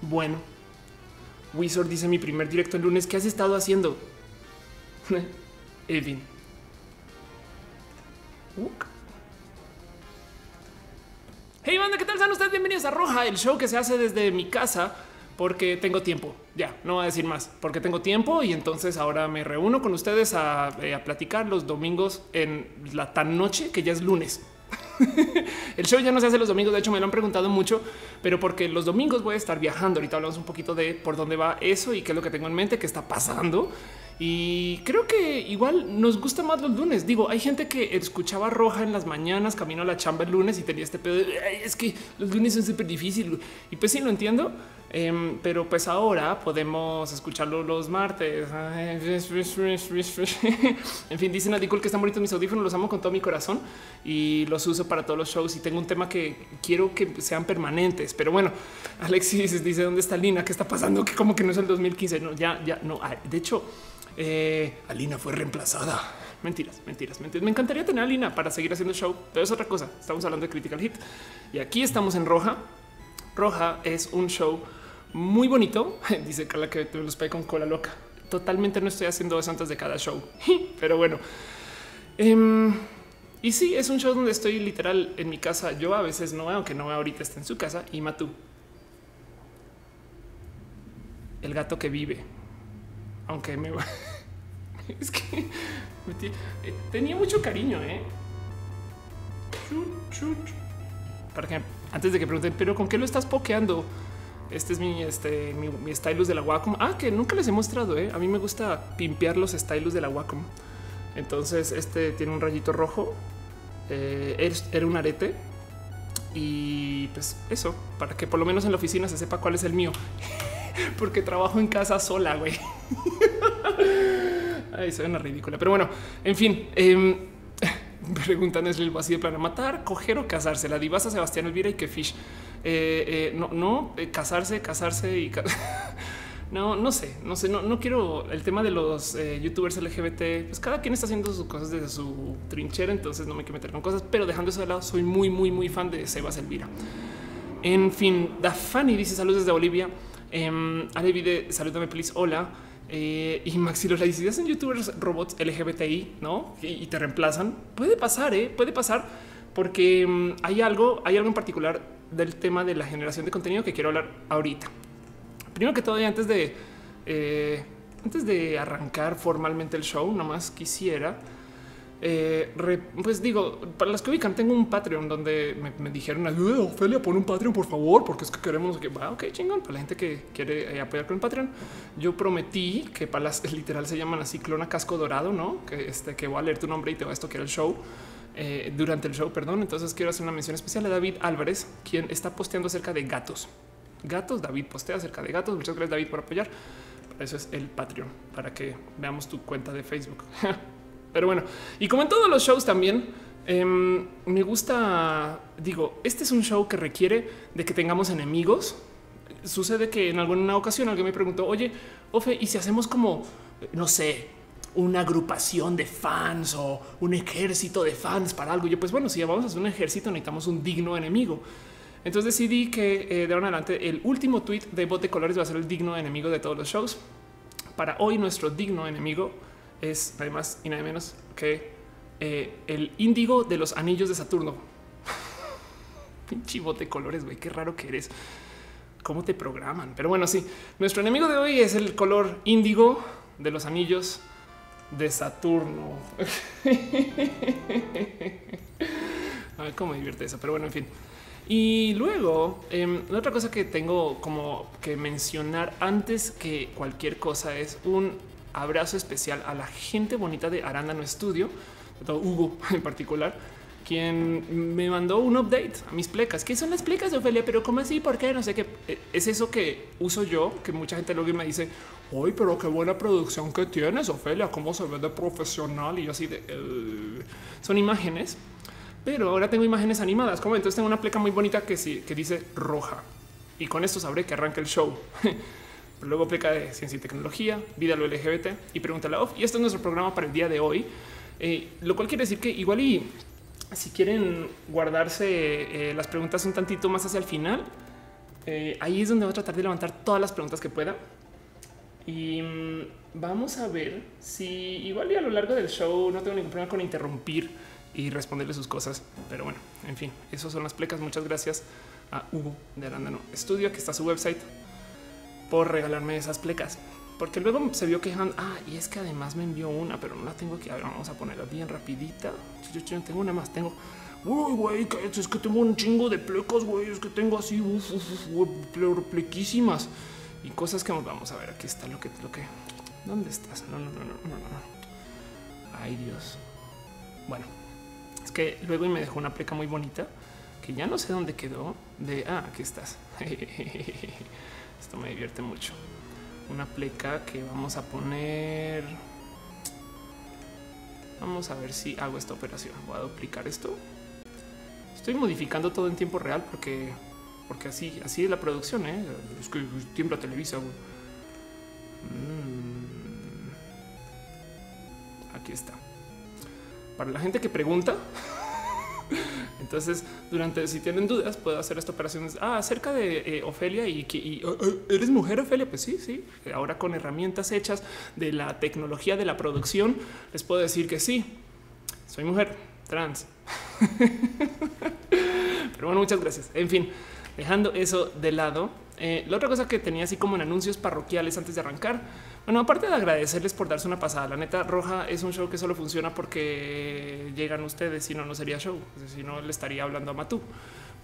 Bueno, Wizard dice mi primer directo el lunes. ¿Qué has estado haciendo? Edwin. Hey banda, ¿qué tal? ¿Están ustedes? Bienvenidos a Roja, el show que se hace desde mi casa porque tengo tiempo. Ya, no voy a decir más, porque tengo tiempo y entonces ahora me reúno con ustedes a, eh, a platicar los domingos en la tan noche que ya es lunes. el show ya no se hace los domingos. De hecho, me lo han preguntado mucho, pero porque los domingos voy a estar viajando. Ahorita hablamos un poquito de por dónde va eso y qué es lo que tengo en mente, qué está pasando. Y creo que igual nos gusta más los lunes. Digo, hay gente que escuchaba roja en las mañanas, camino a la chamba el lunes y tenía este pedo. es que los lunes son súper difíciles. Y pues sí, lo entiendo. Em, pero pues ahora podemos escucharlo los martes. en fin, dicen a que están bonitos mis audífonos, los amo con todo mi corazón y los uso para todos los shows. Y tengo un tema que quiero que sean permanentes. Pero bueno, Alexis dice dónde está Lina, qué está pasando, que como que no es el 2015. No, ya, ya no. De hecho, eh, Alina fue reemplazada. Mentiras, mentiras, mentiras. Me encantaría tener a Alina para seguir haciendo show, pero es otra cosa. Estamos hablando de Critical Hit y aquí estamos en Roja. Roja es un show muy bonito. Dice Carla que los pegué con cola loca. Totalmente no estoy haciendo eso antes de cada show, pero bueno. Em, y sí, es un show donde estoy literal en mi casa. Yo a veces no, aunque no ahorita está en su casa. Y Matú, el gato que vive, aunque me es que eh, tenía mucho cariño, eh. Para que antes de que pregunten, pero con qué lo estás pokeando? Este es mi, este, mi, stylus de la Wacom. Ah, que nunca les he mostrado. ¿eh? A mí me gusta pimpear los stylus de la Wacom. Entonces, este tiene un rayito rojo. Eh, era un arete. Y pues eso, para que por lo menos en la oficina se sepa cuál es el mío. Porque trabajo en casa sola, güey. Ay, suena ridícula. Pero bueno, en fin. Eh, preguntan es el vacío para matar, coger o casarse. La divasa Sebastián Elvira y que Fish. Eh, eh, no, no eh, casarse, casarse y no, no sé, no sé, no, no quiero el tema de los youtubers LGBT. Pues cada quien está haciendo sus cosas desde su trinchera, entonces no me quiero meter con cosas, pero dejando eso de lado, soy muy, muy, muy fan de Sebas Elvira. En fin, Dafani dice saludos desde Bolivia. Eh, Ale salúdame, please. Hola. Y Maxi los dice: hacen youtubers robots LGBTI, no? Y, te reemplazan. Puede pasar, ¿eh? puede pasar, porque mm, hay algo, hay algo en particular del tema de la generación de contenido que quiero hablar ahorita. Primero que todo, antes de eh, antes de arrancar formalmente el show, nomás quisiera, eh, pues digo, para las que ubican, tengo un Patreon donde me, dijeron, Ophelia, pon un Patreon, por favor, porque es que queremos que va, ok, chingón, para la gente que quiere eh, apoyar con Patreon. Yo prometí que para las literal se llaman así, clona casco dorado, no? Que este que voy a leer tu nombre y te va a estoquear el show. Eh, durante el show, perdón. Entonces quiero hacer una mención especial a David Álvarez, quien está posteando acerca de gatos. Gatos, David postea acerca de gatos. Muchas gracias David por apoyar. Eso es el Patreon, para que veamos tu cuenta de Facebook. Pero bueno, y como en todos los shows también, em, me gusta, digo, este es un show que requiere de que tengamos enemigos. Sucede que en alguna ocasión alguien me preguntó, oye, Ofe, ¿y si hacemos como, no sé, una agrupación de fans o un ejército de fans para algo. Yo, pues bueno, si vamos a hacer un ejército, necesitamos un digno enemigo. Entonces decidí que eh, de ahora en adelante el último tweet de bot de colores va a ser el digno enemigo de todos los shows. Para hoy, nuestro digno enemigo es además y nada menos que eh, el índigo de los anillos de Saturno. Pinche de colores, güey, qué raro que eres. ¿Cómo te programan? Pero bueno, sí, nuestro enemigo de hoy es el color índigo de los anillos de Saturno. A ver cómo divierte eso, pero bueno, en fin. Y luego, eh, otra cosa que tengo como que mencionar antes que cualquier cosa es un abrazo especial a la gente bonita de Arándano Estudio, Hugo en particular, quien me mandó un update a mis plecas. ¿Qué son las plecas Ofelia? Pero ¿cómo así? ¿Por qué? No sé qué. Eh, es eso que uso yo, que mucha gente luego me dice, Uy, pero qué buena producción que tienes, Ofelia, cómo se ve de profesional y así de... Eh, son imágenes, pero ahora tengo imágenes animadas. Como entonces tengo una pleca muy bonita que, sí, que dice roja. Y con esto sabré que arranca el show. Luego pleca de ciencia y tecnología, vida lo LGBT y pregunta la off. Y esto es nuestro programa para el día de hoy. Eh, lo cual quiere decir que igual y si quieren guardarse eh, las preguntas un tantito más hacia el final, eh, ahí es donde voy a tratar de levantar todas las preguntas que pueda. Y mm, vamos a ver si igual y a lo largo del show no tengo ningún problema con interrumpir y responderle sus cosas. Pero bueno, en fin, esos son las plecas. Muchas gracias a Hugo de Arándano Estudio, que está su website, por regalarme esas plecas. Porque luego se vio quejando. Ah, y es que además me envió una, pero no la tengo aquí. A ver, vamos a ponerla bien rapidita. Yo, tengo una más. Tengo. Uy, güey, es que tengo un chingo de plecas, güey. Es que tengo así, uf, uf, plequísimas y cosas que vamos a ver. Aquí está lo que, lo que. ¿Dónde estás? No, no, no, no, no, no. Ay, Dios. Bueno, es que luego me dejó una pleca muy bonita que ya no sé dónde quedó. De ah, aquí estás. Esto me divierte mucho una pleca que vamos a poner. Vamos a ver si hago esta operación. Voy a duplicar esto. Estoy modificando todo en tiempo real porque, porque así, así es la producción. ¿eh? Es que tiembla Televisa. Mm. Aquí está. Para la gente que pregunta, entonces, durante si tienen dudas, puedo hacer esta operación ah, acerca de eh, Ofelia y que oh, oh, eres mujer, Ofelia. Pues sí, sí. Ahora con herramientas hechas de la tecnología de la producción, les puedo decir que sí, soy mujer trans. Pero bueno, muchas gracias. En fin, dejando eso de lado, eh, la otra cosa que tenía así como en anuncios parroquiales antes de arrancar bueno, aparte de agradecerles por darse una pasada, la neta Roja es un show que solo funciona porque llegan ustedes, si no, no sería show. Si no, le estaría hablando a Matú.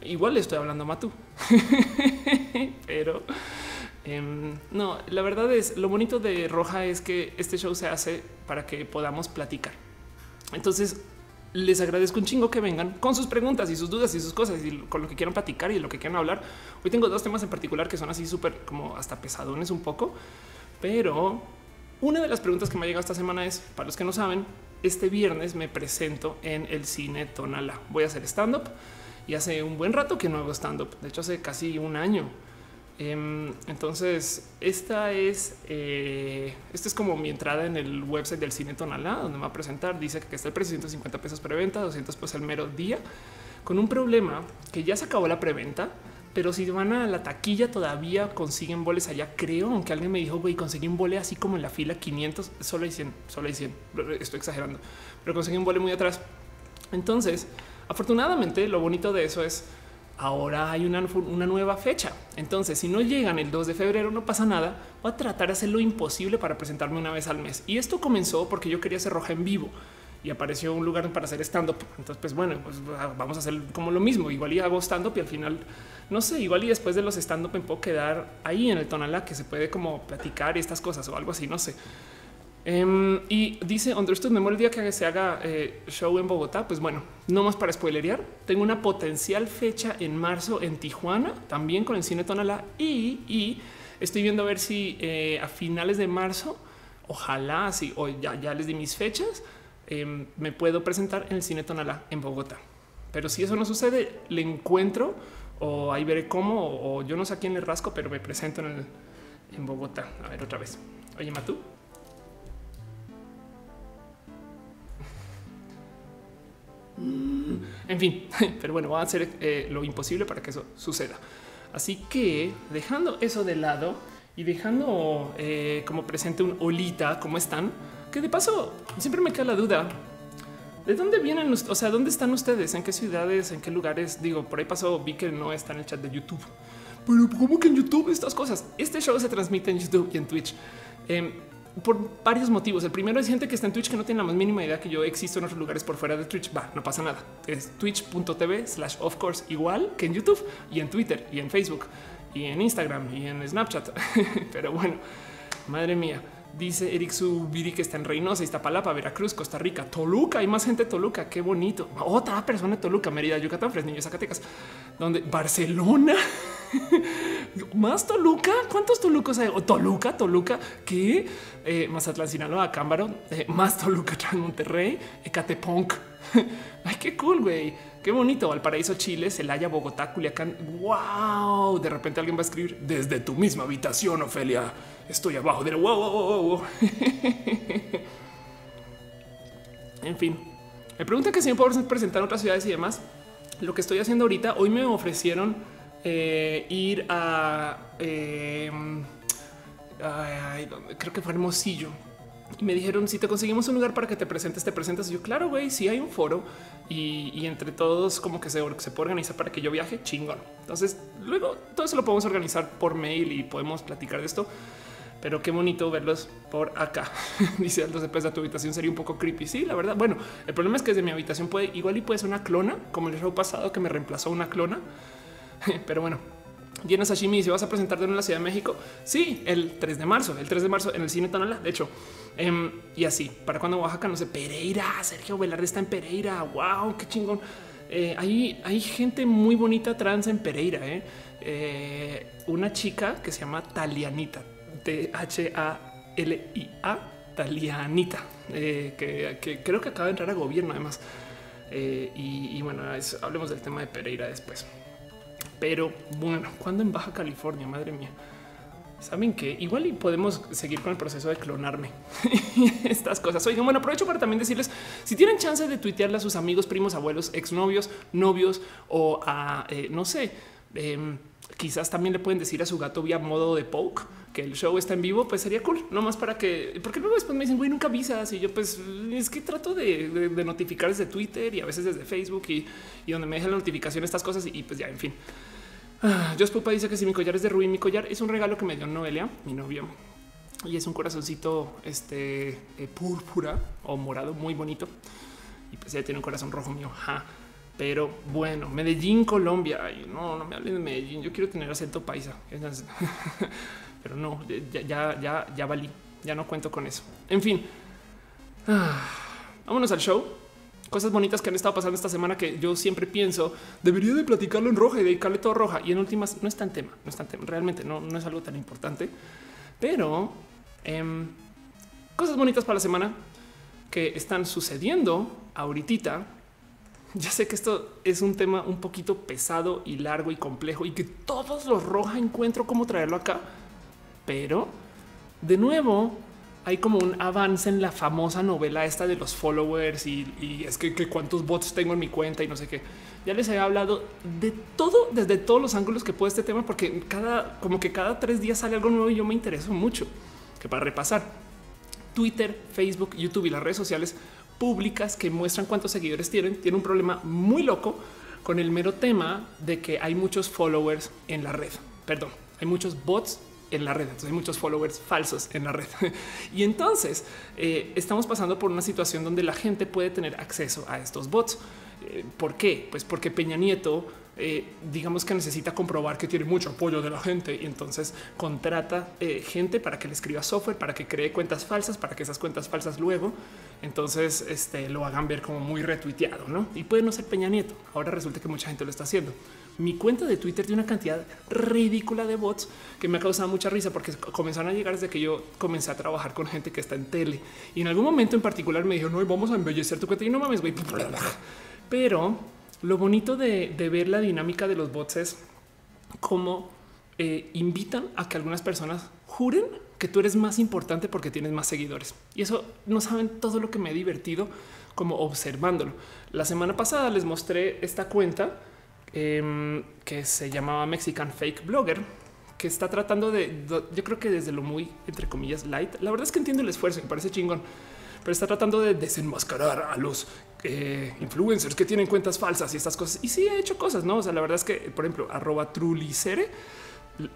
Igual le estoy hablando a Matú, pero em, no, la verdad es lo bonito de Roja es que este show se hace para que podamos platicar. Entonces, les agradezco un chingo que vengan con sus preguntas y sus dudas y sus cosas y con lo que quieran platicar y lo que quieran hablar. Hoy tengo dos temas en particular que son así súper como hasta pesadones un poco. Pero una de las preguntas que me ha llegado esta semana es, para los que no saben, este viernes me presento en el cine Tonala. Voy a hacer stand-up y hace un buen rato que no hago stand-up. De hecho, hace casi un año. Em, entonces, esta es, eh, esta es como mi entrada en el website del cine Tonala, donde me va a presentar. Dice que está el precio 150 pesos preventa, 200 pues el mero día, con un problema que ya se acabó la preventa pero si van a la taquilla todavía consiguen boles allá. Creo, aunque alguien me dijo, güey, conseguí un bole así como en la fila 500, solo hay 100, solo hay 100. Estoy exagerando, pero conseguí un bole muy atrás. Entonces, afortunadamente, lo bonito de eso es ahora hay una, una, nueva fecha. Entonces, si no llegan el 2 de febrero, no pasa nada. Voy a tratar de hacer lo imposible para presentarme una vez al mes. Y esto comenzó porque yo quería hacer roja en vivo y apareció un lugar para hacer stand up. Entonces, pues bueno, pues vamos a hacer como lo mismo. Igual y hago stand up y al final no sé, igual y después de los stand up me puedo quedar ahí en el tonalá que se puede como platicar y estas cosas o algo así, no sé. Em, y dice Understood, me muero el día que se haga eh, show en Bogotá. Pues bueno, no más para spoilerear. Tengo una potencial fecha en marzo en Tijuana, también con el cine Tonalá. Y, estoy viendo a ver si eh, a finales de marzo, ojalá, si hoy ya, ya les di mis fechas, em, me puedo presentar en el cine Tonalá en Bogotá. Pero si eso no sucede, le encuentro o ahí veré cómo, o, yo no sé a quién le rasco, pero me presento en, el, en Bogotá. A ver otra vez. Oye, Matú. En fin, pero bueno, voy a hacer eh, lo imposible para que eso suceda. Así que dejando eso de lado y dejando eh, como presente un olita, ¿cómo están? Que de paso siempre me queda la duda ¿De dónde vienen? O sea, ¿dónde están ustedes? ¿En qué ciudades? ¿En qué lugares? Digo, por ahí pasó, vi que no está en el chat de YouTube. Pero ¿cómo que en YouTube estas cosas? Este show se transmite en YouTube y en Twitch. Em, por varios motivos. El primero es gente que está en Twitch que no tiene la más mínima idea que yo existo en otros lugares por fuera de Twitch. Va, no pasa nada. Es twitch.tv slash of course igual que en YouTube y en Twitter y en Facebook y en Instagram y en Snapchat. Pero bueno, madre mía. Dice Eric Subiri que está en Reynosa, Iztapalapa, Veracruz, Costa Rica, Toluca. Hay más gente de Toluca. Qué bonito. Otra persona de Toluca, Mérida, Yucatán, Fresnillo, Zacatecas. Donde Barcelona, más Toluca. ¿Cuántos Tolucos hay? Toluca, Toluca, que eh, Mazatlán, Sinaloa, Cámbaro, eh, más Toluca, Monterrey, Ecatepunk. Ay, qué cool, güey. Qué bonito. Valparaíso, Chile, Celaya, Bogotá, Culiacán. Wow. De repente alguien va a escribir desde tu misma habitación, Ofelia estoy abajo de wow, wow, En fin, me pregunta que si me puedo presentar en otras ciudades y demás. Lo que estoy haciendo ahorita, hoy me ofrecieron eh, ir a eh, creo que fue Hermosillo y me dijeron si te conseguimos un lugar para que te presentes, te presentas. Y yo, claro, güey, si hay un foro y, entre todos como que se, se puede organizar para que yo viaje, chingón. Entonces luego todo eso lo podemos organizar por mail y podemos platicar de esto. Pero qué bonito verlos por acá. Dice Aldo de tu habitación sería un poco creepy. Sí, la verdad. Bueno, el problema es que desde mi habitación puede igual y puede ser una clona, como el show pasado que me reemplazó una clona. Pero bueno, Diana Sashimi se vas a presentar en la Ciudad de México. Sí, el 3 de marzo, el 3 de marzo en el cine Tonala. De hecho, em, y así para cuando Oaxaca, no sé, Pereira, Sergio Velarde está en Pereira. Wow, qué chingón. Eh, hay, hay gente muy bonita trans en Pereira. Eh. Eh, una chica que se llama Talianita, T H A L I A, Talianita, que, creo que acaba de entrar a gobierno además. Y, bueno, hablemos del tema de Pereira después. Pero bueno, cuando en Baja California, madre mía. Saben que igual y podemos seguir con el proceso de clonarme estas cosas. Oigan, bueno, aprovecho para también decirles si tienen chance de tuitearle a sus amigos, primos, abuelos, exnovios, novios o a eh, no sé, em, quizás también le pueden decir a su gato vía modo de poke que el show está en vivo, pues sería cool, no más para que, porque luego después me dicen, güey, nunca avisas. Y yo, pues es que trato de, notificar desde Twitter y a veces desde Facebook y, donde me dejan la notificación estas cosas. Y, pues ya, en fin. Ah, Jos Pupa dice que si mi collar es de rubí, mi collar es un regalo que me dio Noelia, mi novio, y es un corazoncito este eh, púrpura o morado muy bonito. Y pues ya tiene un corazón rojo mío. Pero bueno, Medellín, Colombia. no, no me hablen de Medellín. Yo quiero tener acento paisa. pero no, ya, ya, ya, ya valí, ya no cuento con eso. En fin, vámonos al show. Cosas bonitas que han estado pasando esta semana que yo siempre pienso debería de platicarlo en roja y dedicarle todo roja. Y en últimas no es tan tema, no es tan tema. Realmente no, no es algo tan importante, pero em, cosas bonitas para la semana que están sucediendo ahorita. Ya sé que esto es un tema un poquito pesado y largo y complejo y que todos los roja encuentro cómo traerlo acá pero de nuevo hay como un avance en la famosa novela esta de los followers y, es que, cuántos bots tengo en mi cuenta y no sé qué. Ya les he hablado de todo desde todos los ángulos que puede este tema, porque cada como que cada tres días sale algo nuevo y yo me intereso mucho. Que para repasar Twitter, Facebook, YouTube y las redes sociales públicas que muestran cuántos seguidores tienen, tiene un problema muy loco con el mero tema de que hay muchos followers en la red. Perdón, hay muchos bots en la red. Entonces hay muchos followers falsos en la red. y entonces eh, estamos pasando por una situación donde la gente puede tener acceso a estos bots. Eh, ¿Por qué? Pues porque Peña Nieto eh, digamos que necesita comprobar que tiene mucho apoyo de la gente y entonces contrata gente para que le escriba software, para que cree cuentas falsas, para que esas cuentas falsas luego entonces este, lo hagan ver como muy retuiteado, ¿no? Y puede no ser Peña Nieto. Ahora resulta que mucha gente lo está haciendo mi cuenta de Twitter tiene una cantidad ridícula de bots que me ha causado mucha risa porque comenzaron a llegar desde que yo comencé a trabajar con gente que está en tele. Y en algún momento en particular me dijo no vamos a embellecer tu cuenta y no mames güey. Pero lo bonito de, ver la dinámica de los bots es cómo eh, invitan a que algunas personas juren que tú eres más importante porque tienes más seguidores. Y eso no saben todo lo que me he divertido como observándolo. La semana pasada les mostré esta cuenta Em, que se llamaba Mexican Fake Blogger, que está tratando de, yo creo que desde lo muy, entre comillas, light. La verdad es que entiendo el esfuerzo, me parece chingón, pero está tratando de desenmascarar a los eh, influencers que tienen cuentas falsas y estas cosas. Y sí ha hecho cosas, ¿no? O sea, la verdad es que, por ejemplo, arroba trulicere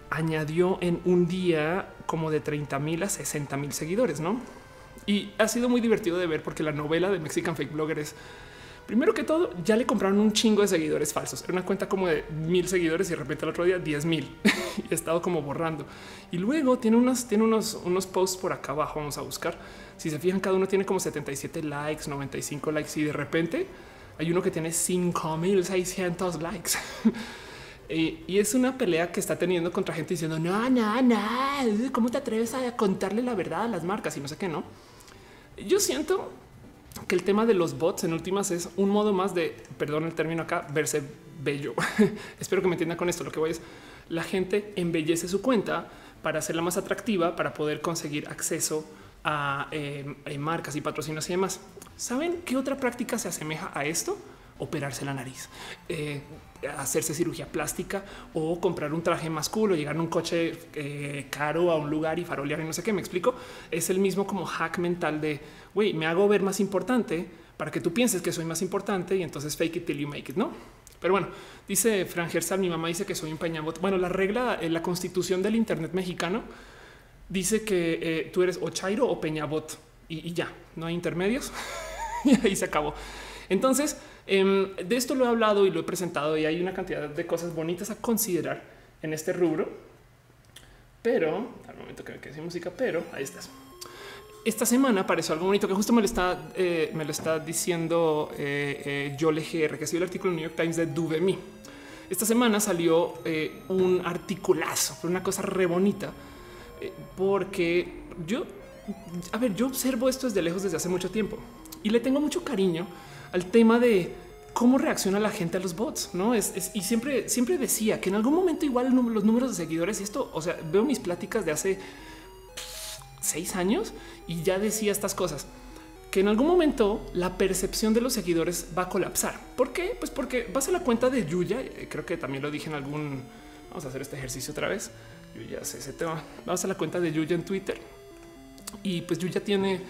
añadió en un día como de 30 mil a 60 mil seguidores, ¿no? Y ha sido muy divertido de ver porque la novela de Mexican Fake Blogger es Primero que todo, ya le compraron un chingo de seguidores falsos. Era una cuenta como de mil seguidores y de repente el otro día 10 mil y he estado como borrando. Y luego tiene unos, tiene unos, unos posts por acá abajo. Vamos a buscar. Si se fijan, cada uno tiene como 77 likes, 95 likes y de repente hay uno que tiene 5600 likes. Y, es una pelea que está teniendo contra gente diciendo no, no, no, ¿cómo te atreves a contarle la verdad a las marcas y no sé qué, no? Yo siento que el tema de los bots en últimas es un modo más de, perdón el término acá, verse bello. Espero que me entiendan con esto. Lo que voy es la gente embellece su cuenta para hacerla más atractiva, para poder conseguir acceso a eh, marcas y patrocinios y demás. ¿Saben qué otra práctica se asemeja a esto? operarse la nariz, eh, hacerse cirugía plástica o comprar un traje más cool o llegar en un coche eh, caro a un lugar y farolear y no sé qué me explico. Es el mismo como hack mental de güey, me hago ver más importante para que tú pienses que soy más importante y entonces fake it till you make it, no? Pero bueno, dice Fran Gersal, mi mamá dice que soy un peñabot. Bueno, la regla, en la constitución del Internet mexicano dice que eh, tú eres o Chairo o Peñabot y, y ya, no hay intermedios y ahí se acabó. Entonces, em, de esto lo he hablado y lo he presentado y hay una cantidad de cosas bonitas a considerar en este rubro. Pero al momento que me quedé sin música, pero ahí estás. Esta semana apareció algo bonito que justo me lo está, eh, me lo está diciendo eh, eh, Yole GR, que ha sido el artículo New York Times de Duvemi. Esta semana salió eh, un articulazo, una cosa re bonita, porque yo, a ver, yo observo esto desde lejos desde hace mucho tiempo y le tengo mucho cariño al tema de cómo reacciona la gente a los bots, no es, y siempre, siempre decía que en algún momento igual los números de seguidores y esto, o sea, veo mis pláticas de hace seis años y ya decía estas cosas que en algún momento la percepción de los seguidores va a colapsar. ¿Por qué? Pues porque vas a la cuenta de Yuya. Eh, creo que también lo dije en algún. Vamos a hacer este ejercicio otra vez. Yuya sé ese tema. Vamos a la cuenta de Yuya en Twitter y pues Yuya tiene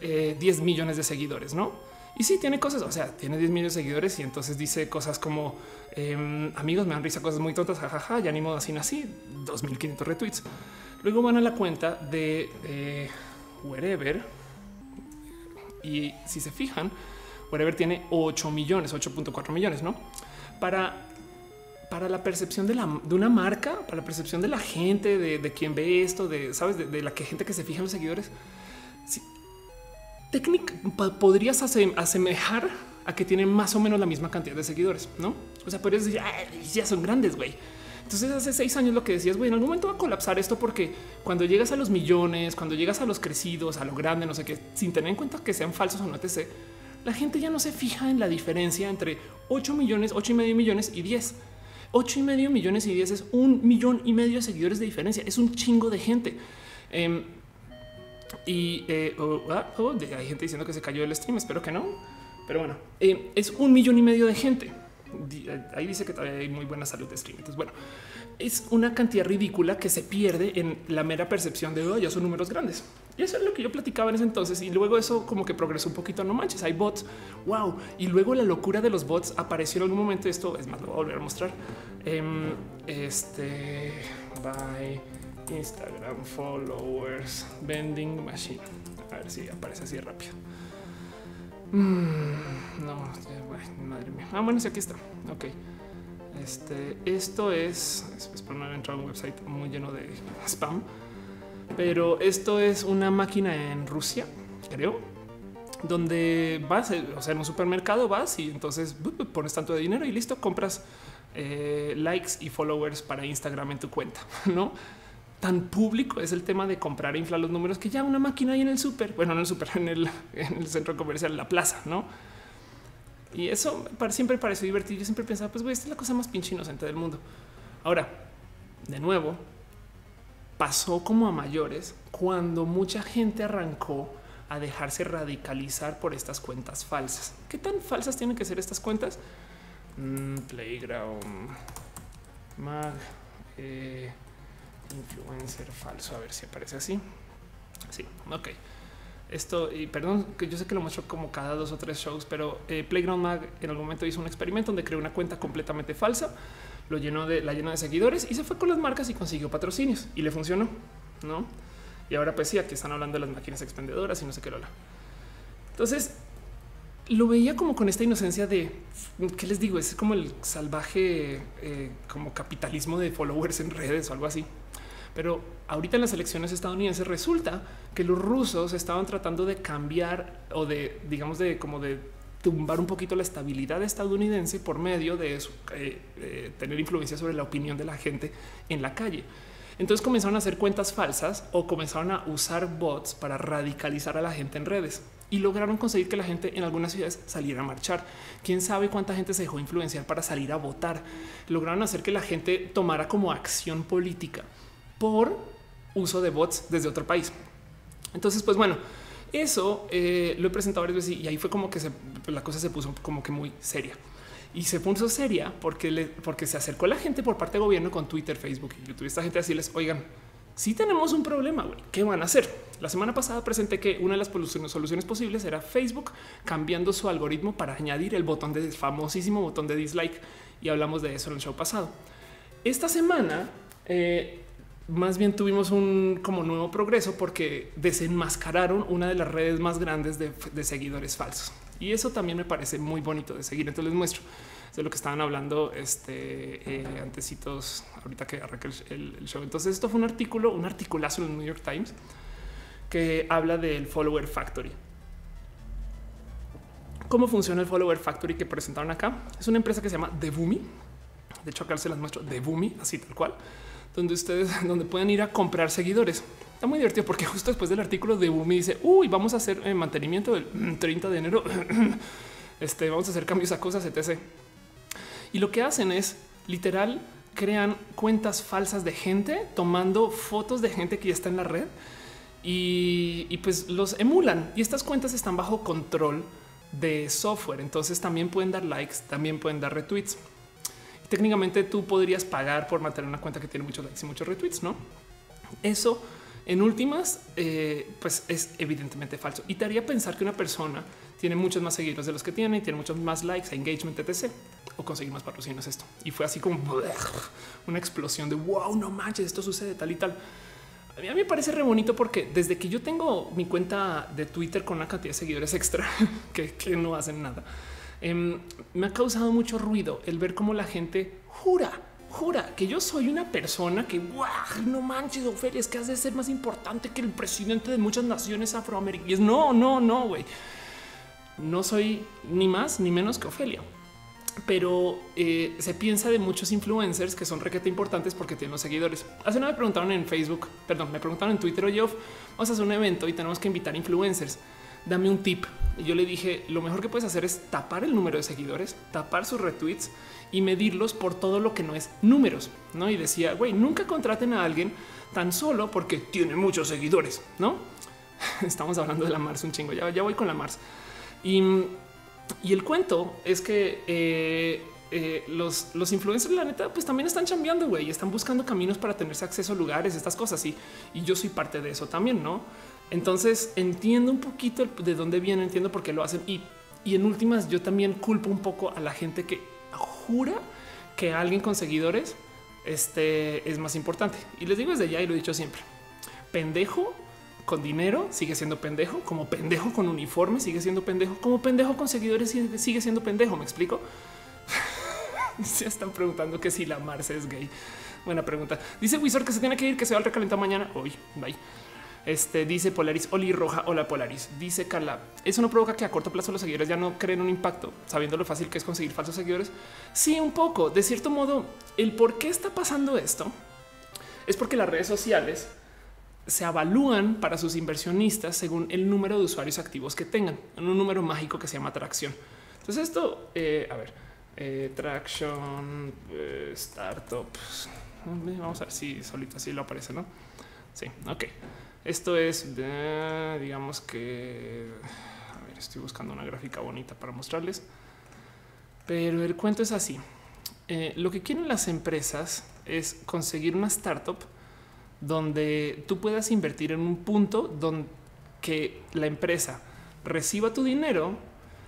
10 eh, millones de seguidores, no? Y sí, tiene cosas, o sea, tiene 10 millones de seguidores y entonces dice cosas como em, amigos, me dan risa cosas muy tontas, jajaja, ya ni modo así nací, 2500 retweets. Luego van a la cuenta de eh, Wherever y si se fijan, Wherever tiene 8 millones, 8.4 millones, ¿no? Para para la percepción de, la, de una marca, para la percepción de la gente, de, quien ve esto, de sabes, de, la que gente que se fija en los seguidores. Técnica podrías asemejar a que tienen más o menos la misma cantidad de seguidores, no? O sea, podrías decir, ya son grandes, güey. Entonces hace seis años lo que decías, güey, en algún momento va a colapsar esto porque cuando llegas a los millones, cuando llegas a los crecidos, a lo grande, no sé qué, sin tener en cuenta que sean falsos o no te sé, la gente ya no se fija en la diferencia entre 8 millones, 8 y medio millones y 10. 8 y medio millones y 10 es un millón y medio de seguidores de diferencia. Es un chingo de gente. Em, y eh, oh, oh, hay gente diciendo que se cayó el stream. Espero que no. Pero bueno, eh, es un millón y medio de gente. Ahí dice que todavía hay muy buena salud de stream. Entonces, bueno, es una cantidad ridícula que se pierde en la mera percepción de oh, ya son números grandes. Y eso es lo que yo platicaba en ese entonces. Y luego eso como que progresó un poquito. No manches, hay bots. Wow. Y luego la locura de los bots apareció en algún momento. Esto es más, lo voy a volver a mostrar. Em, este by Instagram followers vending machine. A ver si aparece así rápido. Mm, no, madre mía. Ah, bueno, sí, aquí está. Ok. Este, esto es, es por no haber entrado a un website muy lleno de spam, pero esto es una máquina en Rusia, creo, donde vas, eh, o sea, en un supermercado vas y entonces pones tanto de dinero y listo, compras eh, likes y followers para Instagram en tu cuenta, ¿no? Tan público es el tema de comprar e inflar los números que ya una máquina ahí en el súper, bueno, en el súper, en el, en el centro comercial, la plaza, ¿no? Y eso siempre pareció divertido. Yo siempre pensaba, pues, güey, esta es la cosa más pinche inocente del mundo. Ahora, de nuevo, pasó como a mayores cuando mucha gente arrancó a dejarse radicalizar por estas cuentas falsas. ¿Qué tan falsas tienen que ser estas cuentas? Mm, playground, mag, eh, influencer falso. A ver si aparece así. Sí, ok esto, y perdón, que yo sé que lo muestro como cada dos o tres shows, pero eh, Playground Mag en algún momento hizo un experimento donde creó una cuenta completamente falsa, lo llenó de la llenó de seguidores y se fue con las marcas y consiguió patrocinios y le funcionó, no? Y ahora, pues sí, aquí están hablando de las máquinas expendedoras y no sé qué lo Entonces lo veía como con esta inocencia de qué les digo, es como el salvaje, eh, como capitalismo de followers en redes o algo así. Pero ahorita en las elecciones estadounidenses resulta que los rusos estaban tratando de cambiar o de, digamos, de como de tumbar un poquito la estabilidad estadounidense por medio de eh, eh, tener influencia sobre la opinión de la gente en la calle. Entonces comenzaron a hacer cuentas falsas o comenzaron a usar bots para radicalizar a la gente en redes y lograron conseguir que la gente en algunas ciudades saliera a marchar. Quién sabe cuánta gente se dejó influenciar para salir a votar. Lograron hacer que la gente tomara como acción política por uso de bots desde otro país. Entonces, pues bueno, Eso eh, lo he presentado varias veces y ahí fue como que la cosa se puso como que muy seria y se puso seria porque, porque se acercó la gente por parte del gobierno con Twitter, Facebook y YouTube. Esta gente a decirles, oigan, si tenemos un problema, ¿qué van a hacer? La semana pasada presenté que una de las soluciones posibles era Facebook cambiando su algoritmo para añadir el botón de famosísimo botón de dislike y hablamos de eso en el show pasado. Esta semana eh, más bien tuvimos un como nuevo progreso porque desenmascararon una de las redes más grandes de, seguidores falsos. Y eso también me parece muy bonito de seguir. Entonces les muestro de lo que estaban hablando este eh, antecitos ahorita que arranca el, show. Entonces esto fue un artículo, un articulazo en el New York Times que habla del follower factory. ¿Cómo funciona el follower factory que presentaron acá? Es una empresa que se llama Devumi. De hecho, acá se las muestro Devumi, así tal cual donde ustedes, donde pueden ir a comprar seguidores. Está muy divertido porque justo después del artículo de Bumi dice, uy, vamos a hacer eh, mantenimiento del 30 de enero. este, vamos a hacer cambios a cosas, etc. Y lo que hacen es literal crean cuentas falsas de gente tomando fotos de gente que ya está en la red y, y pues los emulan. Y estas cuentas están bajo control de software. Entonces también pueden dar likes, también pueden dar retweets técnicamente tú podrías pagar por mantener una cuenta que tiene muchos likes y muchos retweets, ¿no? Eso en últimas, eh, pues es evidentemente falso y te haría pensar que una persona tiene muchos más seguidores de los que tiene y tiene muchos más likes, engagement, etc. O conseguir más patrocinios esto. Y fue así como una explosión de wow, no manches, esto sucede tal y tal. A mí, me parece re bonito porque desde que yo tengo mi cuenta de Twitter con una cantidad de seguidores extra que, que no hacen nada, Em, me ha causado mucho ruido el ver cómo la gente jura, jura que yo soy una persona que no manches, Ofelia, es que has de ser más importante que el presidente de muchas naciones afroamericanas. No, no, no, güey. No soy ni más ni menos que Ofelia. Pero eh, se piensa de muchos influencers que son requete importantes porque tienen los seguidores. Hace una me preguntaron en Facebook, perdón, me preguntaron en Twitter, oye, vamos a hacer un evento y tenemos que invitar influencers dame un tip. Y yo le dije, lo mejor que puedes hacer es tapar el número de seguidores, tapar sus retweets y medirlos por todo lo que no es números. ¿no? Y decía, güey, nunca contraten a alguien tan solo porque tiene muchos seguidores, ¿no? Estamos hablando de la Mars un chingo, ya, voy con la Mars. Y, y el cuento es que eh, eh, los, los influencers, la neta, pues también están cambiando, güey, están buscando caminos para tenerse acceso a lugares, estas cosas. Y, y yo soy parte de eso también, ¿no? Entonces entiendo un poquito de dónde viene, entiendo por qué lo hacen y, en últimas yo también culpo un poco a la gente que jura que alguien con seguidores este, es más importante. Y les digo desde ya y lo he dicho siempre. Pendejo con dinero sigue siendo pendejo, como pendejo con uniforme sigue siendo pendejo, como pendejo con seguidores sigue siendo pendejo. ¿Me explico? se están preguntando que si la Marce es gay. Buena pregunta. Dice Wizard que se tiene que ir, que se va al recalentado mañana. Hoy, bye. Este dice Polaris, Oli Roja, hola Polaris. Dice Carla, eso no provoca que a corto plazo los seguidores ya no creen un impacto, sabiendo lo fácil que es conseguir falsos seguidores. Sí, un poco. De cierto modo, el por qué está pasando esto es porque las redes sociales se avalúan para sus inversionistas según el número de usuarios activos que tengan, en un número mágico que se llama tracción. Entonces esto, eh, a ver, eh, traction, eh, startups. Vamos a ver si solito así lo aparece, ¿no? Sí, ok. Esto es, digamos que, a ver, estoy buscando una gráfica bonita para mostrarles, pero el cuento es así. Eh, lo que quieren las empresas es conseguir una startup donde tú puedas invertir en un punto donde que la empresa reciba tu dinero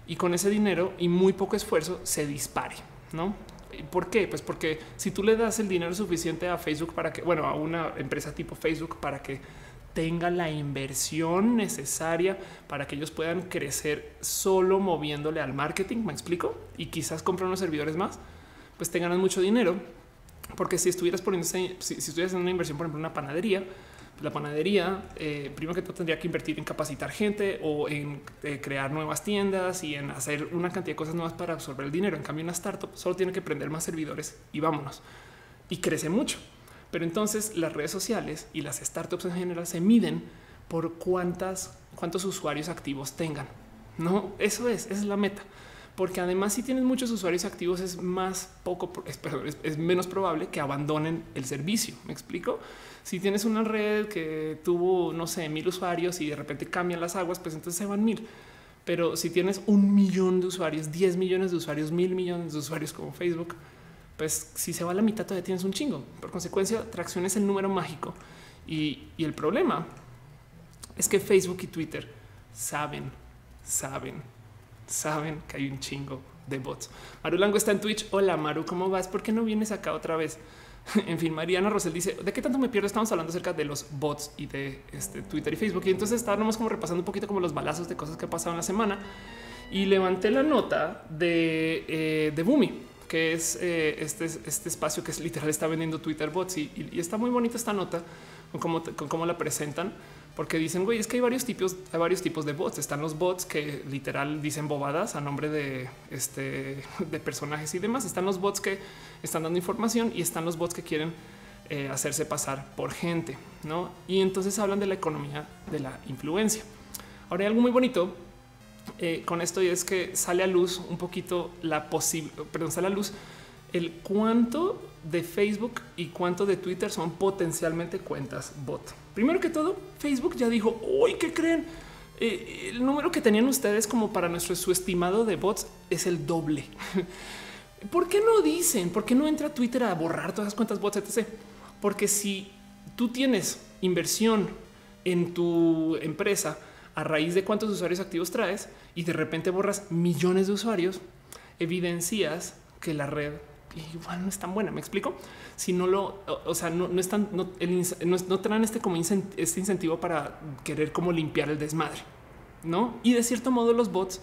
y con ese dinero y muy poco esfuerzo se dispare, ¿no? ¿Por qué? Pues porque si tú le das el dinero suficiente a Facebook para que, bueno, a una empresa tipo Facebook para que tenga la inversión necesaria para que ellos puedan crecer solo moviéndole al marketing. Me explico y quizás comprar unos servidores más, pues te ganan mucho dinero. Porque si estuvieras poniendo, si, si estuvieras en una inversión, por ejemplo, una panadería, la panadería, eh, primero que todo tendría que invertir en capacitar gente o en eh, crear nuevas tiendas y en hacer una cantidad de cosas nuevas para absorber el dinero. En cambio, una startup solo tiene que prender más servidores y vámonos. Y crece mucho. Pero entonces las redes sociales y las startups en general se miden por cuántas, cuántos usuarios activos tengan. No, eso es, esa es la meta. porque además si tienes muchos usuarios activos es más poco, es, menos probable que abandonen el servicio. ¿Me explico? Si tienes una red que tuvo, no sé, mil usuarios y de repente cambian las aguas, pues entonces se van mil. Pero si tienes un millón de usuarios, 10 millones de usuarios, mil millones de usuarios como Facebook, pues si se va a la mitad todavía tienes un chingo. Por consecuencia, tracción es el número mágico. Y, el problema es que Facebook y Twitter saben, saben saben que hay un chingo de bots. Maru Lango está en Twitch. Hola Maru, ¿cómo vas? ¿Por qué no vienes acá otra vez? en fin, Mariana Rosel dice de qué tanto me pierdo. Estamos hablando acerca de los bots y de este, Twitter y Facebook. Y entonces estábamos como repasando un poquito como los balazos de cosas que han pasado en la semana y levanté la nota de, eh, de que es eh, este, este espacio que es literal está vendiendo Twitter bots y, está muy bonita esta nota con cómo, con cómo la presentan porque dicen, güey, es que hay varios tipos, hay varios tipos de bots. Están los bots que literal dicen bobadas a nombre de este de personajes y demás. Están los bots que están dando información y están los bots que quieren eh, hacerse pasar por gente, no? Y entonces hablan de la economía de la influencia. Ahora hay algo muy bonito eh, con esto es que sale a luz un poquito la posible, perdón, sale a luz el cuánto de Facebook y cuánto de Twitter son potencialmente cuentas bot. Primero que todo, Facebook ya dijo, uy, ¿qué creen? Eh, el número que tenían ustedes como para nuestro su estimado de bots es el doble. ¿Por qué no dicen? ¿Por qué no entra Twitter a borrar todas las cuentas bots, etc? Porque si tú tienes inversión en tu empresa a raíz de cuántos usuarios activos traes y de repente borras millones de usuarios, evidencias que la red igual no es tan buena. Me explico. Si no lo, o, sea, no, no están, no, no, traen este como este incentivo para querer como limpiar el desmadre, no? Y de cierto modo, los bots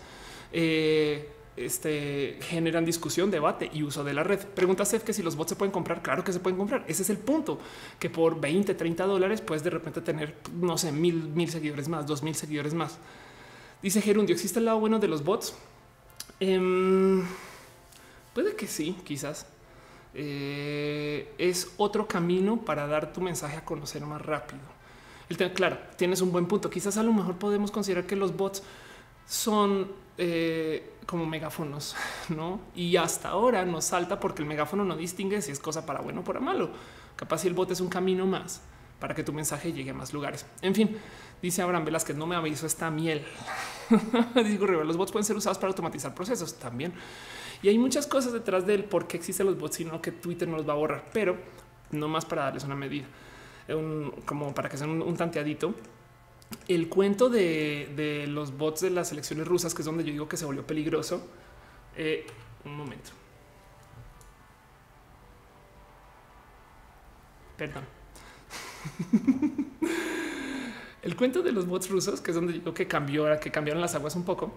eh, este, generan discusión, debate y uso de la red. Pregunta Seth que si los bots se pueden comprar. Claro que se pueden comprar. Ese es el punto que por 20, 30 dólares puedes de repente tener, no sé, mil, mil seguidores más, dos mil seguidores más. Dice Gerundio, ¿existe el lado bueno de los bots? Em, Puede que sí, quizás. Eh, es otro camino para dar tu mensaje a conocer más rápido. El claro, tienes un buen punto. Quizás a lo mejor podemos considerar que los bots son eh, como megáfonos, no? Y hasta ahora nos salta porque el megáfono no distingue si es cosa para bueno o para malo. Capaz si el bot es un camino más para que tu mensaje llegue a más lugares. En fin, dice Abraham Velázquez, no me aviso esta miel. Digo, los bots pueden ser usados para automatizar procesos también. Y hay muchas cosas detrás del por qué existen los bots, sino que Twitter no los va a borrar, pero no más para darles una medida, como para que sean un, tanteadito. El cuento de, los bots de las elecciones rusas, que es donde yo digo que se volvió peligroso. Eh, un momento. Perdón. El cuento de los bots rusos, que es donde digo que cambió, que cambiaron las aguas un poco,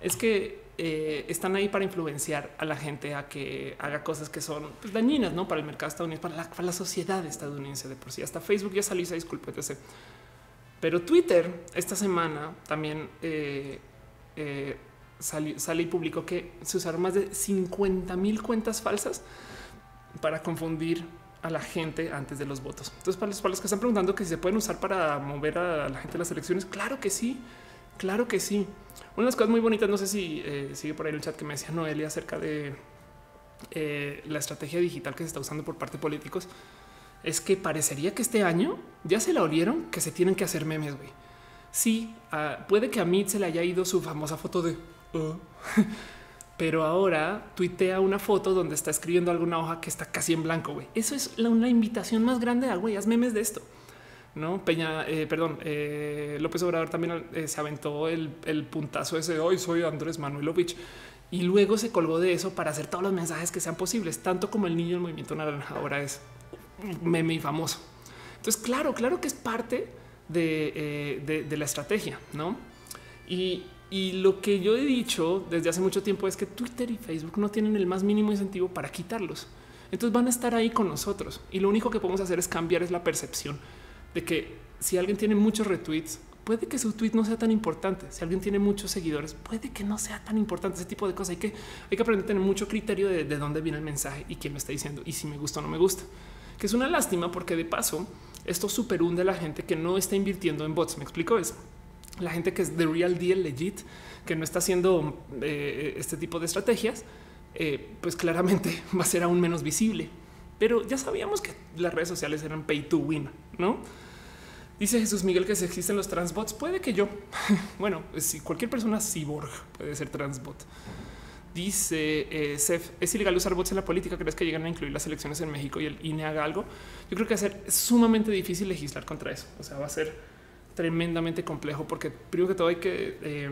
es que eh, están ahí para influenciar a la gente a que haga cosas que son pues, dañinas ¿no? para el mercado estadounidense, para la, sociedad estadounidense de por sí. Hasta Facebook ya salió esa disculpa, Pero Twitter esta semana también eh, eh, sale y publicó que se usaron más de 50 mil cuentas falsas para confundir a la gente antes de los votos. Entonces, para los, que están preguntando que si se pueden usar para mover a la gente de las elecciones, claro que sí, claro que sí. Una de las cosas muy bonitas, no sé si eh, sigue por ahí el chat que me decía Noelia acerca de eh, la estrategia digital que se está usando por parte de políticos, es que parecería que este año ya se la olieron que se tienen que hacer memes, güey. Sí, ah, puede que a mí se le haya ido su famosa foto de... Oh". pero ahora tuitea una foto donde está escribiendo alguna hoja que está casi en blanco, güey. Eso es la, una invitación más grande a, güey, haz memes de esto. No, Peña, eh, perdón, eh, López Obrador también eh, se aventó el, puntazo ese hoy soy Andrés Manuelovich y luego se colgó de eso para hacer todos los mensajes que sean posibles, tanto como el niño del movimiento naranja ahora es meme y famoso. Entonces, claro, claro que es parte de, la estrategia, no? Y, lo que yo he dicho desde hace mucho tiempo es que Twitter y Facebook no tienen el más mínimo incentivo para quitarlos. Entonces van a estar ahí con nosotros y lo único que podemos hacer es cambiar es la percepción de que si alguien tiene muchos retweets, puede que su tweet no sea tan importante. Si alguien tiene muchos seguidores, puede que no sea tan importante ese tipo de cosas. Hay que, hay que aprender a tener mucho criterio de, dónde viene el mensaje y quién me está diciendo y si me gusta o no me gusta. Que es una lástima porque de paso esto super hunde a la gente que no está invirtiendo en bots. Me explico es la gente que es de real deal legit, que no está haciendo eh, este tipo de estrategias, eh, pues claramente va a ser aún menos visible. Pero ya sabíamos que las redes sociales eran pay to win, ¿no? Dice Jesús Miguel que si existen los transbots, puede que yo. bueno, si cualquier persona cyborg puede ser transbot. Dice eh, ¿es ilegal usar bots en la política? ¿Crees que llegan a incluir las elecciones en México y el INE haga algo? Yo creo que va a ser sumamente difícil legislar contra eso. O sea, va a ser tremendamente complejo porque primero que todo hay que eh,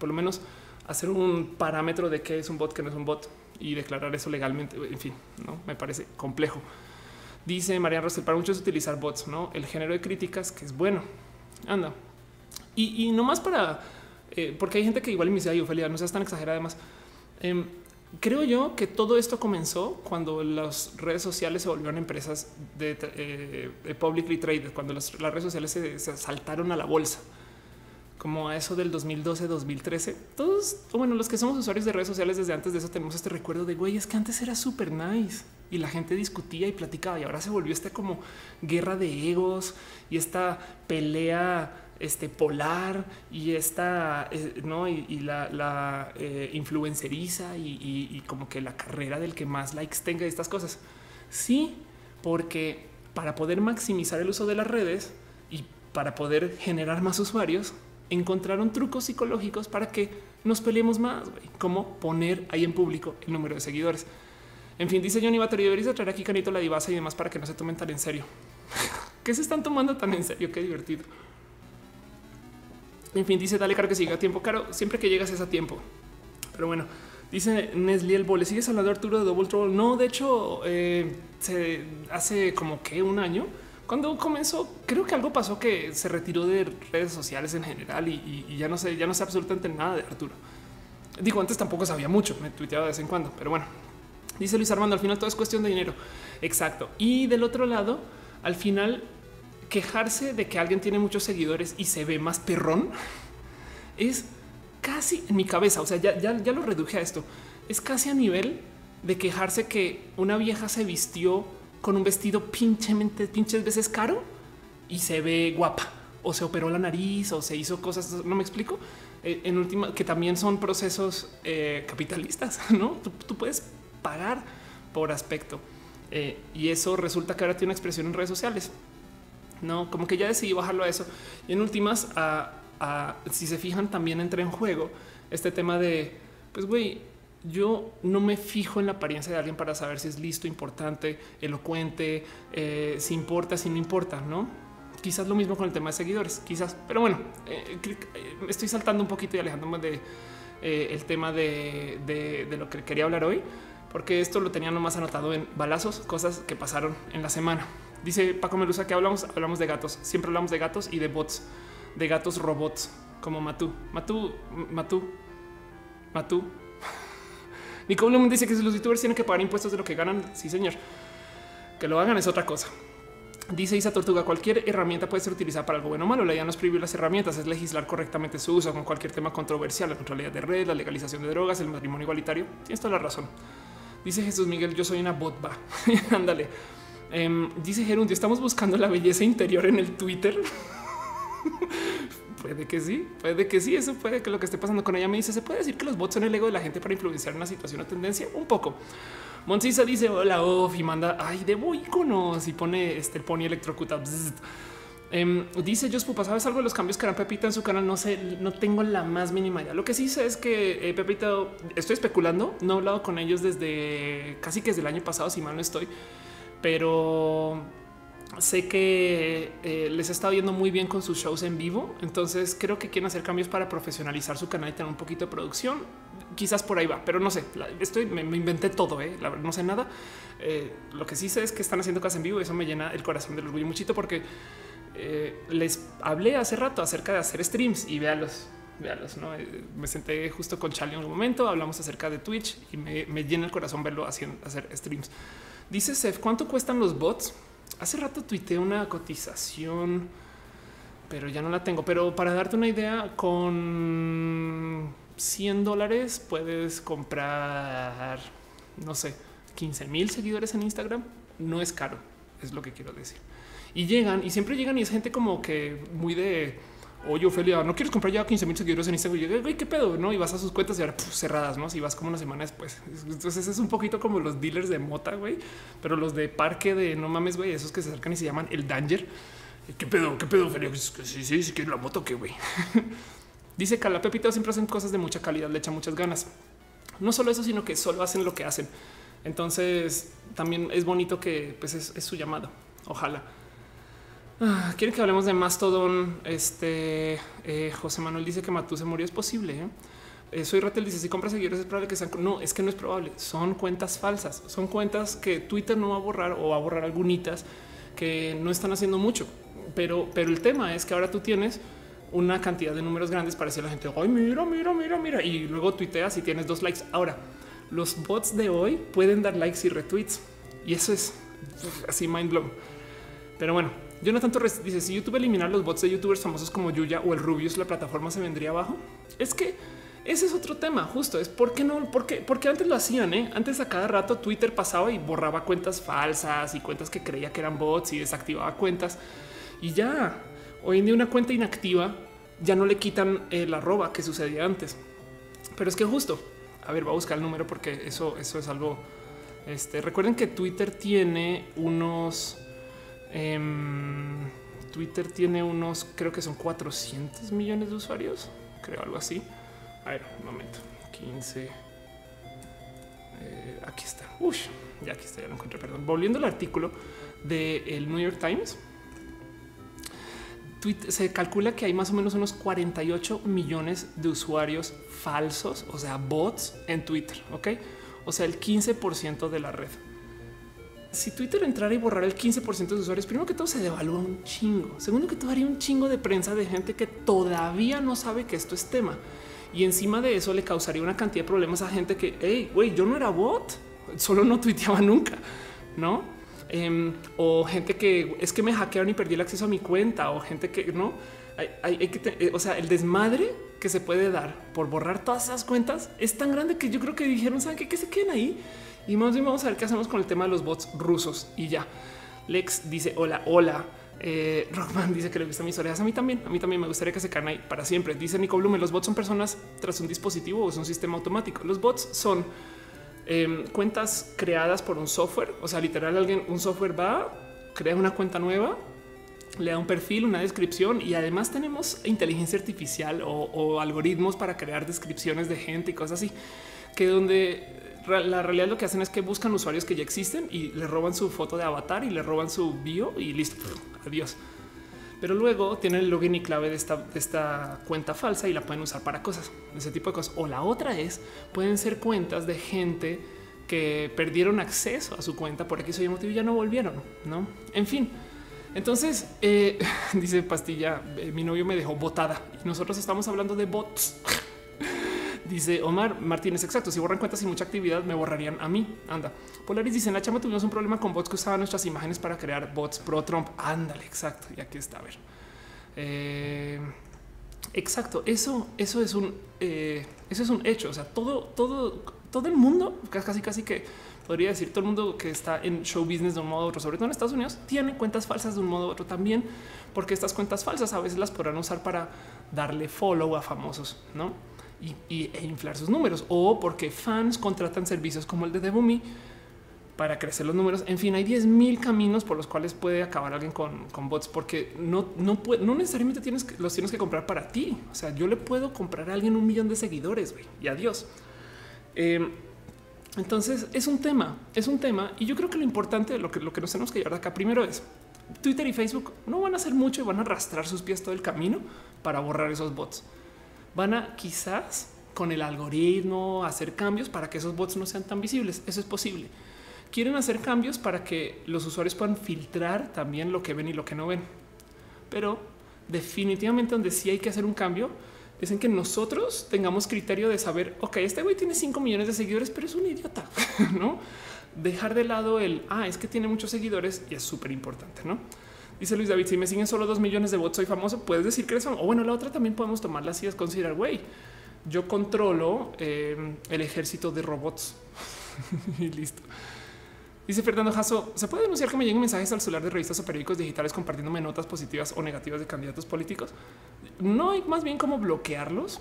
por lo menos hacer un parámetro de qué es un bot, qué no es un bot y declarar eso legalmente. En fin, no me parece complejo. Dice María Rosel, para muchos utilizar bots, no el género de críticas que es bueno. Anda. Y, y no más para, eh, porque hay gente que igual me dice, ay, Ofelia, no seas tan exagerada. Además, em, creo yo que todo esto comenzó cuando las redes sociales se volvieron empresas de, eh, publicly traded, cuando las, redes sociales se, saltaron a la bolsa. Como a eso del 2012, 2013, todos, bueno, los que somos usuarios de redes sociales desde antes de eso tenemos este recuerdo de güey, es que antes era súper nice y la gente discutía y platicaba y ahora se volvió esta como guerra de egos y esta pelea este polar y esta eh, no y, la, la eh, influenceriza y, y como que la carrera del que más likes tenga estas cosas. Sí, porque para poder maximizar el uso de las redes y para poder generar más usuarios, encontraron trucos psicológicos para que nos peleemos más, como poner ahí en público el número de seguidores. En fin, dice Johnny Battery, deberías traer aquí Canito la divasa y demás para que no se tomen tan en serio. ¿Qué se están tomando tan en serio? Qué divertido. En fin, dice dale caro que siga a tiempo. Caro, siempre que llegas es a tiempo. Pero bueno, dice Nesli el Bole, ¿sigues hablando Arturo de Double Trouble? No, de hecho, eh, se hace como que un año cuando comenzó, creo que algo pasó que se retiró de redes sociales en general y, ya no sé, ya no sé absolutamente nada de Arturo. Digo, antes tampoco sabía mucho, me tuiteaba de vez en cuando, pero bueno, dice Luis Armando, al final todo es cuestión de dinero. Exacto. Y del otro lado, al final, quejarse de que alguien tiene muchos seguidores y se ve más perrón es casi en mi cabeza. O sea, ya, ya, ya lo reduje a esto. Es casi a nivel de quejarse que una vieja se vistió con un vestido pinchemente, pinches veces caro y se ve guapa o se operó la nariz o se hizo cosas. No me explico. Eh, en última, que también son procesos eh, capitalistas. No tú, puedes pagar por aspecto eh, y eso resulta que ahora tiene una expresión en redes sociales. No, como que ya decidí bajarlo a eso. Y en últimas, si se fijan, también entra en juego este tema de, pues, güey, yo no me fijo en la apariencia de alguien para saber si es listo, importante, elocuente, eh, si importa, si no importa, no? Quizás lo mismo con el tema de seguidores, quizás, pero bueno, eh, eh, estoy saltando un poquito y alejándome de el tema de, lo que quería hablar hoy, porque esto lo tenía nomás anotado en balazos, cosas que pasaron en la semana. Dice Paco Melusa que hablamos, hablamos de gatos, siempre hablamos de gatos y de bots, de gatos robots como Matú, Matú, Matú, Matú, Nicole dice que los youtubers tienen que pagar impuestos de lo que ganan, sí señor, que lo hagan es otra cosa. Dice Isa Tortuga, cualquier herramienta puede ser utilizada para algo bueno o malo. La idea no es prohibir las herramientas, es legislar correctamente su uso con cualquier tema controversial, la neutralidad de red, la legalización de drogas, el matrimonio igualitario. Tienes toda la razón. Dice Jesús Miguel, yo soy una botba. Ándale. Em, dice Gerundio, estamos buscando la belleza interior en el Twitter. Puede que sí, puede que sí, eso puede que lo que esté pasando con ella me dice, se puede decir que los bots son el ego de la gente para influenciar una situación o tendencia, un poco. Moncisa dice hola off y manda ay de iconos y pone este el pony electrocuta. Em, dice Jos Pupa, ¿sabes algo de los cambios que harán Pepita en su canal? No sé, no tengo la más mínima idea. Lo que sí sé es que eh, Pepita, estoy especulando, no he hablado con ellos desde casi que desde el año pasado, si mal no estoy, pero sé que eh, les está viendo muy bien con sus shows en vivo. Entonces creo que quieren hacer cambios para profesionalizar su canal y tener un poquito de producción. Quizás por ahí va, pero no sé. Estoy, me, inventé todo. ¿eh? La no sé nada. Eh, lo que sí sé es que están haciendo cosas en vivo. Y eso me llena el corazón del orgullo muchito porque les hablé hace rato acerca de hacer streams y véalos. Véalos, ¿no? me senté justo con Charlie en un momento, hablamos acerca de Twitch y me, llena el corazón verlo haciendo hacer streams. Dice Seth, ¿cuánto cuestan los bots? Hace rato tuiteé una cotización, pero ya no la tengo. Pero para darte una idea, con 100 dólares puedes comprar, no sé, 15 mil seguidores en Instagram. No es caro, es lo que quiero decir. Y llegan y siempre llegan y es gente como que muy de Oye, Ophelia, ¿no quieres comprar ya 15 mil seguidores en Instagram? Y yo, güey, ¿qué pedo? No, y vas a sus cuentas y ahora cerradas, ¿no? Si vas como una semana después. Entonces es un poquito como los dealers de mota, güey, pero los de parque de no mames, güey, esos que se acercan y se llaman el danger. ¿Qué pedo? ¿Qué pedo, Ophelia? Sí, sí, sí, quiero la moto, ¿qué, güey? Dice que la Pepito siempre hacen cosas de mucha calidad, le echan muchas ganas. No solo eso, sino que solo hacen lo que hacen. Entonces también es bonito que pues es, es su llamado. Ojalá. Ah, Quieren que hablemos de Mastodon. Este eh, José Manuel dice que Matú se murió. Es posible. ¿eh? Eh, soy Ratel dice si compras seguidores es probable que sean. No, es que no es probable. Son cuentas falsas. Son cuentas que Twitter no va a borrar o va a borrar algunitas que no están haciendo mucho. Pero, pero el tema es que ahora tú tienes una cantidad de números grandes para decir a la gente, ay, mira, mira, mira, mira. Y luego tuiteas y tienes dos likes. Ahora, los bots de hoy pueden dar likes y retweets. Y eso es así mind blown. Pero bueno, Jonathan Torres dice: Si YouTube eliminar los bots de youtubers famosos como Yuya o el Rubius, la plataforma se vendría abajo. Es que ese es otro tema, justo es por qué no, porque, porque antes lo hacían. ¿eh? Antes a cada rato Twitter pasaba y borraba cuentas falsas y cuentas que creía que eran bots y desactivaba cuentas y ya hoy en día una cuenta inactiva ya no le quitan el arroba que sucedía antes. Pero es que justo, a ver, va a buscar el número porque eso, eso es algo. Este, recuerden que Twitter tiene unos Em, Twitter tiene unos, creo que son 400 millones de usuarios, creo algo así. A ver, un momento, 15. Eh, aquí está. Uy, ya aquí está, ya lo encontré. Perdón. Volviendo al artículo del New York Times, se calcula que hay más o menos unos 48 millones de usuarios falsos, o sea, bots en Twitter. Ok, o sea, el 15% de la red si Twitter entrara y borrara el 15% de usuarios, primero que todo se devalúa un chingo. Segundo que todo haría un chingo de prensa de gente que todavía no sabe que esto es tema. Y encima de eso le causaría una cantidad de problemas a gente que, hey, güey, yo no era bot, solo no tuiteaba nunca, ¿no? Em, o gente que es que me hackearon y perdí el acceso a mi cuenta, o gente que no. Hay, que, eh, o sea, el desmadre que se puede dar por borrar todas esas cuentas es tan grande que yo creo que dijeron, ¿saben qué? Que se queden ahí y más bien vamos a ver qué hacemos con el tema de los bots rusos y ya. Lex dice hola, hola. Eh, Rockman dice que le gusta mis orejas. A mí también, a mí también me gustaría que se quedan ahí para siempre. Dice Nico Blume, los bots son personas tras un dispositivo o es un sistema automático. Los bots son em, cuentas creadas por un software. O sea, literal, alguien, un software va, crea una cuenta nueva, le da un perfil, una descripción y además tenemos inteligencia artificial o, o algoritmos para crear descripciones de gente y cosas así, que donde la realidad lo que hacen es que buscan usuarios que ya existen y le roban su foto de avatar y le roban su bio y listo. Adiós. Pero luego tienen el login y clave de esta, esta cuenta falsa y la pueden usar para cosas, ese tipo de cosas. O la otra es, pueden ser cuentas de gente que perdieron acceso a su cuenta por aquí soy motivo y ya no volvieron, ¿no? En fin. Entonces, eh, dice Pastilla, eh, mi novio me dejó botada y nosotros estamos hablando de bots. Dice Omar Martínez, exacto. Si borran cuentas sin mucha actividad, me borrarían a mí. Anda. Polaris dice: En la chama tuvimos un problema con bots que usaban nuestras imágenes para crear bots pro Trump. Ándale, exacto. Y aquí está. A ver. Eh, exacto. Eso, eso es un, eh, eso es un hecho. O sea, todo, todo, todo el mundo, casi, casi que podría decir todo el mundo que está en show business de un modo u otro, sobre todo en Estados Unidos, tiene cuentas falsas de un modo u otro también, porque estas cuentas falsas a veces las podrán usar para darle follow a famosos, no? Y, e inflar sus números o porque fans contratan servicios como el de Devumi para crecer los números. En fin, hay 10 mil caminos por los cuales puede acabar alguien con, bots, porque no, no, no necesariamente tienes los tienes que comprar para ti. O sea, yo le puedo comprar a alguien un millón de seguidores y adiós. Em, entonces es un tema, es un tema. Y yo creo que lo importante lo que, lo que nos tenemos que llevar de acá primero es Twitter y Facebook no van a hacer mucho y van a arrastrar sus pies todo el camino para borrar esos bots van a quizás con el algoritmo hacer cambios para que esos bots no sean tan visibles. Eso es posible. Quieren hacer cambios para que los usuarios puedan filtrar también lo que ven y lo que no ven. Pero definitivamente donde sí hay que hacer un cambio es en que nosotros tengamos criterio de saber, ok, este güey tiene 5 millones de seguidores, pero es un idiota, ¿no? Dejar de lado el, ah, es que tiene muchos seguidores y es súper importante, ¿no? Dice Luis David, si me siguen solo dos millones de bots, soy famoso. Puedes decir que eres O bueno, la otra también podemos tomarla así, es considerar, güey, yo controlo eh, el ejército de robots y listo. Dice Fernando Jasso, ¿se puede denunciar que me lleguen mensajes al celular de revistas o periódicos digitales compartiéndome notas positivas o negativas de candidatos políticos? No hay más bien como bloquearlos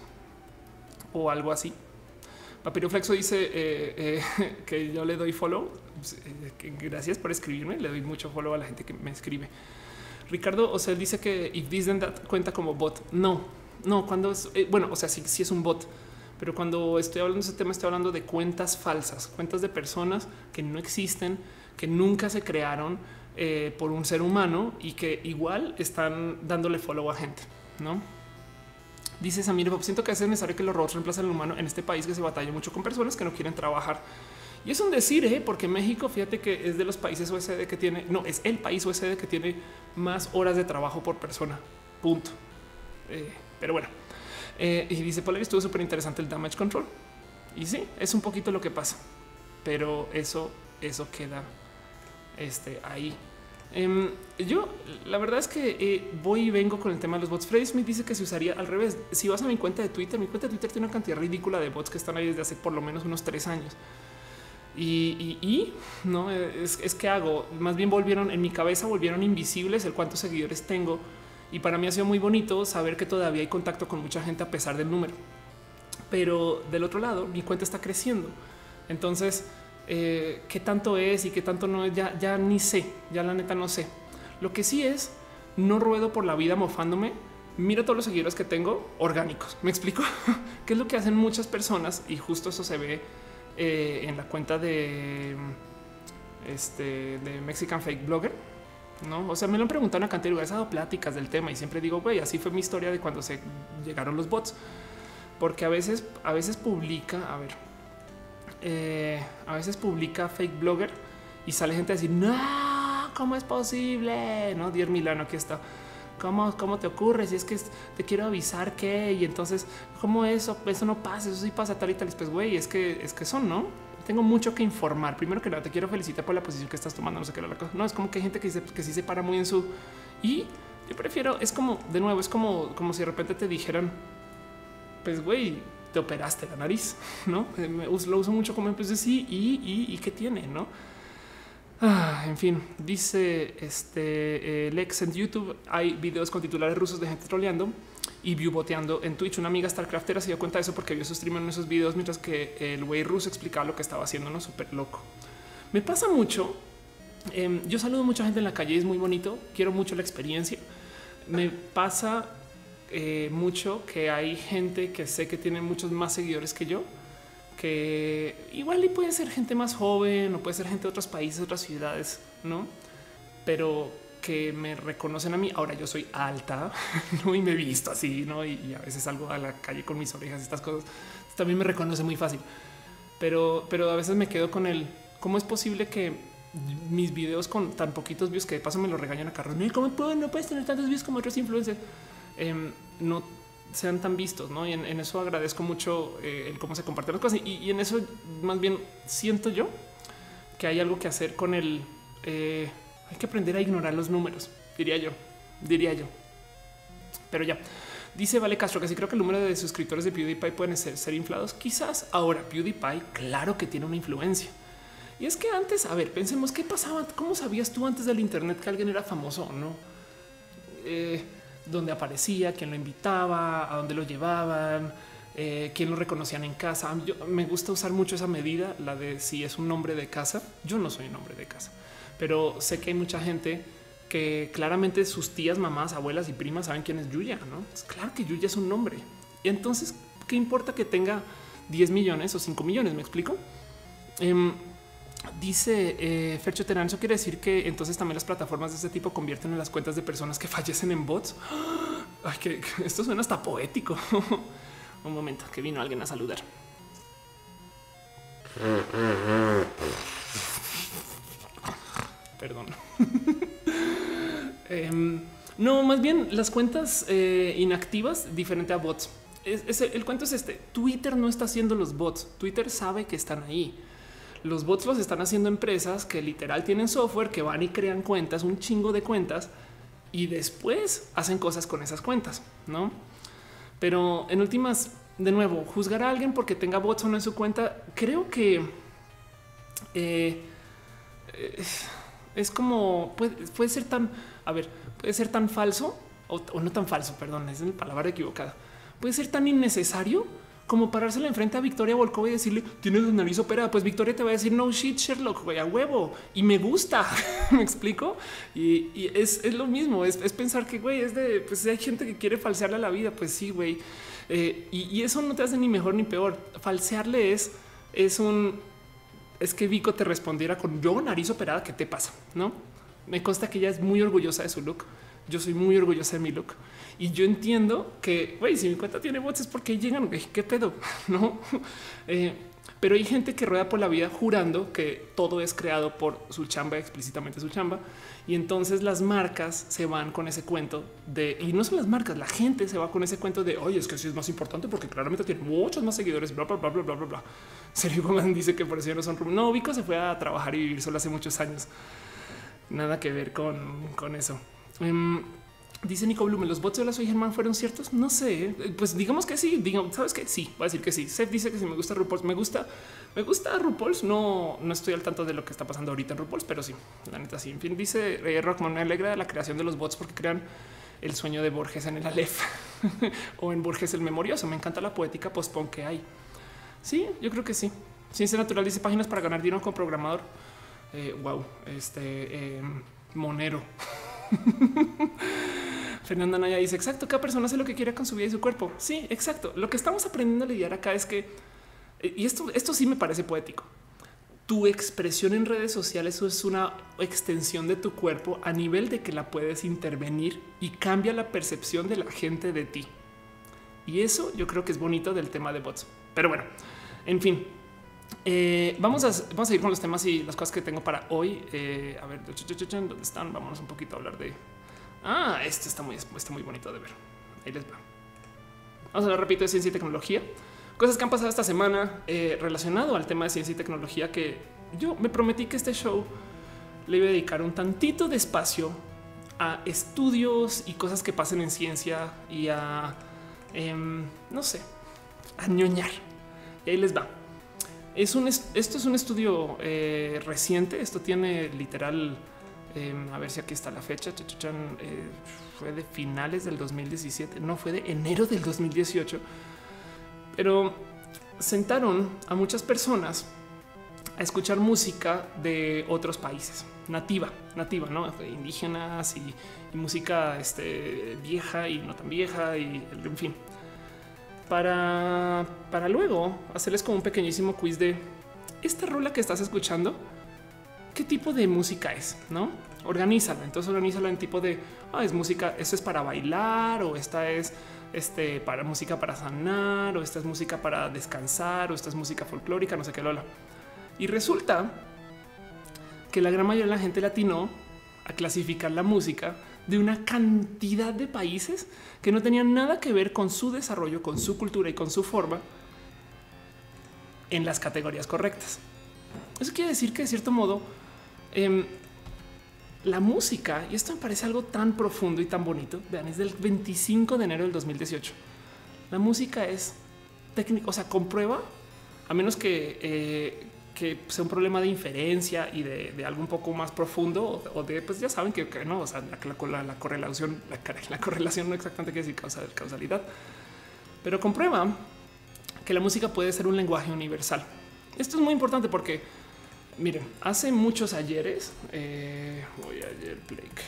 o algo así. Papiroflexo dice eh, eh, que yo le doy follow. Pues, gracias por escribirme. Le doy mucho follow a la gente que me escribe. Ricardo o sea, dice que if this then that cuenta como bot. No, no, cuando es bueno, o sea, sí, sí es un bot, pero cuando estoy hablando de ese tema, estoy hablando de cuentas falsas, cuentas de personas que no existen, que nunca se crearon por un ser humano y que igual están dándole follow a gente, no? Dice Samir, siento que es necesario que los robots reemplacen al humano en este país que se batalla mucho con personas que no quieren trabajar. Y es un decir, ¿eh? porque México, fíjate que es de los países OSD que tiene, no, es el país OSD que tiene más horas de trabajo por persona. Punto. Eh, pero bueno, eh, y dice Polaris, estuvo súper interesante el damage control. Y sí, es un poquito lo que pasa, pero eso, eso queda este, ahí. Em, yo la verdad es que eh, voy y vengo con el tema de los bots. Freddy Smith dice que se usaría al revés. Si vas a mi cuenta de Twitter, mi cuenta de Twitter tiene una cantidad ridícula de bots que están ahí desde hace por lo menos unos tres años. Y, no es, es, que hago más bien volvieron en mi cabeza, volvieron invisibles el cuántos seguidores tengo. Y para mí ha sido muy bonito saber que todavía hay contacto con mucha gente a pesar del número. Pero del otro lado, mi cuenta está creciendo. Entonces, eh, qué tanto es y qué tanto no es, ya, ya ni sé, ya la neta no sé. Lo que sí es, no ruedo por la vida mofándome. Mira todos los seguidores que tengo orgánicos. Me explico qué es lo que hacen muchas personas y justo eso se ve eh, en la cuenta de este de Mexican Fake Blogger. No, o sea, me lo han preguntado una cantidad de lugares, dado pláticas del tema y siempre digo, güey, así fue mi historia de cuando se llegaron los bots, porque a veces, a veces publica, a ver, eh, a veces publica fake blogger y sale gente a decir, no, ¿cómo es posible? No, Dier Milano, aquí está. ¿Cómo, ¿Cómo te ocurre? Si es que te quiero avisar que y entonces, ¿cómo eso? Eso no pasa, eso sí pasa tal y tal. Pues, güey, es que es que son, ¿no? Tengo mucho que informar. Primero que nada, te quiero felicitar por la posición que estás tomando. No sé qué la cosa. No es como que hay gente que dice que sí se para muy en su y yo prefiero. Es como de nuevo, es como, como si de repente te dijeran, pues, güey, te operaste la nariz, no eh, lo uso mucho como ejemplo. Sí, y, y, qué tiene, no? Ah, en fin, dice este Lex en YouTube. Hay videos con titulares rusos de gente troleando y boteando en Twitch. Una amiga Starcraftera se dio cuenta de eso porque vio su stream en esos videos mientras que el güey ruso explicaba lo que estaba haciendo, no súper loco. Me pasa mucho. Em, yo saludo a mucha gente en la calle, es muy bonito. Quiero mucho la experiencia. Me pasa eh, mucho que hay gente que sé que tiene muchos más seguidores que yo, que igual y puede ser gente más joven o puede ser gente de otros países, otras ciudades, no? Pero que me reconocen a mí. Ahora yo soy alta ¿no? y me he visto así, no? Y, a veces salgo a la calle con mis orejas y estas cosas. También me reconoce muy fácil, pero, pero a veces me quedo con el cómo es posible que mis videos con tan poquitos views que de paso me lo regañan a Carlos. ¿Cómo puedo, no puedes tener tantos views como otros influencers? Em, no sean tan vistos, ¿no? Y en, eso agradezco mucho eh, el cómo se comparten las cosas. Y, en eso más bien siento yo que hay algo que hacer con el... Eh, hay que aprender a ignorar los números, diría yo, diría yo. Pero ya. Dice Vale Castro que sí creo que el número de suscriptores de PewDiePie pueden ser, ser inflados. Quizás ahora PewDiePie, claro que tiene una influencia. Y es que antes, a ver, pensemos qué pasaba. ¿Cómo sabías tú antes del Internet que alguien era famoso o no? Eh, dónde aparecía, quién lo invitaba, a dónde lo llevaban, eh, quién lo reconocían en casa. me gusta usar mucho esa medida, la de si es un nombre de casa. Yo no soy un nombre de casa, pero sé que hay mucha gente que claramente sus tías, mamás, abuelas y primas saben quién es Yuya. No es claro que Yuya es un nombre. Entonces, ¿qué importa que tenga 10 millones o 5 millones? Me explico. Em, Dice eh, Fercho Terán, eso quiere decir que entonces también las plataformas de este tipo convierten en las cuentas de personas que fallecen en bots. Esto suena hasta poético. Un momento, que vino alguien a saludar. Perdón. Em, no, más bien las cuentas eh, inactivas diferente a bots. el cuento es este. Twitter no está haciendo los bots. Twitter sabe que están ahí los bots los están haciendo empresas que literal tienen software que van y crean cuentas, un chingo de cuentas y después hacen cosas con esas cuentas, no? Pero en últimas, de nuevo, juzgar a alguien porque tenga bots o no en su cuenta, creo que eh, es como puede, ser tan, a ver, puede ser tan falso o, o no tan falso, perdón, es la palabra equivocada. Puede ser tan innecesario como parársela enfrente a Victoria Volkova y decirle tienes la nariz operada. Pues Victoria te va a decir no shit, Sherlock, güey, a huevo y me gusta. me explico. Y, es, lo mismo. Es, pensar que güey, es de pues hay gente que quiere falsearle la vida. Pues sí, güey. Eh, y, eso no te hace ni mejor ni peor. Falsearle es, es un es que Vico te respondiera con yo nariz operada. ¿Qué te pasa? No me consta que ella es muy orgullosa de su look. Yo soy muy orgullosa de mi look. Y yo entiendo que, güey, si mi cuenta tiene bots es porque llegan, qué pedo, no? Eh, pero hay gente que rueda por la vida jurando que todo es creado por su chamba, explícitamente su chamba. Y entonces las marcas se van con ese cuento de, y no son las marcas, la gente se va con ese cuento de, oye, es que sí es más importante porque claramente tiene muchos más seguidores, bla, bla, bla, bla, bla, bla, bla. Sergio dice que por eso no son... No, Vico se fue a trabajar y vivir solo hace muchos años. Nada que ver con, con eso. Em, Dice Nico Blume, ¿los bots de la Soy Germán fueron ciertos? No sé, eh, pues digamos que sí, digamos, ¿sabes que Sí, voy a decir que sí. Seth dice que si me gusta RuPaul's, me gusta, me gusta RuPaul's, no, no estoy al tanto de lo que está pasando ahorita en RuPaul's, pero sí, la neta sí. En fin, dice eh, Rockman, me alegra la creación de los bots porque crean el sueño de Borges en el Aleph o en Borges el Memorioso. Me encanta la poética postpon que hay. Sí, yo creo que sí. Ciencia natural dice páginas para ganar dinero con programador. Eh, wow, este em, monero. Fernanda Naya dice exacto. Cada persona hace lo que quiere con su vida y su cuerpo. Sí, exacto. Lo que estamos aprendiendo a lidiar acá es que, eh, y esto, esto sí me parece poético. Tu expresión en redes sociales es una extensión de tu cuerpo a nivel de que la puedes intervenir y cambia la percepción de la gente de ti. Y eso yo creo que es bonito del tema de bots. Pero bueno, en fin, eh, vamos, a, vamos a ir con los temas y las cosas que tengo para hoy. Eh, a ver, ¿dónde están? Vámonos un poquito a hablar de Ah, este está muy, está muy bonito de ver. Ahí les va. Vamos a hablar rápido de ciencia y tecnología. Cosas que han pasado esta semana eh, relacionado al tema de ciencia y tecnología que yo me prometí que este show le iba a dedicar un tantito de espacio a estudios y cosas que pasen en ciencia y a, em, no sé, a ñoñar. Y ahí les va. Es un, esto es un estudio eh, reciente. Esto tiene literal Em, a ver si aquí está la fecha. Eh, fue de finales del 2017, no fue de enero del 2018, pero sentaron a muchas personas a escuchar música de otros países, nativa, nativa, no indígenas y, música este, vieja y no tan vieja y en fin, para, para luego hacerles como un pequeñísimo quiz de esta rola que estás escuchando qué tipo de música es, no? Organízala. Entonces organízala en tipo de ah, es música, eso es para bailar o esta es este para música para sanar o esta es música para descansar o esta es música folclórica, no sé qué lola. Y resulta que la gran mayoría de la gente latino a clasificar la música de una cantidad de países que no tenían nada que ver con su desarrollo, con su cultura y con su forma en las categorías correctas. Eso quiere decir que de cierto modo Em, la música, y esto me parece algo tan profundo y tan bonito, vean, es del 25 de enero del 2018. La música es técnica, o sea, comprueba, a menos que, eh, que sea un problema de inferencia y de, algo un poco más profundo o, de, pues ya saben que, no, o sea, la, la, correlación, la, correlación no exactamente quiere decir causa, causalidad, pero comprueba que la música puede ser un lenguaje universal. Esto es muy importante porque Miren, hace muchos ayeres, eh, voy ayer Blake,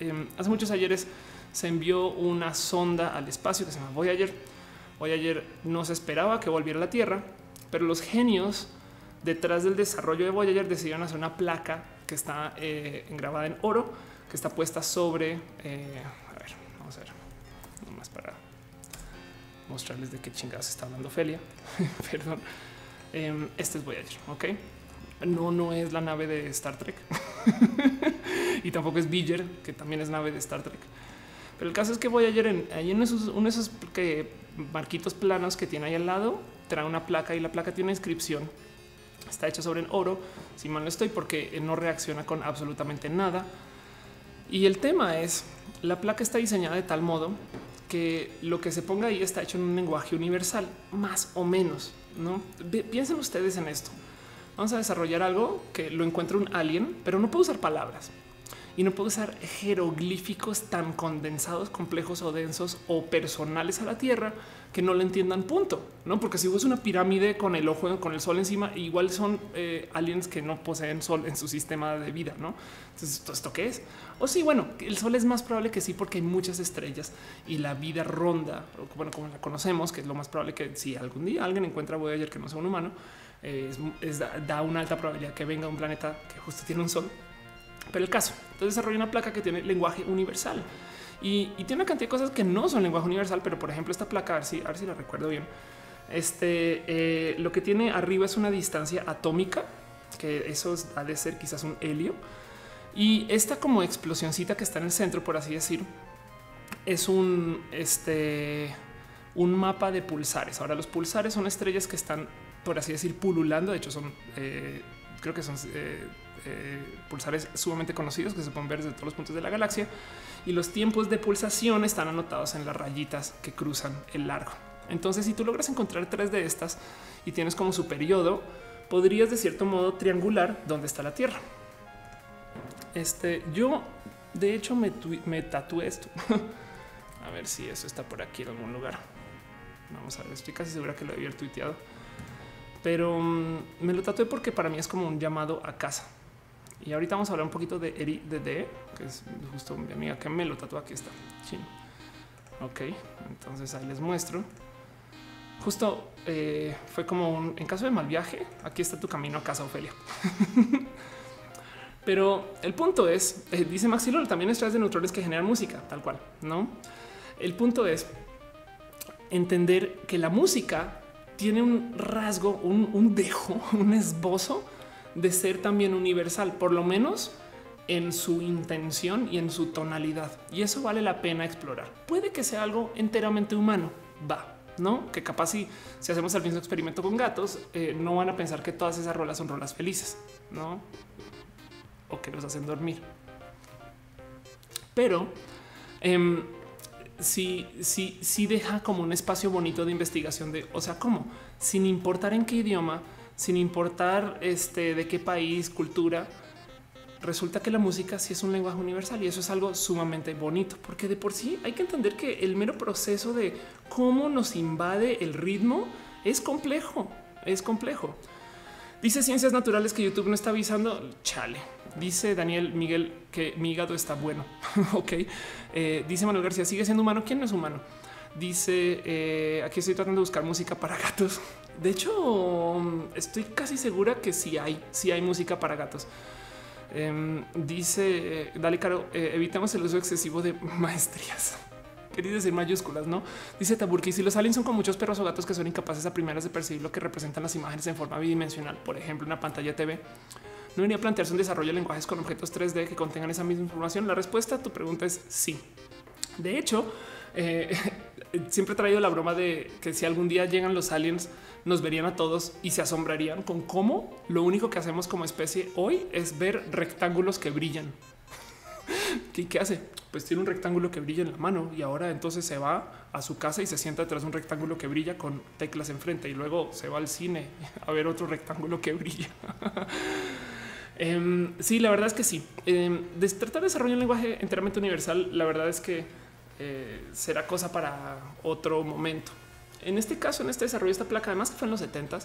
em, hace muchos ayeres se envió una sonda al espacio que se llama Voyager. Voyager no se esperaba que volviera a la Tierra, pero los genios detrás del desarrollo de Voyager decidieron hacer una placa que está eh, grabada en oro, que está puesta sobre, eh, a ver, vamos a ver, nomás para mostrarles de qué chingados está hablando Felia. Perdón. Em, este es Voyager, ok no, no es la nave de Star Trek y tampoco es Biller, que también es nave de Star Trek. Pero el caso es que voy ayer en, ahí en esos, uno de esos que, marquitos planos que tiene ahí al lado, trae una placa y la placa tiene una inscripción. Está hecha sobre el oro, si mal no estoy, porque no reacciona con absolutamente nada. Y el tema es, la placa está diseñada de tal modo que lo que se ponga ahí está hecho en un lenguaje universal, más o menos. No piensen ustedes en esto. Vamos a desarrollar algo que lo encuentre un alien, pero no puedo usar palabras y no puedo usar jeroglíficos tan condensados, complejos o densos o personales a la Tierra que no le entiendan punto, no? Porque si vos una pirámide con el ojo, con el sol encima, igual son eh, aliens que no poseen sol en su sistema de vida, no? Entonces, ¿esto qué es? O sí, bueno, el sol es más probable que sí, porque hay muchas estrellas y la vida ronda, bueno, como la conocemos, que es lo más probable que si algún día alguien encuentra Voyager que no sea un humano, es, da una alta probabilidad que venga un planeta que justo tiene un sol. Pero el caso, entonces desarrolla una placa que tiene lenguaje universal. Y, tiene una cantidad de cosas que no son lenguaje universal, pero por ejemplo esta placa, a ver si, a ver si la recuerdo bien, este, eh, lo que tiene arriba es una distancia atómica, que eso ha de ser quizás un helio, y esta como explosioncita que está en el centro, por así decir, es un, este, un mapa de pulsares. Ahora los pulsares son estrellas que están, por así decir, pululando, de hecho son, eh, creo que son... Eh, eh, pulsares sumamente conocidos que se pueden ver desde todos los puntos de la galaxia y los tiempos de pulsación están anotados en las rayitas que cruzan el largo. Entonces, si tú logras encontrar tres de estas y tienes como su periodo, podrías de cierto modo triangular dónde está la Tierra. Este, yo de hecho me, me tatué esto. a ver si eso está por aquí en algún lugar. Vamos a ver, estoy casi segura que lo había tuiteado. Pero mm, me lo tatué porque para mí es como un llamado a casa. Y ahorita vamos a hablar un poquito de Eri de que es justo mi amiga que me lo tatuó. Aquí está. Sí. Ok, entonces ahí les muestro. Justo eh, fue como un en caso de mal viaje. Aquí está tu camino a casa, Ofelia. Pero el punto es, eh, dice Maxilol, también estrellas de neutrones que generan música, tal cual, no? El punto es entender que la música tiene un rasgo, un, dejo, un esbozo de ser también universal, por lo menos en su intención y en su tonalidad. Y eso vale la pena explorar. Puede que sea algo enteramente humano, va, no? Que capaz si, si hacemos el mismo experimento con gatos, eh, no van a pensar que todas esas rolas son rolas felices, no? O que los hacen dormir. Pero eh, sí, sí, sí deja como un espacio bonito de investigación de, o sea, cómo, sin importar en qué idioma, sin importar este, de qué país, cultura, resulta que la música sí es un lenguaje universal y eso es algo sumamente bonito, porque de por sí hay que entender que el mero proceso de cómo nos invade el ritmo es complejo, es complejo. Dice Ciencias Naturales que YouTube no está avisando. Chale. Dice Daniel Miguel que mi hígado está bueno. ok. Eh, dice Manuel García, sigue siendo humano. ¿Quién no es humano? Dice eh, aquí estoy tratando de buscar música para gatos. De hecho, estoy casi segura que sí hay, sí hay música para gatos. Em, dice eh, Dale Caro, evitamos el uso excesivo de maestrías. Quería decir mayúsculas, no? Dice Taburki, si los aliens son con muchos perros o gatos que son incapaces a primeras de percibir lo que representan las imágenes en forma bidimensional, por ejemplo, una pantalla TV, ¿no venía a plantearse un desarrollo de lenguajes con objetos 3D que contengan esa misma información? La respuesta a tu pregunta es sí. De hecho, eh, siempre he traído la broma de que si algún día llegan los aliens, nos verían a todos y se asombrarían con cómo lo único que hacemos como especie hoy es ver rectángulos que brillan. ¿Qué, ¿Qué, hace? Pues tiene un rectángulo que brilla en la mano y ahora entonces se va a su casa y se sienta de un rectángulo que brilla con teclas enfrente y luego se va al cine a ver otro rectángulo que brilla. eh, sí, la verdad es que sí. Eh, de tratar de desarrollar un lenguaje enteramente universal, la verdad es que eh, será cosa para otro momento. En este caso, en este desarrollo, esta placa, además que fue en los 70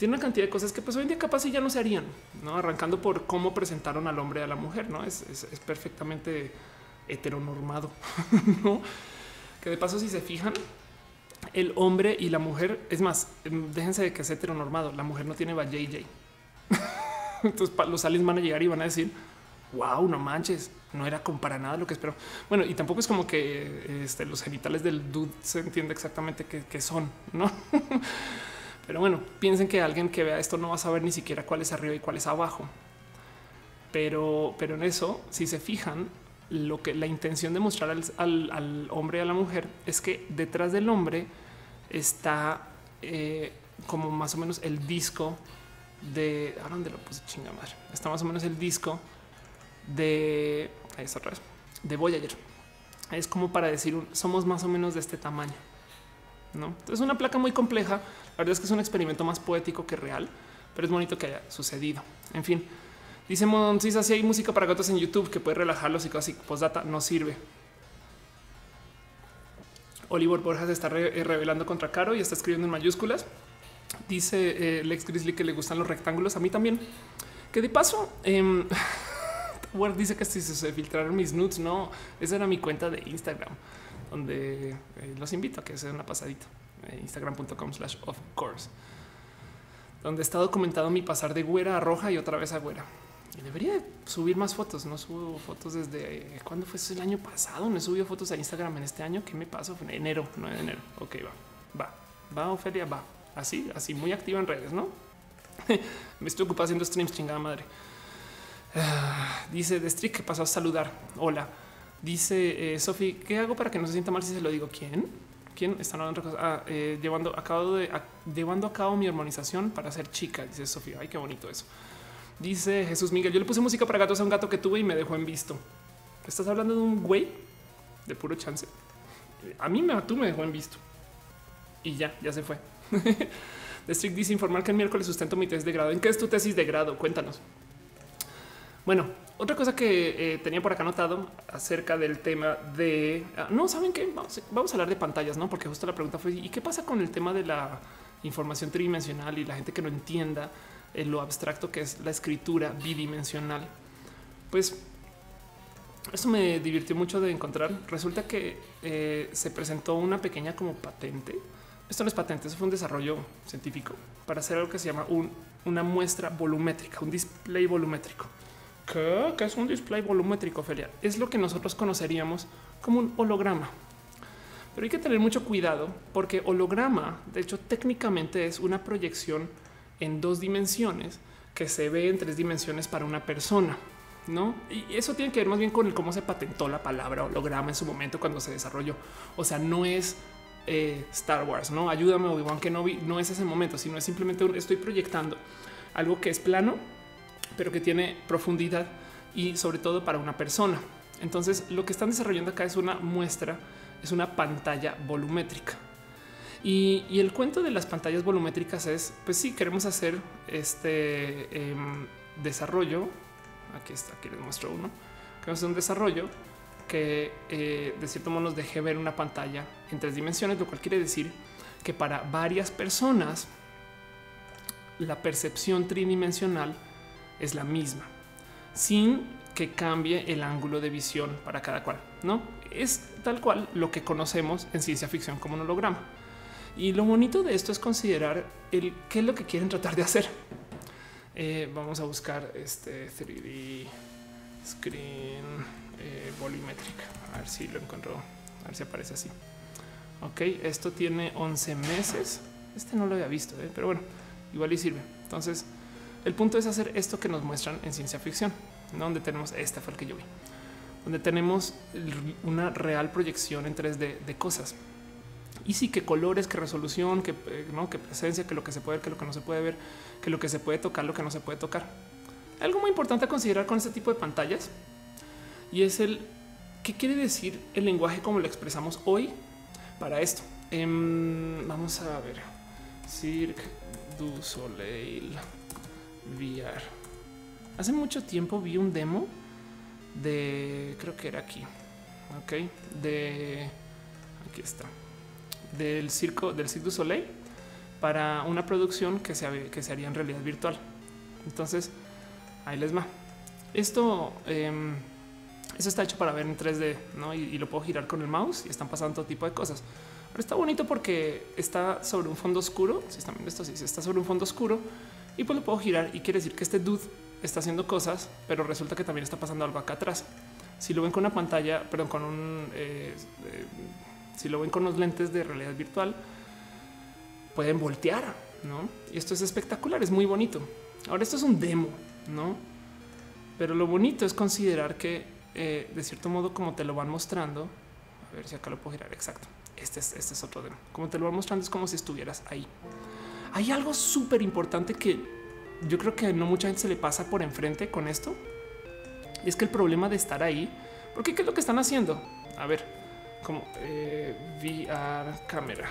tiene una cantidad de cosas que pues hoy en día capaz ya no se harían, no arrancando por cómo presentaron al hombre y a la mujer, no es, perfectamente heteronormado, no que de paso, si se fijan, el hombre y la mujer es más, em, déjense de que es heteronormado. La mujer no tiene JJ. Entonces los aliens van a llegar y van a decir wow, no manches, no era para nada lo que espero. Bueno, y tampoco es como que este, los genitales del dude se entiende exactamente qué, son, no? Pero bueno, piensen que alguien que vea esto no va a saber ni siquiera cuál es arriba y cuál es abajo. Pero, pero en eso, si se fijan, lo que la intención de mostrar al, hombre y a la mujer es que detrás del hombre está eh, como más o menos el disco de ¿a dónde lo puse chinga madre? Está más o menos el disco de otra vez, de Voyager. Es como para decir somos más o menos de este tamaño. No es una placa muy compleja. La verdad es que es un experimento más poético que real, pero es bonito que haya sucedido. En fin, dice Moncisa, si hay música para gatos en YouTube que puede relajarlos y casi postdata no sirve. Oliver Borjas está eh, revelando contra Caro y está escribiendo en mayúsculas. Dice eh, Lex Grizzly que le gustan los rectángulos. A mí también. Que de paso, eh, dice que si se filtraron mis nudes, no, esa era mi cuenta de Instagram, donde eh, los invito a que se una pasadita. Instagram.com slash of course, donde está documentado mi pasar de güera a roja y otra vez a güera. Y debería subir más fotos. No subo fotos desde cuándo fue el año pasado. No he subido fotos a Instagram en este año. ¿Qué me pasó? En enero, no de enero. Ok, va, va, va, Ofelia, va. Así, así, muy activa en redes, no? me estoy ocupado haciendo streams, chingada madre. Ah, dice de Strick que pasó a saludar. Hola. Dice eh, Sofi, ¿qué hago para que no se sienta mal si se lo digo? ¿Quién? ¿Quién está hablando cosa? Ah, eh, llevando, acabo de, llevando a cabo mi hormonización para ser chica, dice Sofía. Ay, qué bonito eso. Dice Jesús Miguel, yo le puse música para gatos a un gato que tuve y me dejó en visto. ¿Estás hablando de un güey? De puro chance. A mí me, tú me dejó en visto. Y ya, ya se fue. The Strict dice informar que el miércoles sustento mi tesis de grado. ¿En qué es tu tesis de grado? Cuéntanos. Bueno, otra cosa que eh, tenía por acá anotado acerca del tema de... Ah, no, ¿saben qué? Vamos, a hablar de pantallas, ¿no? Porque justo la pregunta fue, ¿y qué pasa con el tema de la información tridimensional y la gente que no entienda lo abstracto que es la escritura bidimensional. Pues eso me divirtió mucho de encontrar. Resulta que eh, se presentó una pequeña como patente. Esto no es patente, eso fue un desarrollo científico para hacer algo que se llama una muestra volumétrica, un display volumétrico. ¿Qué? ¿Qué es un display volumétrico, Felia? Es lo que nosotros conoceríamos como un holograma. Pero hay que tener mucho cuidado porque holograma, de hecho, técnicamente es una proyección en dos dimensiones que se ve en tres dimensiones para una persona. No, y eso tiene que ver más bien con el cómo se patentó la palabra holograma en su momento cuando se desarrolló. O sea, no es eh, Star Wars, no ayúdame, Obi-Wan Kenobi, no es ese momento, sino es simplemente un, estoy proyectando algo que es plano, pero que tiene profundidad y sobre todo para una persona. Entonces, lo que están desarrollando acá es una muestra, es una pantalla volumétrica. Y, el cuento de las pantallas volumétricas es, pues sí, queremos hacer este em, desarrollo. Aquí está, aquí les muestro uno. Queremos hacer un desarrollo que eh, de cierto modo nos deje ver una pantalla en tres dimensiones, lo cual quiere decir que para varias personas la percepción tridimensional es la misma, sin que cambie el ángulo de visión para cada cual. No es tal cual lo que conocemos en ciencia ficción como un holograma. Y lo bonito de esto es considerar el qué es lo que quieren tratar de hacer. Eh, vamos a buscar este 3D screen eh, volumétrica. A ver si lo encuentro. A ver si aparece así. Ok, esto tiene 11 meses. Este no lo había visto, eh, pero bueno, igual y sirve. Entonces, el punto es hacer esto que nos muestran en ciencia ficción, donde tenemos este fue el que yo vi, donde tenemos una real proyección en 3D de cosas y sí que colores, que resolución, que, eh, ¿no? que presencia, que lo que se puede ver, que lo que no se puede ver, que lo que se puede tocar, lo que no se puede tocar. Algo muy importante a considerar con este tipo de pantallas y es el qué quiere decir el lenguaje como lo expresamos hoy para esto. Em, vamos a ver. Cirque du Soleil VR. Hace mucho tiempo vi un demo de, creo que era aquí, ok, de, aquí está, del circo del Cirque du Soleil para una producción que se, que se haría en realidad virtual. Entonces, ahí les va. Esto, em, eso está hecho para ver en 3D ¿no? y, lo puedo girar con el mouse y están pasando todo tipo de cosas. Pero está bonito porque está sobre un fondo oscuro. Si están viendo esto, sí, está sobre un fondo oscuro y pues lo puedo girar y quiere decir que este dude está haciendo cosas, pero resulta que también está pasando algo acá atrás. Si lo ven con una pantalla, perdón, con un eh, eh, si lo ven con los lentes de realidad virtual, pueden voltear, ¿no? Y esto es espectacular, es muy bonito. Ahora, esto es un demo, ¿no? Pero lo bonito es considerar que, eh, de cierto modo, como te lo van mostrando, a ver si acá lo puedo girar, exacto. Este es, este es otro demo. Como te lo van mostrando, es como si estuvieras ahí. Hay algo súper importante que yo creo que no mucha gente se le pasa por enfrente con esto. Y es que el problema de estar ahí, porque ¿qué es lo que están haciendo? A ver, como eh, VR cámara.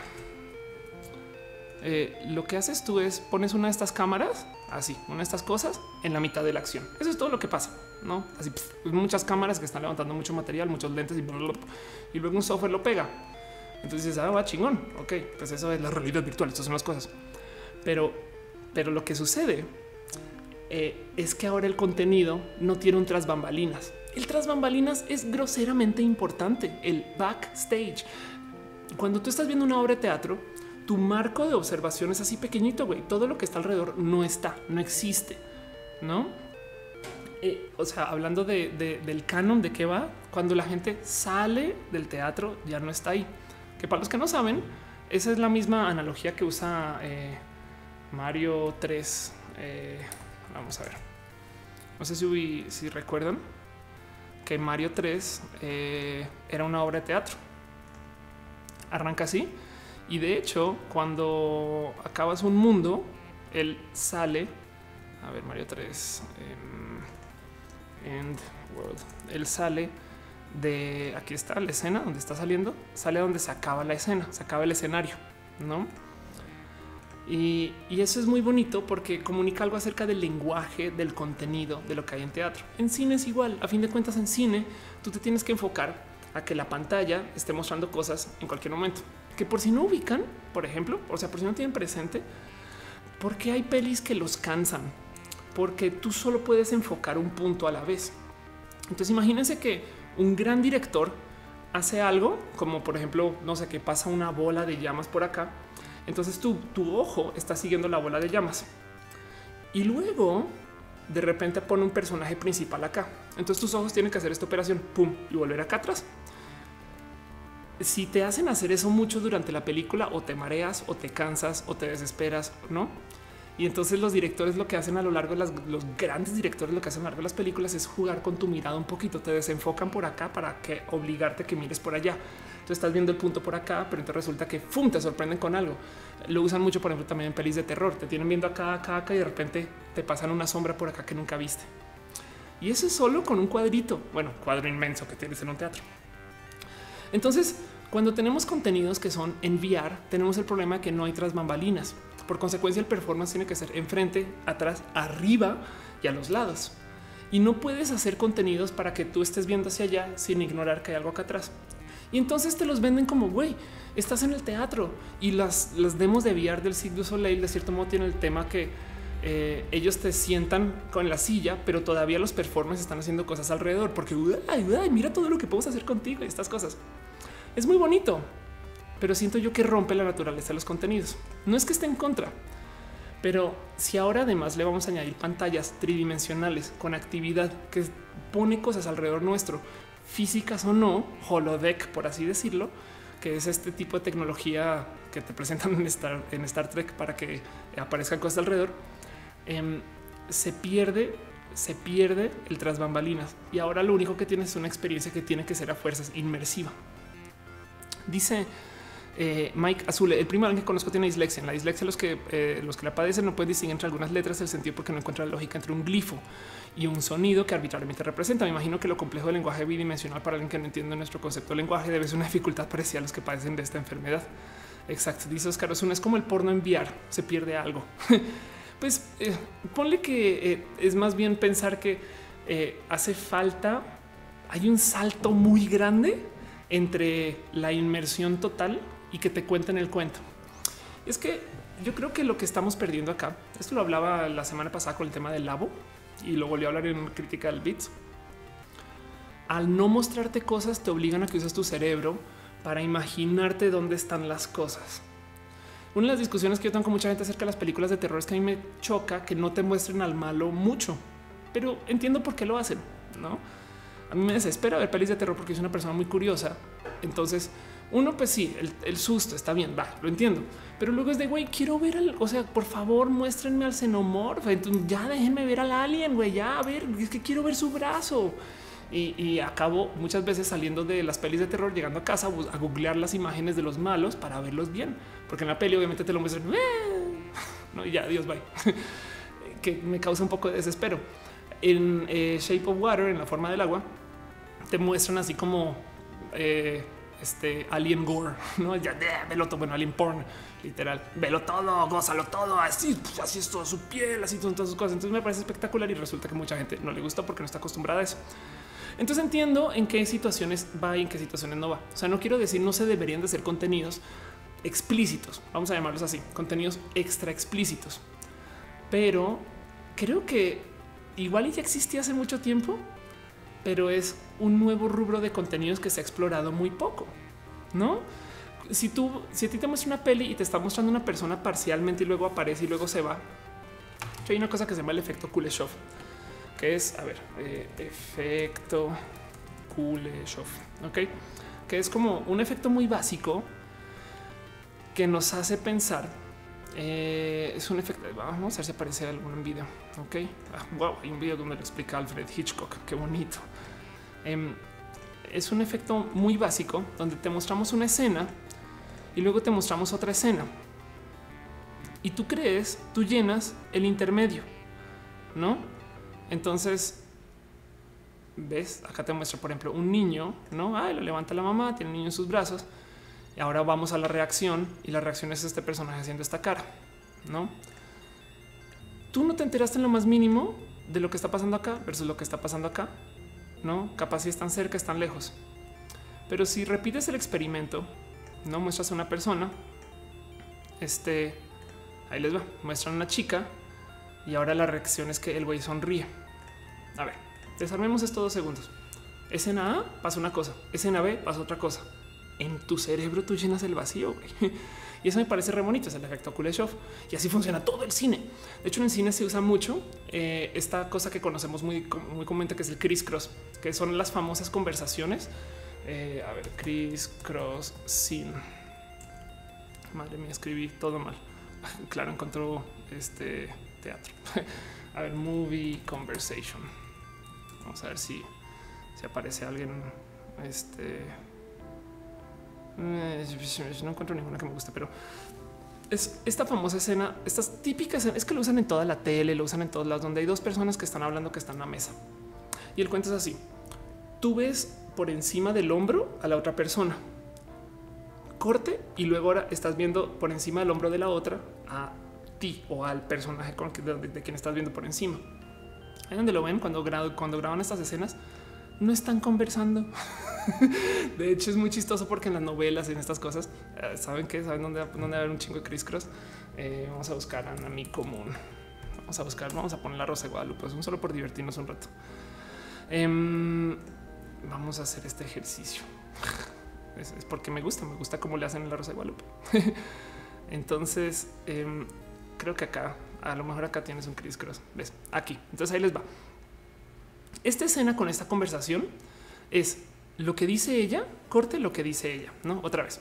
Eh, lo que haces tú es pones una de estas cámaras así, una de estas cosas en la mitad de la acción. Eso es todo lo que pasa, no? Así muchas cámaras que están levantando mucho material, muchos lentes y, y luego un software lo pega. Entonces ah, va chingón. Ok, pues eso es la realidad virtual. Estas son las cosas. Pero, pero lo que sucede eh, es que ahora el contenido no tiene un tras bambalinas. El tras bambalinas es groseramente importante. El backstage. Cuando tú estás viendo una obra de teatro, tu marco de observación es así pequeñito, güey. Todo lo que está alrededor no está, no existe, no? Eh, o sea, hablando del canon de qué va, cuando la gente sale del teatro ya no está ahí. Que para los que no saben, esa es la misma analogía que usa eh, Mario 3. Eh, vamos a ver. No sé si, recuerdan que Mario 3 era una obra de teatro. Arranca así y de hecho, cuando acabas un mundo, él sale. A ver, Mario 3. Em, end world. Él sale de aquí está la escena donde está saliendo, sale donde se acaba la escena, se acaba el escenario, no? Y, eso es muy bonito porque comunica algo acerca del lenguaje, del contenido, de lo que hay en teatro. En cine es igual. A fin de cuentas, en cine tú te tienes que enfocar a que la pantalla esté mostrando cosas en cualquier momento que por si no ubican, por ejemplo, o sea, por si no tienen presente, porque hay pelis que los cansan, porque tú solo puedes enfocar un punto a la vez. Entonces imagínense que un gran director hace algo, como por ejemplo, no sé, que pasa una bola de llamas por acá, entonces tu, tu ojo está siguiendo la bola de llamas. Y luego de repente pone un personaje principal acá. Entonces tus ojos tienen que hacer esta operación, pum, y volver acá atrás si te hacen hacer eso mucho durante la película o te mareas o te cansas o te desesperas, ¿no? Y entonces los directores lo que hacen a lo largo de las, los grandes directores lo que hacen a lo largo de las películas es jugar con tu mirada un poquito, te desenfocan por acá para que obligarte a que mires por allá. Tú estás viendo el punto por acá, pero entonces resulta que ¡fum! te sorprenden con algo. Lo usan mucho, por ejemplo, también en pelis de terror. Te tienen viendo acá, acá, acá y de repente te pasan una sombra por acá que nunca viste. Y eso es solo con un cuadrito, bueno, cuadro inmenso que tienes en un teatro. Entonces, cuando tenemos contenidos que son en VR, tenemos el problema de que no hay tras bambalinas. Por consecuencia, el performance tiene que ser enfrente, atrás, arriba y a los lados. Y no puedes hacer contenidos para que tú estés viendo hacia allá sin ignorar que hay algo acá atrás. Y entonces te los venden como, güey, estás en el teatro y las, las demos de VR del Cirque du Soleil de cierto modo tienen el tema que eh, ellos te sientan con la silla, pero todavía los performances están haciendo cosas alrededor porque mira todo lo que podemos hacer contigo y estas cosas. Es muy bonito, pero siento yo que rompe la naturaleza de los contenidos. No es que esté en contra, pero si ahora además le vamos a añadir pantallas tridimensionales con actividad que pone cosas alrededor nuestro, físicas o no, holodeck, por así decirlo, que es este tipo de tecnología que te presentan en Star, en Star Trek para que aparezcan cosas alrededor, em, se pierde se pierde el tras bambalinas y ahora lo único que tienes es una experiencia que tiene que ser a fuerzas inmersiva. Dice eh, Mike Azul, el primo que conozco tiene dislexia. En la dislexia los que eh, los que la padecen no pueden distinguir entre algunas letras el sentido porque no encuentran lógica entre un glifo y un sonido que arbitrariamente representa. Me imagino que lo complejo del lenguaje bidimensional para alguien que no entiende nuestro concepto de lenguaje debe ser una dificultad parecida a los que padecen de esta enfermedad. Exacto. Dice Oscar Osuna, es como el porno enviar, se pierde algo. pues eh, ponle que es más bien pensar que hace falta, hay un salto muy grande entre la inmersión total y que te cuenten el cuento. Es que yo creo que lo que estamos perdiendo acá, esto lo hablaba la semana pasada con el tema del labo y lo volví a hablar en crítica del Bits. Al no mostrarte cosas, te obligan a que uses tu cerebro para imaginarte dónde están las cosas. Una de las discusiones que yo tengo con mucha gente acerca de las películas de terror es que a mí me choca que no te muestren al malo mucho, pero entiendo por qué lo hacen, no? a mí me desespera ver pelis de terror porque soy una persona muy curiosa. Entonces, uno, pues sí, el, susto está bien, va, lo entiendo. Pero luego es de güey, quiero ver al, o sea, por favor, muéstrenme al xenomorfo. ya déjenme ver al alien, güey, ya a ver, es que quiero ver su brazo. Y, acabo muchas veces saliendo de las pelis de terror, llegando a casa a googlear las imágenes de los malos para verlos bien, porque en la peli obviamente te lo muestran. No, y ya, Dios, bye. que me causa un poco de desespero. En eh, Shape of Water, en la forma del agua, te muestran así como eh, este alien gore, no ya velo todo, bueno, alien porn, literal, velo todo, gózalo todo, así, pues, así es toda su piel, así son todas sus cosas. Entonces me parece espectacular y resulta que mucha gente no le gusta porque no está acostumbrada a eso. Entonces entiendo en qué situaciones va y en qué situaciones no va. O sea, no quiero decir no se deberían de hacer contenidos explícitos, vamos a llamarlos así, contenidos extra explícitos. Pero creo que igual ya existía hace mucho tiempo, pero es un nuevo rubro de contenidos que se ha explorado muy poco, ¿no? Si tú, si a ti te muestra una peli y te está mostrando una persona parcialmente y luego aparece y luego se va, hay una cosa que se llama el efecto Kuleshov, que es, a ver, eh, efecto Kuleshov, ¿ok? Que es como un efecto muy básico que nos hace pensar eh, es un efecto. Vamos a ver si aparece algún video. Ok. wow, ah, hay un video donde lo explica Alfred Hitchcock. Qué bonito. Em, es un efecto muy básico donde te mostramos una escena y luego te mostramos otra escena. Y tú crees, tú llenas el intermedio, no? Entonces, ves, acá te muestra, por ejemplo, un niño, no? Ah, lo levanta la mamá, tiene el niño en sus brazos ahora vamos a la reacción y la reacción es este personaje haciendo esta cara, ¿no? Tú no te enteraste en lo más mínimo de lo que está pasando acá versus lo que está pasando acá, ¿no? Capaz si están cerca, están lejos. Pero si repites el experimento, no muestras a una persona, este, ahí les va, muestran a una chica y ahora la reacción es que el güey sonríe. A ver, desarmemos esto dos segundos. Escena A pasa una cosa, escena B pasa otra cosa en tu cerebro tú llenas el vacío. Y eso me parece re bonito, es el efecto Kuleshov. Y así funciona todo el cine. De hecho, en el cine se usa mucho eh, esta cosa que conocemos muy, muy comúnmente, que es el criss cross, que son las famosas conversaciones. Eh, a ver, criss cross sin. Madre mía, escribí todo mal. Claro, encontró este teatro. a ver, movie conversation. Vamos a ver si, si aparece alguien. Este no encuentro ninguna que me guste, pero es esta famosa escena, estas típicas es que lo usan en toda la tele, lo usan en todos lados, donde hay dos personas que están hablando que están en la mesa. Y el cuento es así. Tú ves por encima del hombro a la otra persona. Corte y luego ahora estás viendo por encima del hombro de la otra a ti o al personaje con que, de, quien estás viendo por encima. Ahí donde lo ven cuando, cuando graban estas escenas, no están conversando. de hecho, es muy chistoso porque en las novelas, en estas cosas, eh, saben que saben dónde, dónde haber un chingo de Chris Cross. Eh, vamos a buscar a mi común. Vamos a buscar, vamos a poner la Rosa de Guadalupe, es un solo por divertirnos un rato. Em, vamos a hacer este ejercicio. Es, porque me gusta, me gusta cómo le hacen en la Rosa de Guadalupe. Entonces, em, creo que acá, a lo mejor acá tienes un Chris Cross. Ves aquí. Entonces ahí les va. Esta escena con esta conversación es lo que dice ella, corte lo que dice ella, no otra vez.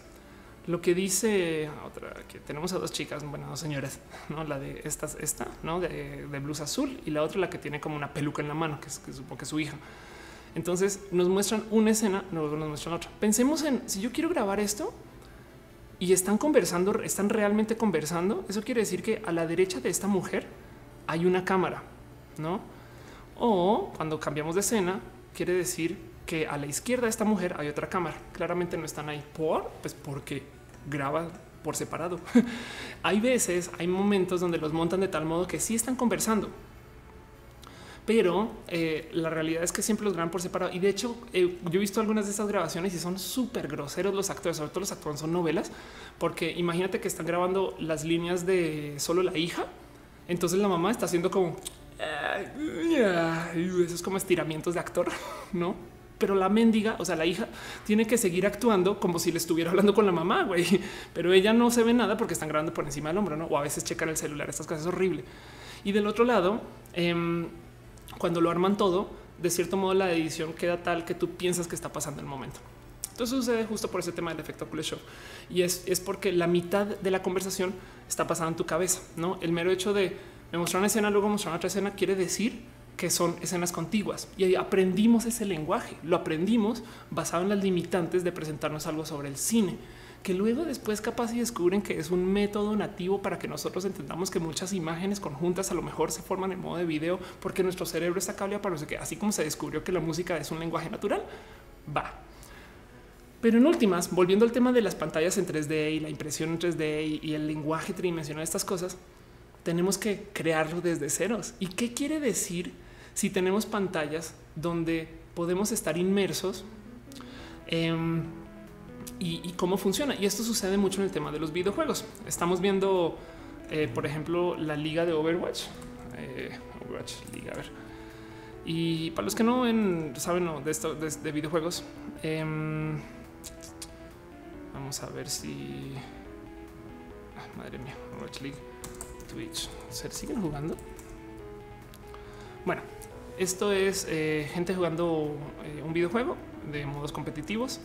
Lo que dice otra que tenemos a dos chicas, bueno, dos señoras, no la de esta, esta, no de, blusa azul y la otra la que tiene como una peluca en la mano, que, es, que supongo que su hija. Entonces nos muestran una escena, luego nos muestran otra. Pensemos en si yo quiero grabar esto y están conversando, están realmente conversando. Eso quiere decir que a la derecha de esta mujer hay una cámara, no? O cuando cambiamos de escena, quiere decir que a la izquierda de esta mujer hay otra cámara. Claramente no están ahí por, pues porque graba por separado. hay veces, hay momentos donde los montan de tal modo que sí están conversando. Pero eh, la realidad es que siempre los graban por separado. Y de hecho, eh, yo he visto algunas de estas grabaciones y son súper groseros los actores, sobre todo los actores son novelas, porque imagínate que están grabando las líneas de solo la hija. Entonces la mamá está haciendo como eso es como estiramientos de actor, no? Pero la mendiga, o sea, la hija tiene que seguir actuando como si le estuviera hablando con la mamá, güey. Pero ella no se ve nada porque están grabando por encima del hombro, no? O a veces checan el celular. Estas cosas es horrible. Y del otro lado, em, cuando lo arman todo, de cierto modo la edición queda tal que tú piensas que está pasando el momento. Entonces sucede justo por ese tema del efecto Kuleshov y es, es porque la mitad de la conversación está pasando en tu cabeza, no? El mero hecho de me mostraron una escena, luego mostraron otra escena, quiere decir que son escenas contiguas y aprendimos ese lenguaje. Lo aprendimos basado en las limitantes de presentarnos algo sobre el cine, que luego después capaz y descubren que es un método nativo para que nosotros entendamos que muchas imágenes conjuntas a lo mejor se forman en modo de video porque nuestro cerebro está cableado para no sé. Así como se descubrió que la música es un lenguaje natural, va. Pero en últimas, volviendo al tema de las pantallas en 3D y la impresión en 3D y, el lenguaje tridimensional de estas cosas, tenemos que crearlo desde ceros. ¿Y qué quiere decir si tenemos pantallas donde podemos estar inmersos? Em, y, cómo funciona. Y esto sucede mucho en el tema de los videojuegos. Estamos viendo, eh, por ejemplo, la liga de Overwatch. Eh, Overwatch Liga, a ver. Y para los que no saben de esto de, videojuegos, em, vamos a ver si ah, madre mía, Overwatch League, Twitch, ¿se siguen jugando? Bueno, esto es eh, gente jugando un videojuego de modos competitivos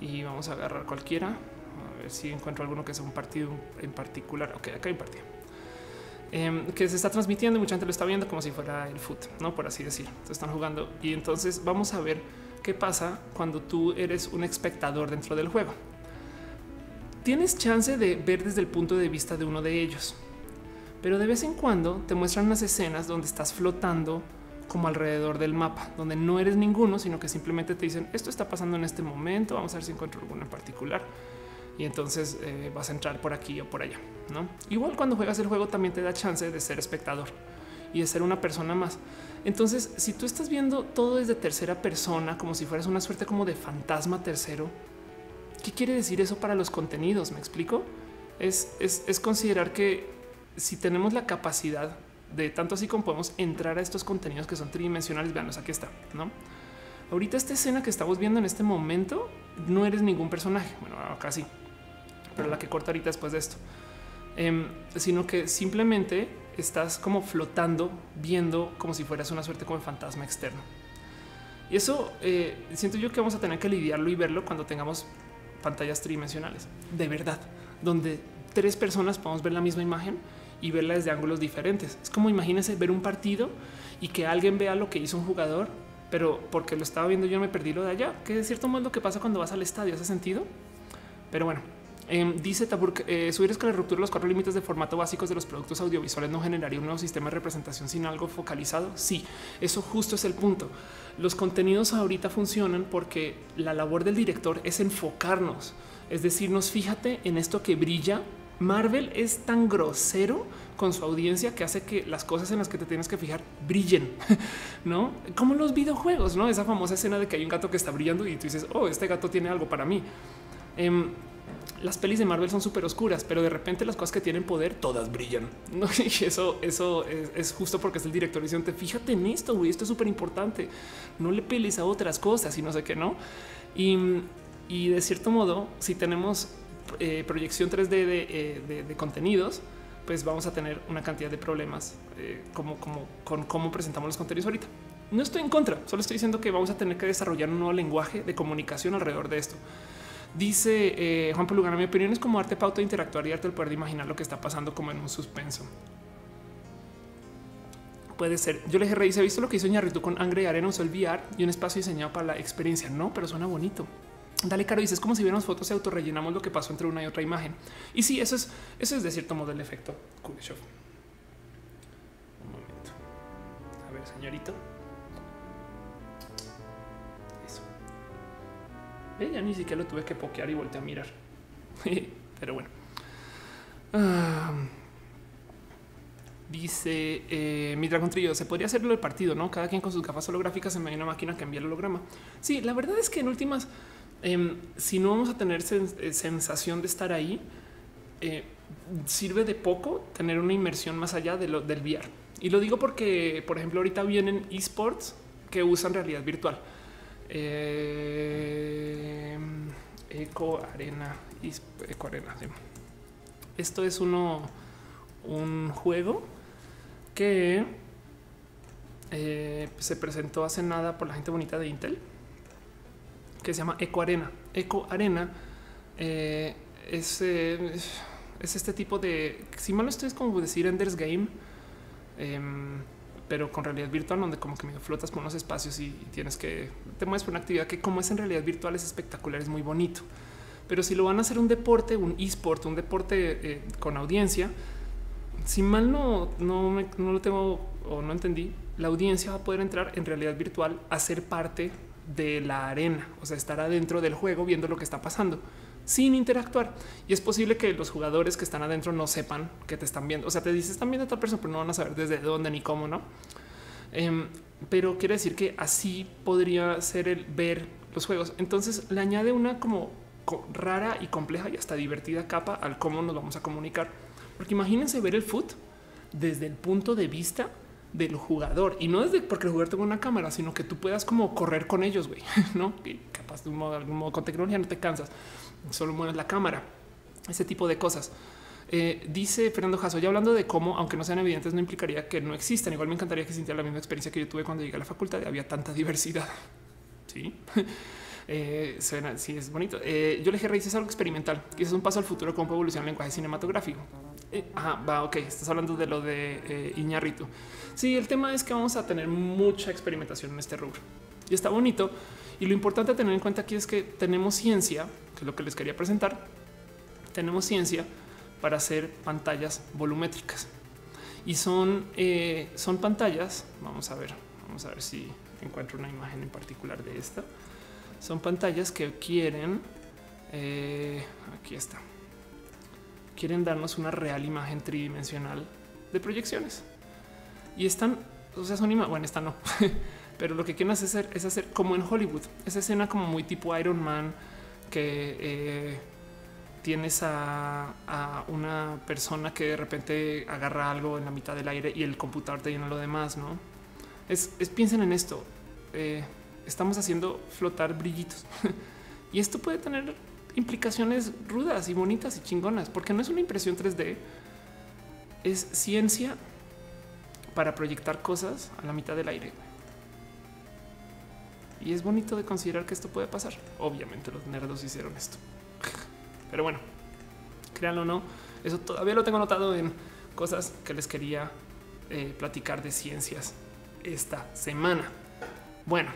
y vamos a agarrar cualquiera. A ver si encuentro alguno que sea un partido en particular. Ok, acá hay un partido em, que se está transmitiendo y mucha gente lo está viendo como si fuera el foot, no por así decir. Se están jugando y entonces vamos a ver qué pasa cuando tú eres un espectador dentro del juego. Tienes chance de ver desde el punto de vista de uno de ellos, pero de vez en cuando te muestran unas escenas donde estás flotando como alrededor del mapa, donde no eres ninguno, sino que simplemente te dicen esto está pasando en este momento. Vamos a ver si encuentro alguno en particular. Y entonces eh, vas a entrar por aquí o por allá. No igual cuando juegas el juego también te da chance de ser espectador y de ser una persona más. Entonces, si tú estás viendo todo desde tercera persona, como si fueras una suerte como de fantasma tercero, ¿qué quiere decir eso para los contenidos? ¿Me explico? Es, es, es considerar que si tenemos la capacidad de tanto así como podemos entrar a estos contenidos que son tridimensionales. Veanos, aquí está, ¿no? Ahorita esta escena que estamos viendo en este momento, no eres ningún personaje, bueno, casi, pero la que corta ahorita después de esto, em, sino que simplemente estás como flotando, viendo como si fueras una suerte como de fantasma externo. Y eso eh, siento yo que vamos a tener que lidiarlo y verlo cuando tengamos pantallas tridimensionales, de verdad, donde tres personas podemos ver la misma imagen y verla desde ángulos diferentes. Es como imagínense ver un partido y que alguien vea lo que hizo un jugador, pero porque lo estaba viendo yo me perdí lo de allá, que de cierto modo lo que pasa cuando vas al estadio, hace sentido. Pero bueno, em, dice Tabur eh, subir es que la ruptura de los cuatro límites de formato básicos de los productos audiovisuales no generaría un nuevo sistema de representación sin algo focalizado. Sí, eso justo es el punto. Los contenidos ahorita funcionan porque la labor del director es enfocarnos, es decirnos, fíjate en esto que brilla Marvel es tan grosero con su audiencia que hace que las cosas en las que te tienes que fijar brillen, no como los videojuegos, no esa famosa escena de que hay un gato que está brillando y tú dices, oh, este gato tiene algo para mí. Em, las pelis de Marvel son súper oscuras, pero de repente las cosas que tienen poder todas brillan. Y eso, es, justo porque es el director diciendo, fíjate en esto, güey, esto es súper importante. No le peles a otras cosas y no sé qué, no. Y de cierto modo, si tenemos eh, proyección 3D eh, de, contenidos, pues vamos a tener una cantidad de problemas eh, como, con cómo presentamos los contenidos ahorita. No estoy en contra, solo estoy diciendo que vamos a tener que desarrollar un nuevo lenguaje de comunicación alrededor de esto. Dice Juan Pelugana, mi opinión es como arte pauta de interactuar y arte el poder de imaginar lo que está pasando como en un suspenso. Puede ser. Yo le dije, Rey, ¿se visto lo que hizo Ñarrito con Angre y Arena? Usó el VR y un espacio diseñado para la experiencia. No, pero suena bonito. Dale, Caro, dices como si viéramos fotos y autorrellenamos lo que pasó entre una y otra imagen. Y sí, eso es, eso es de cierto modo el efecto Kuleshov. Un momento. A ver, señorito. Eso. Ya ni siquiera lo tuve que pokear y voltear a mirar. Pero bueno. Ah, dice eh, mi dragón trillo, se podría hacerlo el partido, no? Cada quien con sus gafas holográficas en medio de una máquina que envía el holograma. Sí, la verdad es que en últimas Em, si no vamos a tener eh, sensación de estar ahí, eh, sirve de poco tener una inmersión más allá del VR. Y lo digo porque, por ejemplo, ahorita vienen esports que usan realidad virtual. Eh, Eco Arena, Eco Arena. Esto es uno, un juego que se presentó hace nada por la gente bonita de Intel que se llama Eco Arena. Eco Arena eh, es, eh, es, este tipo de, si mal no estoy, es como decir Ender's Game, em, pero con realidad virtual, donde como que me flotas por unos espacios y, tienes que te mueves por una actividad que, como es en realidad virtual, es espectacular, es muy bonito. Pero si lo van a hacer un deporte, un esport, un deporte eh, con audiencia, si mal no, no, no lo tengo o no entendí, la audiencia va a poder entrar en realidad virtual a ser parte de la arena, o sea, estar adentro del juego viendo lo que está pasando sin interactuar. Y es posible que los jugadores que están adentro no sepan que te están viendo. O sea, te dices viendo a tal persona, pero no van a saber desde dónde ni cómo, no? Em, pero quiere decir que así podría ser el ver los juegos. Entonces le añade una como rara y compleja y hasta divertida capa al cómo nos vamos a comunicar. Porque imagínense ver el foot desde el punto de vista del jugador y no desde porque el jugador tenga una cámara, sino que tú puedas como correr con ellos, güey, no? Y capaz de un modo, algún modo con tecnología no te cansas, solo mueves la cámara, ese tipo de cosas. Eh, dice Fernando Jasso, ya hablando de cómo, aunque no sean evidentes, no implicaría que no existan. Igual me encantaría que sintiera la misma experiencia que yo tuve cuando llegué a la facultad. Había tanta diversidad. Sí, eh, suena, sí, es bonito. Eh, yo le dije, Reyes, es algo experimental. Quizás un paso al futuro, cómo puede evolucionar el lenguaje cinematográfico. Eh, va, ok. Estás hablando de lo de eh, Iñarrito. Sí, el tema es que vamos a tener mucha experimentación en este rubro y está bonito. Y lo importante a tener en cuenta aquí es que tenemos ciencia, que es lo que les quería presentar. Tenemos ciencia para hacer pantallas volumétricas y son, eh, son pantallas. Vamos a ver, vamos a ver si encuentro una imagen en particular de esta. Son pantallas que quieren. Eh, aquí está quieren darnos una real imagen tridimensional de proyecciones. Y están, o sea, son bueno, esta no, pero lo que quieren hacer es hacer como en Hollywood, esa escena como muy tipo Iron Man, que eh, tienes a, una persona que de repente agarra algo en la mitad del aire y el computador te llena lo demás, ¿no? Es, piensen en esto, eh, estamos haciendo flotar brillitos. y esto puede tener implicaciones rudas y bonitas y chingonas, porque no es una impresión 3D, es ciencia para proyectar cosas a la mitad del aire. Y es bonito de considerar que esto puede pasar. Obviamente los nerdos hicieron esto. Pero bueno, créanlo o no, eso todavía lo tengo anotado en cosas que les quería eh, platicar de ciencias esta semana. Bueno,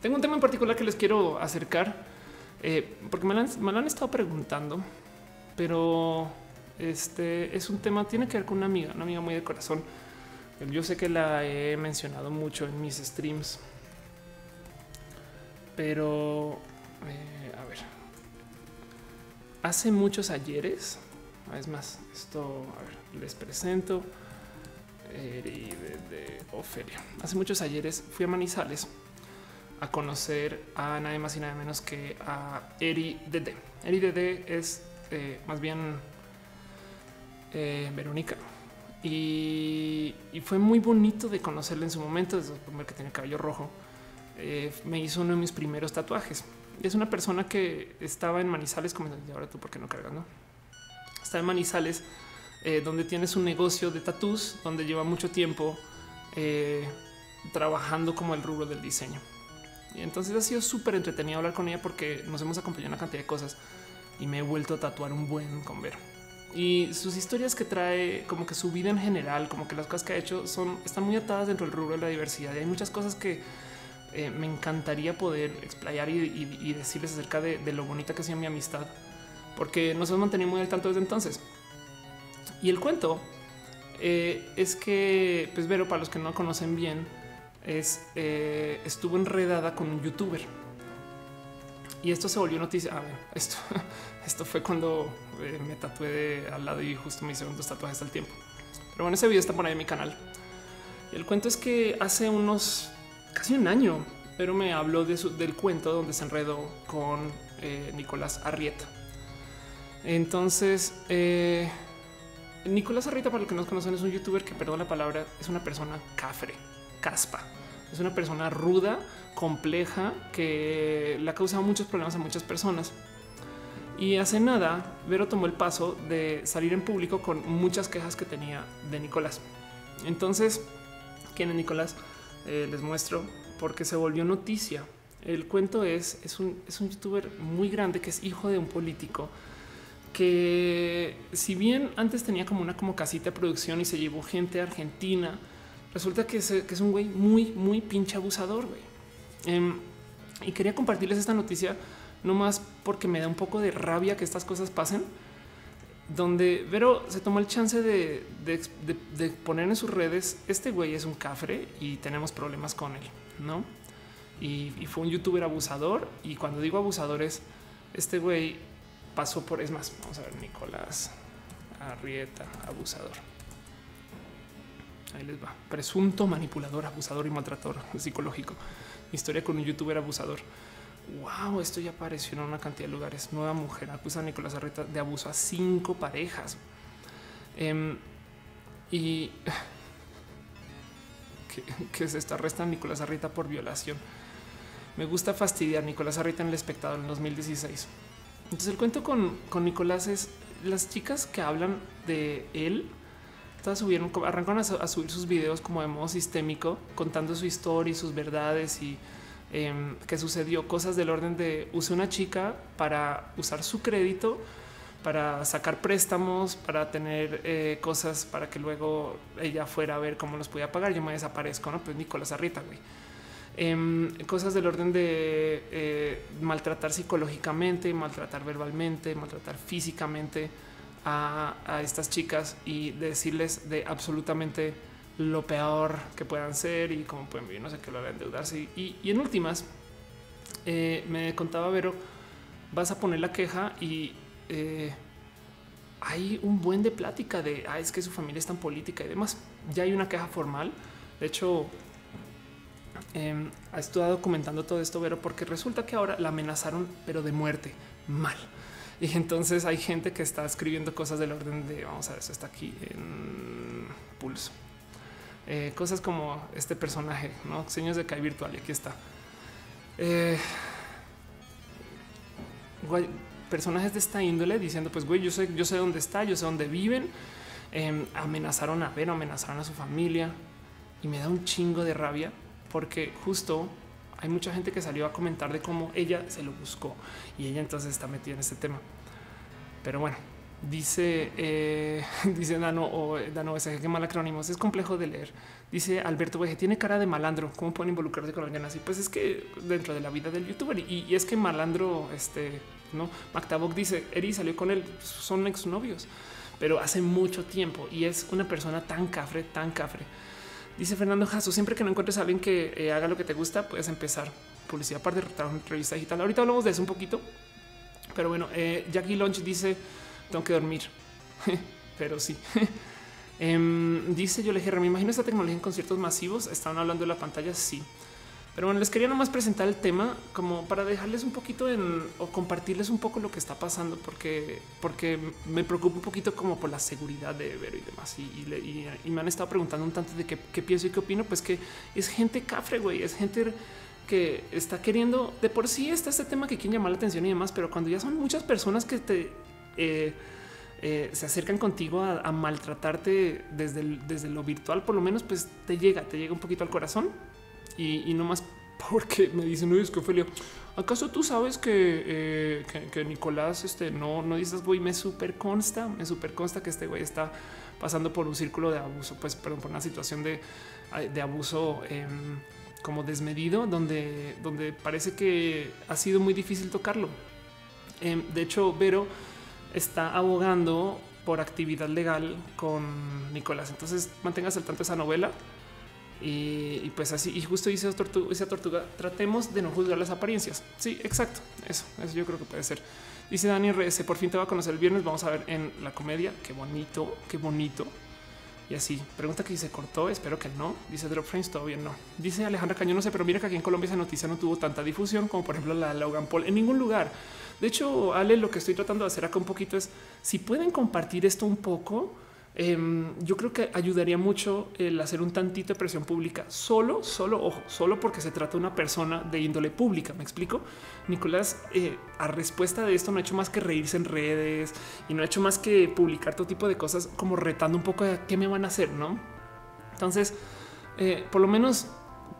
tengo un tema en particular que les quiero acercar eh, porque me lo, han, estado preguntando, pero este es un tema, tiene que ver con una amiga, una amiga muy de corazón. Yo sé que la he mencionado mucho en mis streams, pero eh, a ver, hace muchos ayeres, es más, esto les presento. De Ofelia. Hace muchos ayeres fui a Manizales a conocer a nadie más y nada menos que a Eri Dede. Eri Dede es eh, más bien eh, Verónica. Y, fue muy bonito de conocerla en su momento, desde el primer que tenía cabello rojo. Eh, me hizo uno de mis primeros tatuajes. Es una persona que estaba en Manizales, como ahora tú, ¿por qué no cargas? No? Está en Manizales, donde tienes un negocio de tatús, donde lleva mucho tiempo trabajando como el rubro del diseño. Y entonces ha sido súper entretenido hablar con ella porque nos hemos acompañado en una cantidad de cosas y me he vuelto a tatuar un buen con Vero. Y sus historias que trae, como que su vida en general, como que las cosas que ha hecho son están muy atadas dentro del rubro de la diversidad. Y hay muchas cosas que eh, me encantaría poder explayar y, decirles acerca de, lo bonita que ha sido mi amistad, porque nos hemos mantenido muy al tanto desde entonces. Y el cuento eh, es que, pues, Vero, para los que no conocen bien, es eh, estuvo enredada con un youtuber y esto se volvió noticia. A ver, esto, esto fue cuando eh, me tatué al lado y justo me hicieron dos tatuajes al tiempo. Pero bueno, ese video está por ahí en mi canal. El cuento es que hace unos casi un año, pero me habló de del cuento donde se enredó con eh, Nicolás Arrieta. Entonces, Nicolás Arrieta, para los que no conocen, es un youtuber que, perdón la palabra, es una persona cafre caspa. Es una persona ruda, compleja, que le ha causado muchos problemas a muchas personas. Y hace nada, Vero tomó el paso de salir en público con muchas quejas que tenía de Nicolás. Entonces, ¿quién es Nicolás? Eh, les muestro porque se volvió noticia. El cuento es, es un, es un youtuber muy grande que es hijo de un político que si bien antes tenía como una como casita de producción y se llevó gente a Argentina, resulta que es, un güey muy, muy pinche abusador, güey. Em, y quería compartirles esta noticia no más porque me da un poco de rabia que estas cosas pasen, donde Vero se tomó el chance de, poner en sus redes, este güey es un cafre y tenemos problemas con él, ¿no? y, fue un youtuber abusador. Y cuando digo abusadores, este güey pasó por, es más, vamos a ver, Nicolás Arrieta, abusador. Ahí les va. Presunto manipulador, abusador y maltratador psicológico. Historia con un youtuber abusador. Wow, esto ya apareció en una cantidad de lugares. Nueva mujer acusa a Nicolás Arrieta de abuso a cinco parejas. Em, y que, se está arrestando Nicolás Arrieta por violación. Me gusta fastidiar Nicolás Arrieta en el espectador en 2016. Entonces el cuento con, con Nicolás es las chicas que hablan de él todas subieron, arrancaron a, subir sus videos como de modo sistémico, contando su historia y sus verdades y eh, qué sucedió, cosas del orden de usé una chica para usar su crédito para sacar préstamos, para tener eh, cosas para que luego ella fuera a ver cómo los podía pagar. Yo me desaparezco, no? Pues Nicolás Arrieta, güey. Em, cosas del orden de eh, maltratar psicológicamente, maltratar verbalmente, maltratar físicamente a, estas chicas y decirles de absolutamente lo peor que puedan ser y cómo pueden vivir, no sé qué lo endeudarse. Y, y en últimas, eh, me contaba Vero, vas a poner la queja y eh, hay un buen de plática de ah, es que su familia es tan política y demás. Ya hay una queja formal. De hecho, em, ha estado documentando todo esto, pero porque resulta que ahora la amenazaron, pero de muerte mal. Y entonces hay gente que está escribiendo cosas del orden de vamos a ver, eso está aquí en pulso. Eh, cosas como este personaje, no señas de cae virtual. Y aquí está. Eh, personajes de esta índole diciendo, pues güey, yo sé, yo sé dónde está, yo sé dónde viven. Em, amenazaron a ver, amenazaron a su familia y me da un chingo de rabia porque justo hay mucha gente que salió a comentar de cómo ella se lo buscó y ella entonces está metida en este tema. Pero bueno, dice, eh, dice Dano o Dano ese que mal acrónimos. Es complejo de leer. Dice Alberto Veje, tiene cara de malandro. ¿Cómo pueden involucrarse con alguien así? Pues es que dentro de la vida del youtuber y, es que malandro, este no Mactabok dice Eri salió con él, son exnovios, pero hace mucho tiempo y es una persona tan cafre, tan cafre. Dice Fernando Jasso, siempre que no encuentres a alguien que eh, haga lo que te gusta, puedes empezar publicidad derrotar una revista digital. Ahorita hablamos de eso un poquito, pero bueno, eh, Jackie Lunch dice tengo que dormir, pero sí. Em, dice yo le dije, me imagino esta tecnología en conciertos masivos. Estaban hablando de la pantalla. Sí, pero bueno, les quería nomás presentar el tema como para dejarles un poquito en o compartirles un poco lo que está pasando, porque, porque me preocupa un poquito como por la seguridad de Vero y demás. Y, me han estado preguntando un tanto de qué, pienso y qué opino. Pues que es gente cafre, güey, es gente que está queriendo de por sí está este tema que quieren llamar la atención y demás, pero cuando ya son muchas personas que te eh, eh, se acercan contigo a, maltratarte desde, desde lo virtual, por lo menos, pues te llega, te llega un poquito al corazón y, no más porque me dicen, no es que Ophelia, ¿acaso tú sabes que, eh, Nicolás este, no, no dices, güey, me super consta, me super consta que este güey está pasando por un círculo de abuso, pues perdón, por una situación de, de abuso em, como desmedido, donde, donde parece que ha sido muy difícil tocarlo. Em, de hecho, Vero está abogando por actividad legal con Nicolás. Entonces mantengas al tanto esa novela y, pues así, y justo dice esa tortuga, tratemos de no juzgar las apariencias. Sí, exacto. Eso, eso yo creo que puede ser. Dice Dani RS, por fin te va a conocer el viernes. Vamos a ver en la comedia. Qué bonito, qué bonito. Y así, pregunta que se cortó, espero que no. Dice Drop Frames, todavía no. Dice Alejandra Cañón, no sé, pero mira que aquí en Colombia esa noticia no tuvo tanta difusión como por ejemplo la Logan Paul en ningún lugar. De hecho, Ale, lo que estoy tratando de hacer acá un poquito es si pueden compartir esto un poco Em, yo creo que ayudaría mucho el hacer un tantito de presión pública, solo, solo, ojo, solo porque se trata de una persona de índole pública. Me explico. Nicolás, eh, a respuesta de esto, no ha hecho más que reírse en redes y no ha hecho más que publicar todo tipo de cosas, como retando un poco de qué me van a hacer, no? Entonces, eh, por lo menos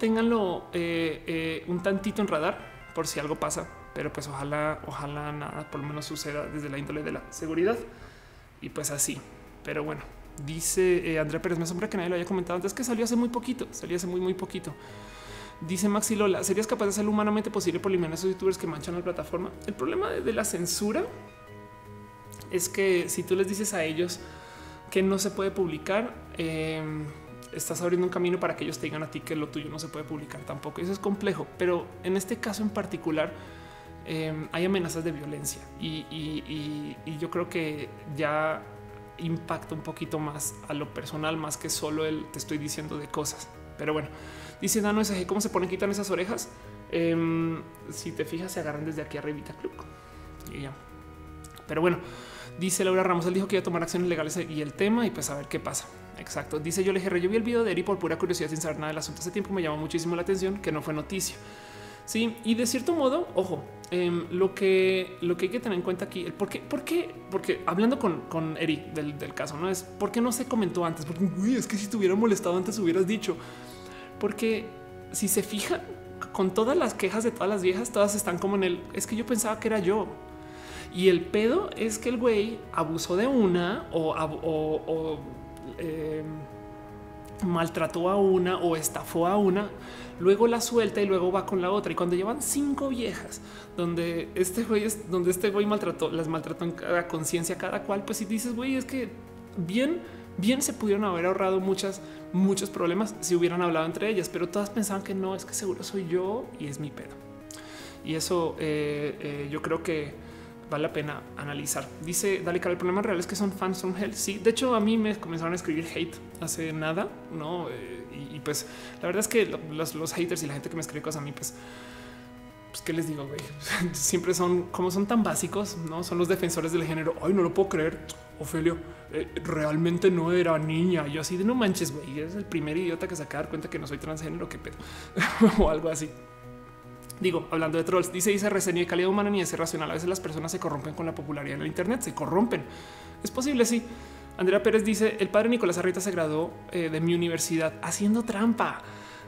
ténganlo eh, un tantito en radar por si algo pasa, pero pues ojalá, ojalá nada por lo menos suceda desde la índole de la seguridad y pues así. Pero bueno, dice eh, Andrea Pérez, me asombra que nadie lo haya comentado antes que salió hace muy poquito, salió hace muy, muy poquito. Dice Maxi Lola, ¿serías capaz de hacerlo humanamente posible por eliminar a esos youtubers que manchan la plataforma? El problema de, la censura es que si tú les dices a ellos que no se puede publicar, em, estás abriendo un camino para que ellos te digan a ti que lo tuyo no se puede publicar tampoco. Eso es complejo, pero en este caso en particular em, hay amenazas de violencia y, yo creo que ya impacta un poquito más a lo personal, más que solo el te estoy diciendo de cosas. Pero bueno, dice Nano SG, ¿cómo se ponen quitan esas orejas? Em, si te fijas, se agarran desde aquí arribita. Y ya. Pero bueno, dice Laura Ramos, él dijo que iba a tomar acciones legales y el tema y pues a ver qué pasa. Exacto. Dice yo le dije, yo vi el video de Eri por pura curiosidad sin saber nada del asunto. Hace tiempo me llamó muchísimo la atención que no fue noticia. Sí, y de cierto modo, ojo, em, lo que lo que hay que tener en cuenta aquí, el por qué, por qué, porque hablando con, con Eri del, caso, no es por qué no se comentó antes, porque es que si te hubiera molestado antes hubieras dicho, porque si se fijan con todas las quejas de todas las viejas, todas están como en el es que yo pensaba que era yo. Y el pedo es que el güey abusó de una o, eh, maltrató a una o estafó a una, luego la suelta y luego va con la otra. Y cuando llevan cinco viejas, donde este güey es donde este güey maltrató, las maltrató en cada conciencia cada cual, pues si dices, güey, es que bien, bien se pudieron haber ahorrado muchas, muchos problemas si hubieran hablado entre ellas, pero todas pensaban que no, es que seguro soy yo y es mi pedo. Y eso eh, eh, yo creo que vale la pena analizar. Dice Dale, el problema real es que son fans from hell. Sí, de hecho, a mí me comenzaron a escribir hate hace nada, no? Eh, y, pues la verdad es que los, haters y la gente que me escribe cosas a mí, pues, pues qué les digo, güey, siempre son como son tan básicos, no son los defensores del género. Ay, no lo puedo creer. Ofelio eh, realmente no era niña. Yo así de no manches, güey, eres el primer idiota que se acaba de dar cuenta que no soy transgénero, qué pedo o algo así. Digo, hablando de trolls, dice dice reseña y calidad humana ni es racional. A veces las personas se corrompen con la popularidad en el Internet, se corrompen. Es posible, sí. Andrea Pérez dice el padre Nicolás Arrieta se graduó eh, de mi universidad haciendo trampa.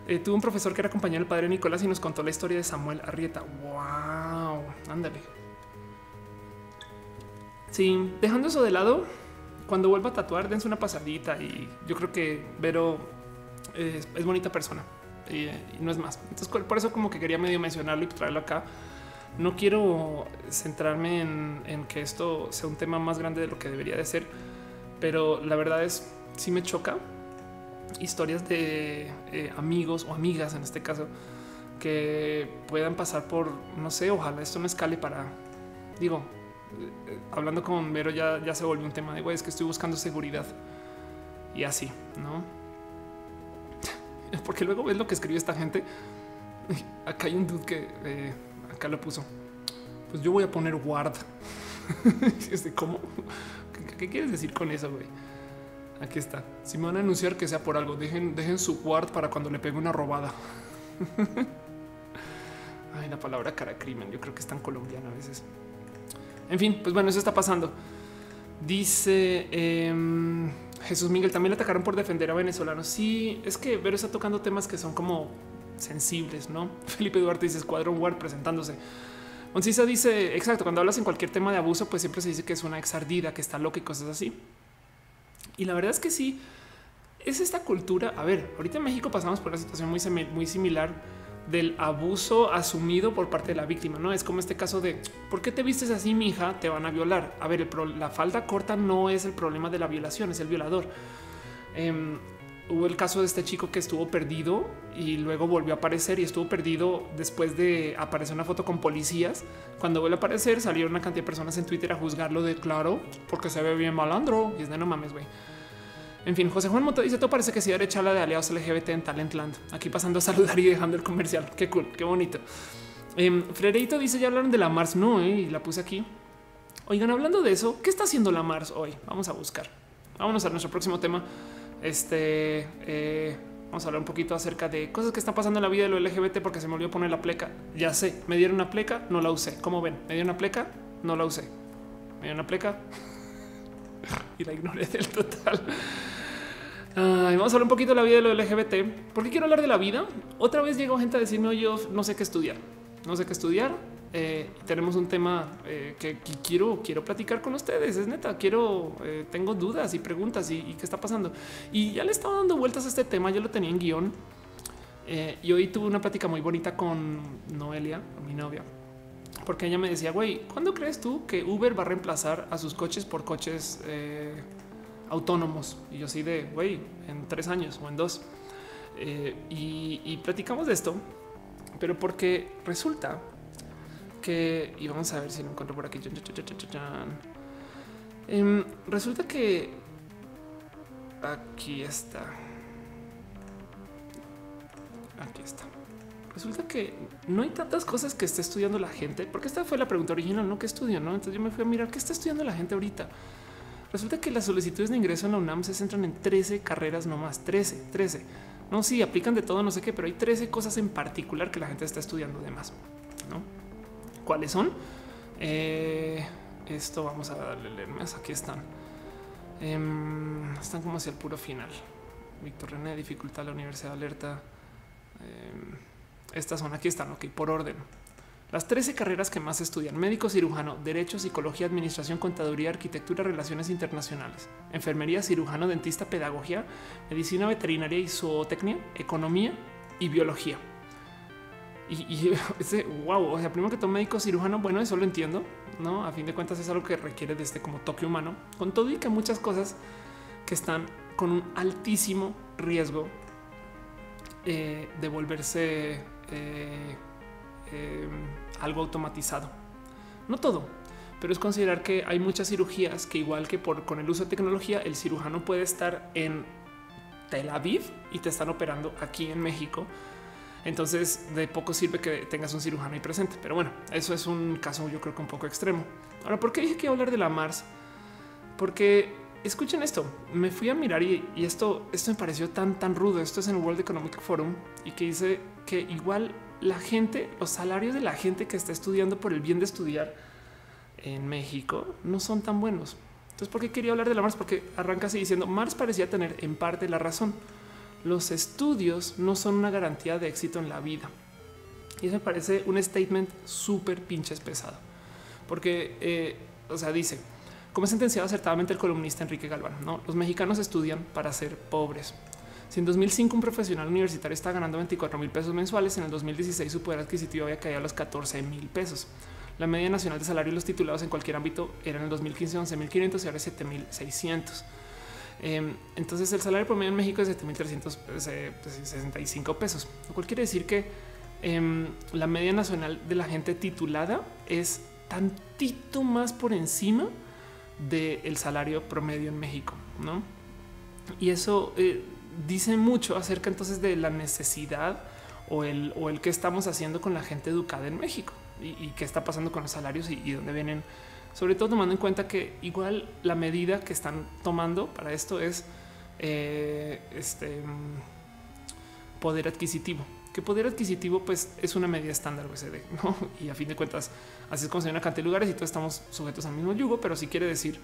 Eh, tuve un profesor que era compañero del padre Nicolás y nos contó la historia de Samuel Arrieta. Wow, ándale. Sí, dejando eso de lado, cuando vuelva a tatuar, dense una pasadita y yo creo que Vero es bonita persona y, no es más. Entonces, por eso como que quería medio mencionarlo y traerlo acá. No quiero centrarme en, que esto sea un tema más grande de lo que debería de ser, pero la verdad es, si me choca historias de eh, amigos o amigas en este caso que puedan pasar por, no sé, ojalá esto no escale para, digo, eh, hablando con Vero ya, ya se volvió un tema de, güey, es que estoy buscando seguridad y así, ¿no? porque luego ves lo que escribió esta gente. Acá hay un dude que eh, acá lo puso. Pues yo voy a poner guard. ¿Cómo? ¿Qué, quieres decir con eso, güey? Aquí está. Si me van a anunciar que sea por algo, dejen, dejen su guard para cuando le pegue una robada. Ay, la palabra cara crimen. Yo creo que es tan colombiana a veces. En fin, pues bueno, eso está pasando. Dice. Em, Jesús Miguel también atacaron por defender a venezolanos. Sí, es que Vero está tocando temas que son como sensibles, no? Felipe Duarte dice Escuadrón Ward presentándose. Oncisa dice exacto. Cuando hablas en cualquier tema de abuso, pues siempre se dice que es una exardida, que está loca y cosas así. Y la verdad es que sí, es esta cultura. A ver, ahorita en México pasamos por una situación muy, muy similar del abuso asumido por parte de la víctima. No es como este caso de por qué te vistes así, mi hija, te van a violar. A ver, la falda corta no es el problema de la violación, es el violador. Em, hubo el caso de este chico que estuvo perdido y luego volvió a aparecer y estuvo perdido después de aparecer una foto con policías. Cuando vuelve a aparecer, salieron una cantidad de personas en Twitter a juzgarlo de claro, porque se ve bien malandro. Y es de no mames, güey. En fin, José Juan Moto dice todo parece que sí derecha la de aliados LGBT en Talentland. Aquí pasando a saludar y dejando el comercial. Qué cool, qué bonito. Eh, dice ya hablaron de la Mars. No, eh, y la puse aquí. Oigan, hablando de eso, ¿qué está haciendo la Mars hoy? Vamos a buscar. Vámonos a nuestro próximo tema. Este eh, vamos a hablar un poquito acerca de cosas que están pasando en la vida de lo LGBT porque se me olvidó poner la pleca. Ya sé, me dieron una pleca, no la usé. ¿Cómo ven? Me dieron una pleca, no la usé. Me dieron una pleca y la ignoré del total vamos a hablar un poquito de la vida de lo LGBT. ¿Por qué quiero hablar de la vida? Otra vez llegó gente a decirme, yo no sé qué estudiar, no sé qué estudiar. Eh, tenemos un tema eh, que, quiero, quiero platicar con ustedes. Es neta, quiero, eh, tengo dudas y preguntas y, qué está pasando. Y ya le estaba dando vueltas a este tema. Yo lo tenía en guion y hoy tuve una plática muy bonita con Noelia, mi novia, porque ella me decía, güey, ¿cuándo crees tú que Uber va a reemplazar a sus coches por coches autónomos. Y yo sí de, güey, en tres años o en dos. Eh, y, platicamos de esto, pero porque resulta que, y vamos a ver si lo encuentro por aquí, em, resulta que aquí está. Aquí está. Resulta que no hay tantas cosas que esté estudiando la gente, porque esta fue la pregunta original, no que estudio, no? Entonces yo me fui a mirar qué está estudiando la gente ahorita. Resulta que las solicitudes de ingreso en la UNAM se centran en 13 carreras nomás, 13, 13. No, sí, aplican de todo, no sé qué, pero hay 13 cosas en particular que la gente está estudiando de más. ¿no? ¿Cuáles son? Eh, esto vamos a darle leer más. Aquí están. Em, están como hacia el puro final. Víctor René, dificultad la universidad alerta. Em, estas son aquí están, ok, por orden. Las 13 carreras que más estudian, médico cirujano, derecho, psicología, administración, contaduría, arquitectura, relaciones internacionales, enfermería, cirujano, dentista, pedagogía, medicina veterinaria y zootecnia, economía y biología. Y, ese wow, o sea, primero que todo médico cirujano, bueno, eso lo entiendo, no? A fin de cuentas es algo que requiere de este como toque humano, con todo y que muchas cosas que están con un altísimo riesgo eh, de volverse eh, eh, algo automatizado. No todo, pero es considerar que hay muchas cirugías que igual que por con el uso de tecnología, el cirujano puede estar en Tel Aviv y te están operando aquí en México. Entonces de poco sirve que tengas un cirujano ahí presente. Pero bueno, eso es un caso yo creo que un poco extremo. Ahora, ¿por qué dije que iba a hablar de la Mars? Porque escuchen esto, me fui a mirar y, y, esto, esto me pareció tan, tan rudo. Esto es en el World Economic Forum y que dice que igual la gente, los salarios de la gente que está estudiando por el bien de estudiar en México no son tan buenos. Entonces, ¿por qué quería hablar de la Mars? Porque arranca así diciendo Mars parecía tener en parte la razón. Los estudios no son una garantía de éxito en la vida. Y eso me parece un statement súper pinches pesado. Porque, eh, o sea, dice, como sentenciado acertadamente el columnista Enrique Galván, ¿no? los mexicanos estudian para ser pobres. Si en 2005 un profesional universitario está ganando 24 mil pesos mensuales, en el 2016 su poder adquisitivo había caído a los 14 mil pesos. La media nacional de salario de los titulados en cualquier ámbito era en el 2015 11.500 y ahora es 7.600. Eh, entonces el salario promedio en México es 7.365 pues, eh, pues, pesos, lo cual quiere decir que eh, la media nacional de la gente titulada es tantito más por encima del salario promedio en México, ¿no? Y eso eh, dice mucho acerca entonces de la necesidad o el, o el que estamos haciendo con la gente educada en México y, qué está pasando con los salarios y, dónde vienen, sobre todo tomando en cuenta que igual la medida que están tomando para esto es eh, este poder adquisitivo que poder adquisitivo pues es una medida estándar OECD ¿no? y a fin de cuentas así es como se ve una cantidad de lugares y todos estamos sujetos al mismo yugo pero si quiere decir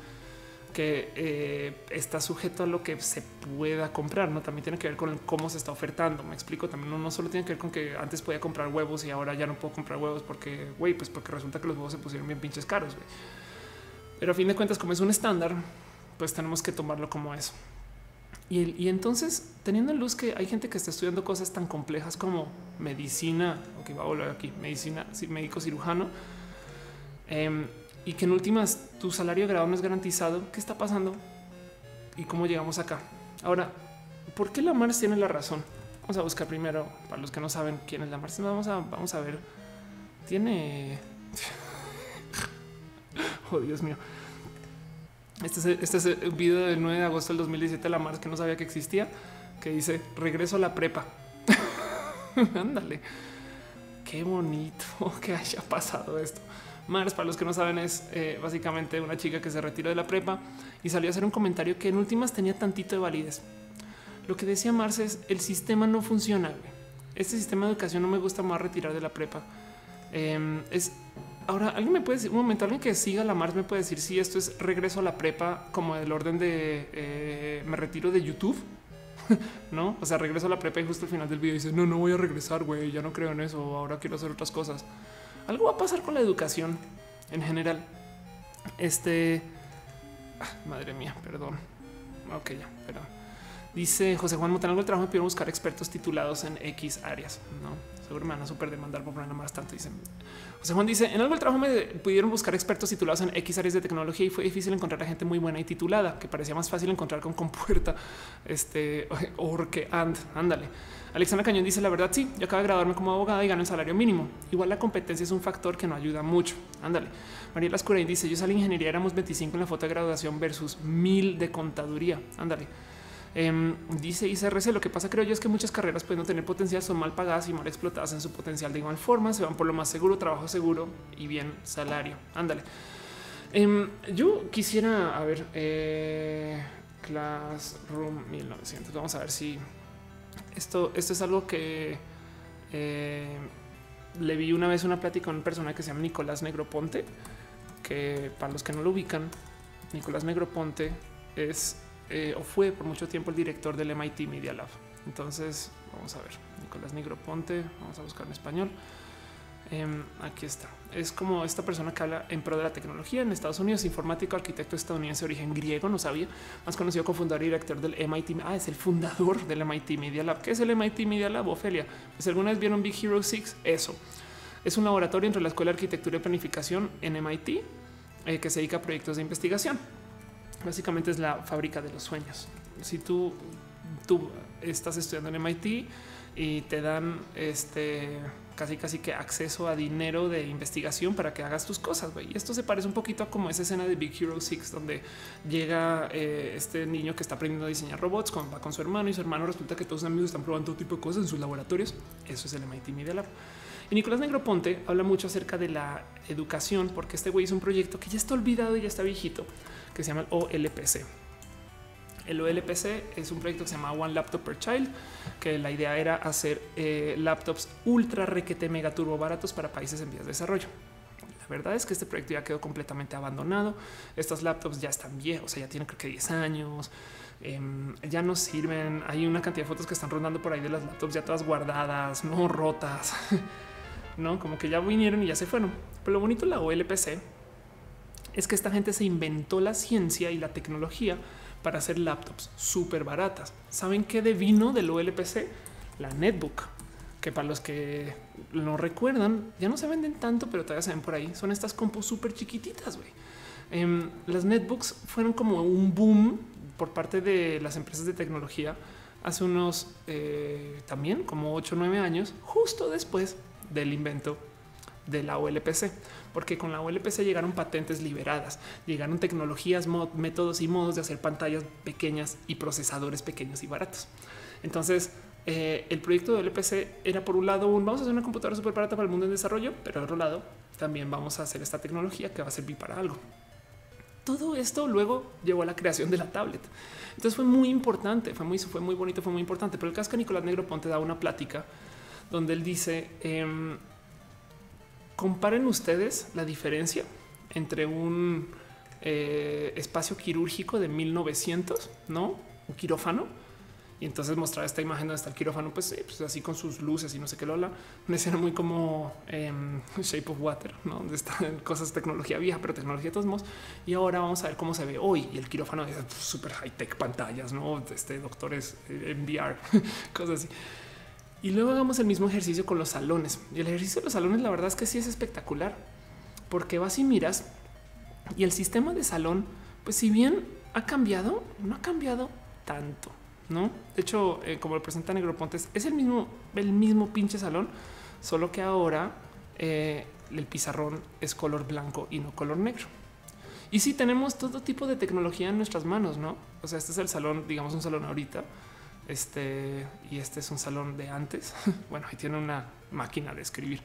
que eh, está sujeto a lo que se pueda comprar, no también tiene que ver con cómo se está ofertando. Me explico también, no, solo tiene que ver con que antes podía comprar huevos y ahora ya no puedo comprar huevos porque, güey, pues porque resulta que los huevos se pusieron bien pinches caros. Pero a fin de cuentas, como es un estándar, pues tenemos que tomarlo como eso. Y, entonces, teniendo en luz que hay gente que está estudiando cosas tan complejas como medicina, ok, va a volver aquí, medicina, médico cirujano, eh, y que en últimas tu salario de grado no es garantizado, ¿qué está pasando? ¿Y cómo llegamos acá? Ahora, ¿por qué la Mars tiene la razón? Vamos a buscar primero, para los que no saben quién es la Mars, vamos a, vamos a ver. Tiene... oh, Dios mío. Este es, este es el video del 9 de agosto del 2017 de la Mars que no sabía que existía, que dice regreso a la prepa. Ándale. Qué bonito que haya pasado esto. Mars, para los que no saben, es eh, básicamente una chica que se retiró de la prepa y salió a hacer un comentario que en últimas tenía tantito de validez. Lo que decía Mars es el sistema no funciona. Este sistema de educación no me gusta más retirar de la prepa. Em, es ahora alguien me puede decir un momento, alguien que siga la Mars me puede decir si esto es regreso a la prepa como del orden de eh, me retiro de YouTube. no, o sea, regreso a la prepa y justo al final del video dice no, no voy a regresar, güey, ya no creo en eso. Ahora quiero hacer otras cosas. Algo va a pasar con la educación en general. Este, ah, madre mía, perdón. Ok, ya, perdón. Dice José Juan Montanalgo, el trabajo pidieron buscar expertos titulados en X áreas. No Seguro me van a super demandar por nada más tanto. Dicen José Juan dice en algo el trabajo me pudieron buscar expertos titulados en X áreas de tecnología y fue difícil encontrar a gente muy buena y titulada que parecía más fácil encontrar con compuerta este o que and ándale. Alexandra Cañón dice la verdad. Sí, yo acabo de graduarme como abogada y gano el salario mínimo. Igual la competencia es un factor que no ayuda mucho. Ándale. María Lascurain dice yo salí ingeniería, éramos 25 en la foto de graduación versus mil de contaduría. Ándale. Em, dice ICRC, lo que pasa creo yo es que muchas carreras pueden no tener potencial, son mal pagadas y mal explotadas en su potencial de igual forma, se van por lo más seguro, trabajo seguro y bien salario. Ándale. Em, yo quisiera, a ver, eh, Classroom 1900, vamos a ver si esto, esto es algo que eh, le vi una vez una plática con una persona que se llama Nicolás Negroponte, que para los que no lo ubican, Nicolás Negroponte es eh, o fue por mucho tiempo el director del MIT Media Lab. Entonces, vamos a ver, Nicolás Negroponte, vamos a buscar en español. Em, aquí está. Es como esta persona que habla en pro de la tecnología en Estados Unidos, informático, arquitecto estadounidense de origen griego, no sabía, más conocido como fundador y director del MIT. Ah, es el fundador del MIT Media Lab. ¿Qué es el MIT Media Lab, Ofelia? Pues alguna vez vieron Big Hero 6, eso. Es un laboratorio entre la Escuela de Arquitectura y Planificación en MIT eh, que se dedica a proyectos de investigación. Básicamente es la fábrica de los sueños. Si tú, tú estás estudiando en MIT y te dan este casi casi que acceso a dinero de investigación para que hagas tus cosas. Y esto se parece un poquito a como esa escena de Big Hero 6 donde llega eh, este niño que está aprendiendo a diseñar robots con, va con su hermano y su hermano resulta que todos sus amigos están probando todo tipo de cosas en sus laboratorios. Eso es el MIT Media Lab. Y Nicolás Negroponte habla mucho acerca de la educación porque este güey es un proyecto que ya está olvidado y ya está viejito que se llama el OLPC. El OLPC es un proyecto que se llama One Laptop per Child, que la idea era hacer eh, laptops ultra requete mega turbo baratos para países en vías de desarrollo. La verdad es que este proyecto ya quedó completamente abandonado. Estos laptops ya están viejos, o sea, ya tienen creo que 10 años. Em, ya no sirven. Hay una cantidad de fotos que están rondando por ahí de las laptops ya todas guardadas, no rotas, no como que ya vinieron y ya se fueron. Pero lo bonito de la OLPC es que esta gente se inventó la ciencia y la tecnología para hacer laptops súper baratas. ¿Saben qué devino del OLPC? La netbook, que para los que no recuerdan, ya no se venden tanto, pero todavía se ven por ahí. Son estas compus súper chiquititas. güey. Em, las netbooks fueron como un boom por parte de las empresas de tecnología hace unos eh, también como 8 o 9 años, justo después del invento de la OLPC, porque con la OLPC llegaron patentes liberadas, llegaron tecnologías, métodos y modos de hacer pantallas pequeñas y procesadores pequeños y baratos. Entonces, eh, el proyecto de OLPC era por un lado un vamos a hacer una computadora súper barata para el mundo en desarrollo, pero al otro lado también vamos a hacer esta tecnología que va a servir para algo. Todo esto luego llevó a la creación de la tablet. Entonces fue muy importante, fue muy, fue muy bonito, fue muy importante. Pero el que Nicolás Negro Ponte da una plática donde él dice em, comparen ustedes la diferencia entre un eh, espacio quirúrgico de 1900, no un quirófano. Y entonces mostrar esta imagen está el quirófano, pues, pues, así con sus luces y no sé qué lola. Una escena muy como en Shape of Water, ¿no? donde están cosas tecnología vieja, pero tecnología de todos modos. Y ahora vamos a ver cómo se ve hoy. Y el quirófano es súper high tech pantallas, no este doctores en VR, cosas así. Y luego hagamos el mismo ejercicio con los salones. Y el ejercicio de los salones, la verdad es que sí es espectacular, porque vas y miras y el sistema de salón, pues si bien ha cambiado, no ha cambiado tanto, ¿no? De hecho, eh, como lo presenta Negropontes, es el mismo, el mismo pinche salón, solo que ahora eh, el pizarrón es color blanco y no color negro. Y sí tenemos todo tipo de tecnología en nuestras manos, ¿no? O sea, este es el salón, digamos un salón ahorita, este y este es un salón de antes. Bueno, ahí tiene una máquina de escribir,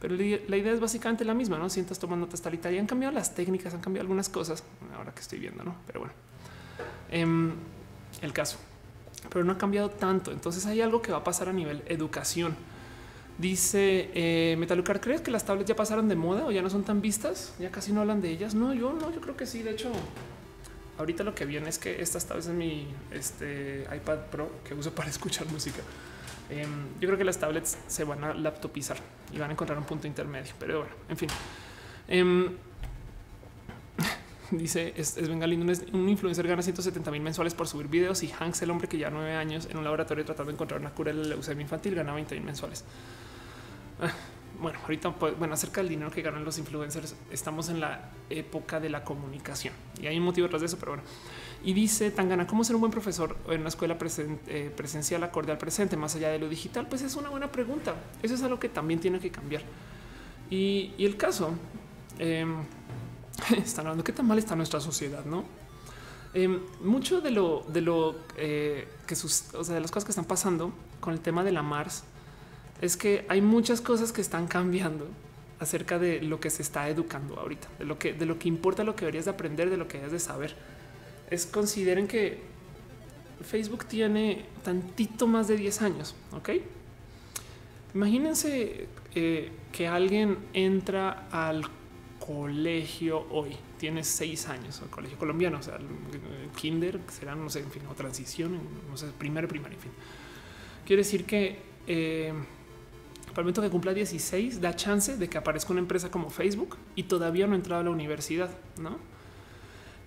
pero la idea es básicamente la misma. No sientas tomando notas tal y tal. Y han cambiado las técnicas, han cambiado algunas cosas ahora que estoy viendo, no? Pero bueno, em, el caso, pero no ha cambiado tanto. Entonces hay algo que va a pasar a nivel educación. Dice eh, Metalucar, ¿crees que las tablets ya pasaron de moda o ya no son tan vistas? Ya casi no hablan de ellas. No, yo no, yo creo que sí. De hecho, ahorita lo que viene es que esta tablets en mi este, iPad Pro que uso para escuchar música. Em, yo creo que las tablets se van a laptopizar y van a encontrar un punto intermedio, pero bueno, en fin. Em, dice es, es Bengalino, un influencer gana 170 mil mensuales por subir videos y Hanks, el hombre que ya nueve años en un laboratorio tratando de encontrar una cura de la leucemia infantil, gana 20 mil mensuales. Ah, bueno, ahorita, pues, bueno, acerca del dinero que ganan los influencers, estamos en la época de la comunicación y hay un motivo detrás de eso, pero bueno. Y dice Tangana, ¿cómo ser un buen profesor en una escuela eh, presencial acorde al presente, más allá de lo digital? Pues es una buena pregunta. Eso es algo que también tiene que cambiar. Y, el caso, em, están hablando qué tan mal está nuestra sociedad, ¿no? Em, mucho de lo, de lo eh, que sus, o sea, de las cosas que están pasando con el tema de la Mars es que hay muchas cosas que están cambiando acerca de lo que se está educando ahorita, de lo que, de lo que importa, lo que deberías de aprender, de lo que debes de saber. Es consideren que Facebook tiene tantito más de 10 años, ¿ok? Imagínense eh, que alguien entra al colegio hoy, tiene seis años, el colegio colombiano, o sea, kinder, será, no sé, en fin, o transición, no sé, primer, primaria, en fin. Quiere decir que eh, para el momento que cumpla 16, da chance de que aparezca una empresa como Facebook y todavía no ha entrado a la universidad, ¿no?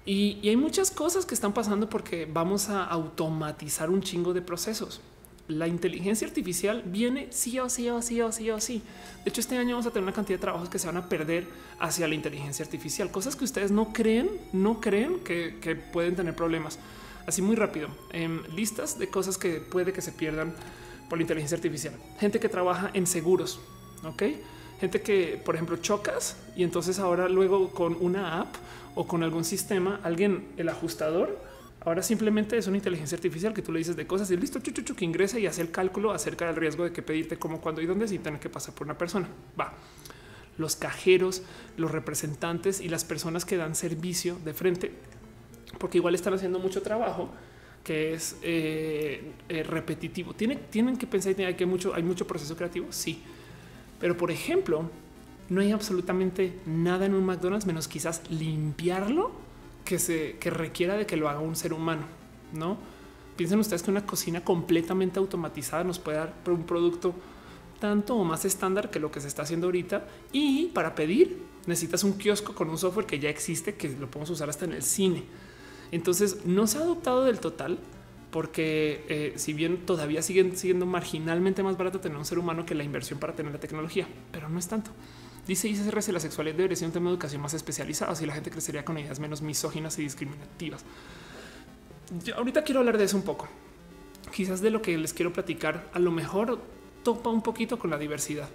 Y, hay muchas cosas que están pasando porque vamos a automatizar un chingo de procesos. La inteligencia artificial viene sí o sí o sí o sí o sí. De hecho, este año vamos a tener una cantidad de trabajos que se van a perder hacia la inteligencia artificial, cosas que ustedes no creen, no creen que, pueden tener problemas. Así muy rápido, en listas de cosas que puede que se pierdan por la inteligencia artificial. Gente que trabaja en seguros, ok? Gente que, por ejemplo, chocas y entonces ahora luego con una app o con algún sistema, alguien, el ajustador, ahora simplemente es una inteligencia artificial que tú le dices de cosas y listo, chuchuchu, que ingresa y hace el cálculo acerca del riesgo de que pedirte cómo, cuándo y dónde sin tener que pasar por una persona. Va. Los cajeros, los representantes y las personas que dan servicio de frente, porque igual están haciendo mucho trabajo que es eh, eh, repetitivo. ¿Tienen, tienen que pensar que mucho, hay mucho proceso creativo. Sí, pero por ejemplo, no hay absolutamente nada en un McDonald's menos quizás limpiarlo que se que requiera de que lo haga un ser humano. No piensen ustedes que una cocina completamente automatizada nos puede dar un producto tanto o más estándar que lo que se está haciendo ahorita. Y para pedir necesitas un kiosco con un software que ya existe, que lo podemos usar hasta en el cine. Entonces no se ha adoptado del total porque eh, si bien todavía siguen siendo marginalmente más barato tener un ser humano que la inversión para tener la tecnología, pero no es tanto. Dice ICRS, la sexualidad debería ser un tema de educación más especializada, así la gente crecería con ideas menos misóginas y discriminativas. Yo ahorita quiero hablar de eso un poco. Quizás de lo que les quiero platicar, a lo mejor topa un poquito con la diversidad.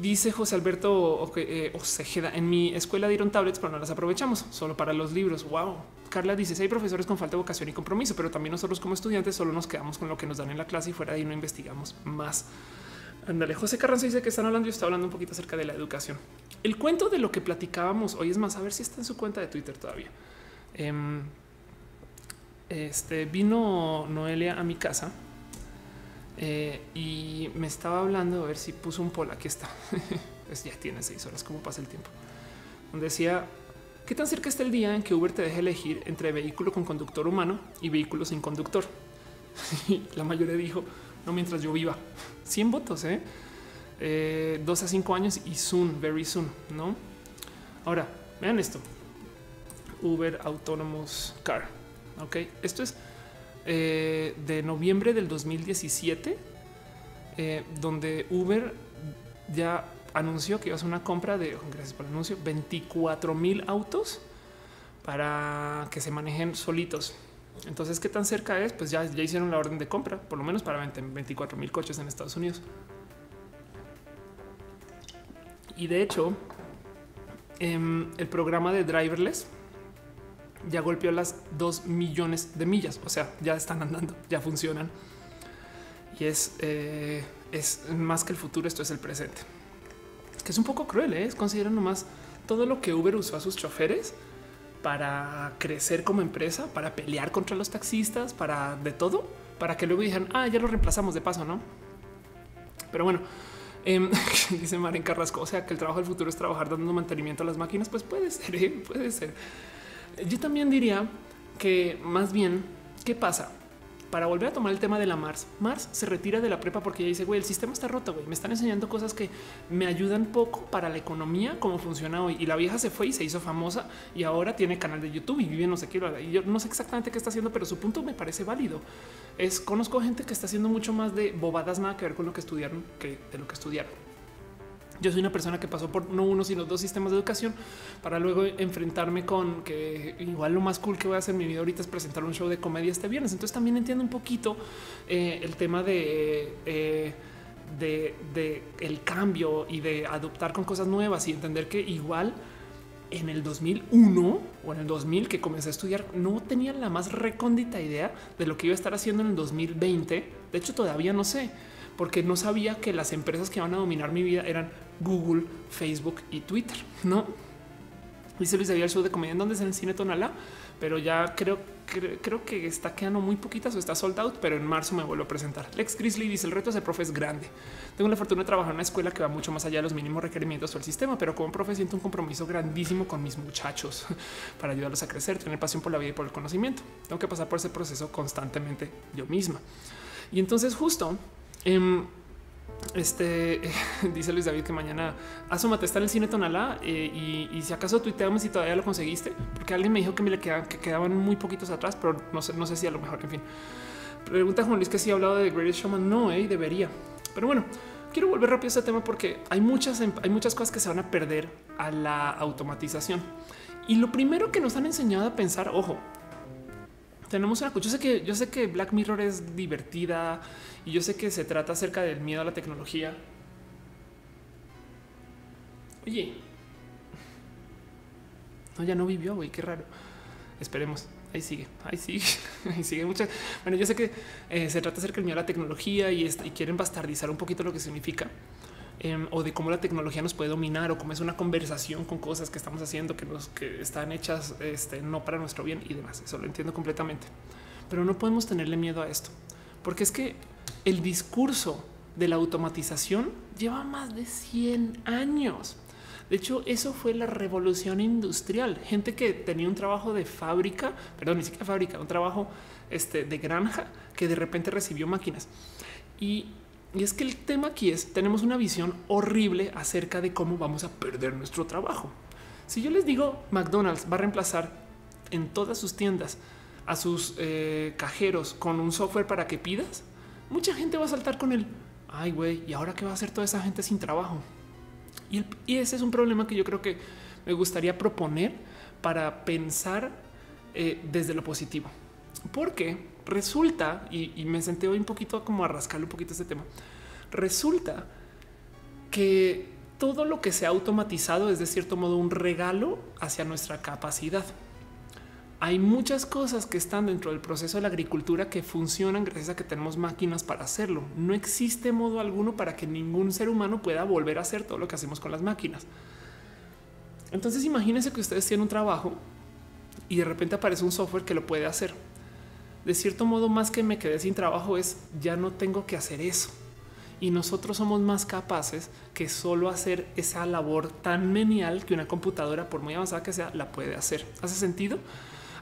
Dice José Alberto eh, Ocejeda, en mi escuela dieron tablets, pero no las aprovechamos, solo para los libros. Wow. Carla dice, hay profesores con falta de vocación y compromiso, pero también nosotros como estudiantes solo nos quedamos con lo que nos dan en la clase y fuera de ahí no investigamos más. Ándale, José Carranza dice que están hablando, yo estoy hablando un poquito acerca de la educación. El cuento de lo que platicábamos hoy es más, a ver si está en su cuenta de Twitter todavía. Em, este vino Noelia a mi casa eh, y me estaba hablando a ver si puso un poll. Aquí está. pues ya tiene seis horas. ¿Cómo pasa el tiempo? Decía qué tan cerca está el día en que Uber te deje elegir entre vehículo con conductor humano y vehículo sin conductor. la mayoría dijo no mientras yo viva. 100 votos, ¿eh? eh dos a cinco años y soon, very soon, no? Ahora vean esto: Uber Autonomous Car. Ok, esto es eh, de noviembre del 2017, eh, donde Uber ya anunció que iba a hacer una compra de, gracias por el anuncio, 24 mil autos para que se manejen solitos. Entonces, ¿qué tan cerca es? Pues ya, ya hicieron la orden de compra, por lo menos para 24 mil coches en Estados Unidos. Y de hecho, em, el programa de driverless ya golpeó las 2 millones de millas. O sea, ya están andando, ya funcionan. Y es, eh, es más que el futuro, esto es el presente. Que es un poco cruel, ¿eh? es consideran nomás todo lo que Uber usó a sus choferes para crecer como empresa, para pelear contra los taxistas, para de todo, para que luego dijeran, ah, ya lo reemplazamos de paso, ¿no? Pero bueno, eh, dice Maren Carrasco, o sea que el trabajo del futuro es trabajar dando mantenimiento a las máquinas, pues puede ser, ¿eh? puede ser. Yo también diría que más bien, ¿qué pasa? Para volver a tomar el tema de la Mars, Mars se retira de la prepa porque ella dice, güey, el sistema está roto, güey, me están enseñando cosas que me ayudan poco para la economía, cómo funciona hoy. Y la vieja se fue y se hizo famosa y ahora tiene canal de YouTube y vive no sé qué. Y yo no sé exactamente qué está haciendo, pero su punto me parece válido. Es conozco gente que está haciendo mucho más de bobadas, nada que ver con lo que estudiaron que de lo que estudiaron. Yo soy una persona que pasó por no uno, sino dos sistemas de educación para luego enfrentarme con que igual lo más cool que voy a hacer en mi vida ahorita es presentar un show de comedia este viernes. Entonces también entiendo un poquito eh, el tema de, eh, de, de el cambio y de adoptar con cosas nuevas y entender que igual en el 2001 o en el 2000 que comencé a estudiar, no tenía la más recóndita idea de lo que iba a estar haciendo en el 2020. De hecho, todavía no sé, porque no sabía que las empresas que van a dominar mi vida eran Google, Facebook y Twitter. No dice Luis David el de comedia en donde es en el cine Tonalá, pero ya creo, creo, que está quedando muy poquitas o está sold out, pero en marzo me vuelvo a presentar. Lex Grizzly dice el reto de profe es grande. Tengo la fortuna de trabajar en una escuela que va mucho más allá de los mínimos requerimientos del sistema, pero como profe siento un compromiso grandísimo con mis muchachos para ayudarlos a crecer, tener pasión por la vida y por el conocimiento. Tengo que pasar por ese proceso constantemente yo misma. Y entonces justo em, este dice Luis David que mañana asómate está en el cine Tonalá eh, y, si acaso tuiteamos si todavía lo conseguiste, porque alguien me dijo que me le quedaban, que quedaban muy poquitos atrás, pero no sé, no sé si a lo mejor, en fin. Pregunta Juan Luis que si ha hablado de Greatest Showman. No, eh, debería. Pero bueno, quiero volver rápido a este tema porque hay muchas, hay muchas cosas que se van a perder a la automatización. Y lo primero que nos han enseñado a pensar, ojo, tenemos una yo sé que yo sé que Black Mirror es divertida y yo sé que se trata acerca del miedo a la tecnología. Oye, no, ya no vivió, güey, qué raro. Esperemos. Ahí sigue, ahí sigue, ahí sigue muchas. Bueno, yo sé que eh, se trata acerca del miedo a la tecnología y, y quieren bastardizar un poquito lo que significa. Em, o de cómo la tecnología nos puede dominar o cómo es una conversación con cosas que estamos haciendo que nos que están hechas este, no para nuestro bien y demás. Eso lo entiendo completamente, pero no podemos tenerle miedo a esto porque es que el discurso de la automatización lleva más de 100 años. De hecho, eso fue la revolución industrial. Gente que tenía un trabajo de fábrica, perdón, ni siquiera fábrica, un trabajo este, de granja que de repente recibió máquinas. Y y es que el tema aquí es, tenemos una visión horrible acerca de cómo vamos a perder nuestro trabajo. Si yo les digo McDonald's va a reemplazar en todas sus tiendas a sus eh, cajeros con un software para que pidas, mucha gente va a saltar con el, ay güey, ¿y ahora qué va a hacer toda esa gente sin trabajo? Y, ese es un problema que yo creo que me gustaría proponer para pensar eh, desde lo positivo. Porque resulta, y, me senté hoy un poquito como a rascarle un poquito este tema, resulta que todo lo que se ha automatizado es de cierto modo un regalo hacia nuestra capacidad. Hay muchas cosas que están dentro del proceso de la agricultura que funcionan gracias a que tenemos máquinas para hacerlo. No existe modo alguno para que ningún ser humano pueda volver a hacer todo lo que hacemos con las máquinas. Entonces imagínense que ustedes tienen un trabajo y de repente aparece un software que lo puede hacer de cierto modo más que me quedé sin trabajo es ya no tengo que hacer eso. Y nosotros somos más capaces que solo hacer esa labor tan menial que una computadora, por muy avanzada que sea, la puede hacer. ¿Hace sentido?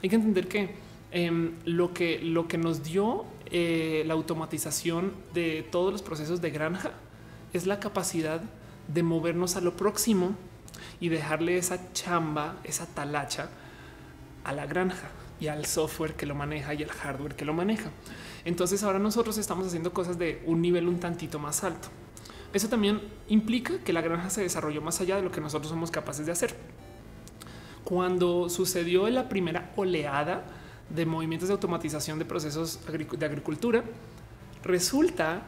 Hay que entender que em, lo que lo que nos dio eh, la automatización de todos los procesos de granja es la capacidad de movernos a lo próximo y dejarle esa chamba, esa talacha a la granja y al software que lo maneja y al hardware que lo maneja. Entonces ahora nosotros estamos haciendo cosas de un nivel un tantito más alto. Eso también implica que la granja se desarrolló más allá de lo que nosotros somos capaces de hacer. Cuando sucedió la primera oleada de movimientos de automatización de procesos de agricultura, resulta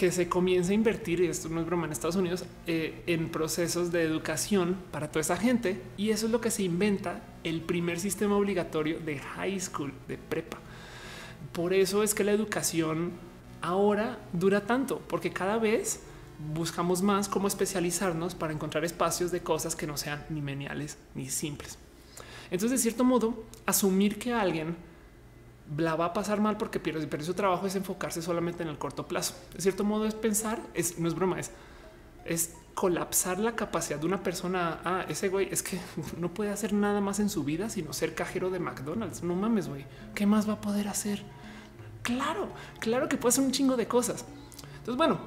que se comienza a invertir, y esto no es broma, en Estados Unidos, eh, en procesos de educación para toda esa gente. Y eso es lo que se inventa el primer sistema obligatorio de high school, de prepa. Por eso es que la educación ahora dura tanto, porque cada vez buscamos más cómo especializarnos para encontrar espacios de cosas que no sean ni meniales ni simples. Entonces, de cierto modo, asumir que alguien la va a pasar mal porque pierde, pero su trabajo es enfocarse solamente en el corto plazo. De cierto modo es pensar, es, no es broma, es, es colapsar la capacidad de una persona. Ah, ese güey es que no puede hacer nada más en su vida sino ser cajero de McDonald's. No mames, güey. ¿Qué más va a poder hacer? Claro, claro que puede hacer un chingo de cosas. Entonces, bueno,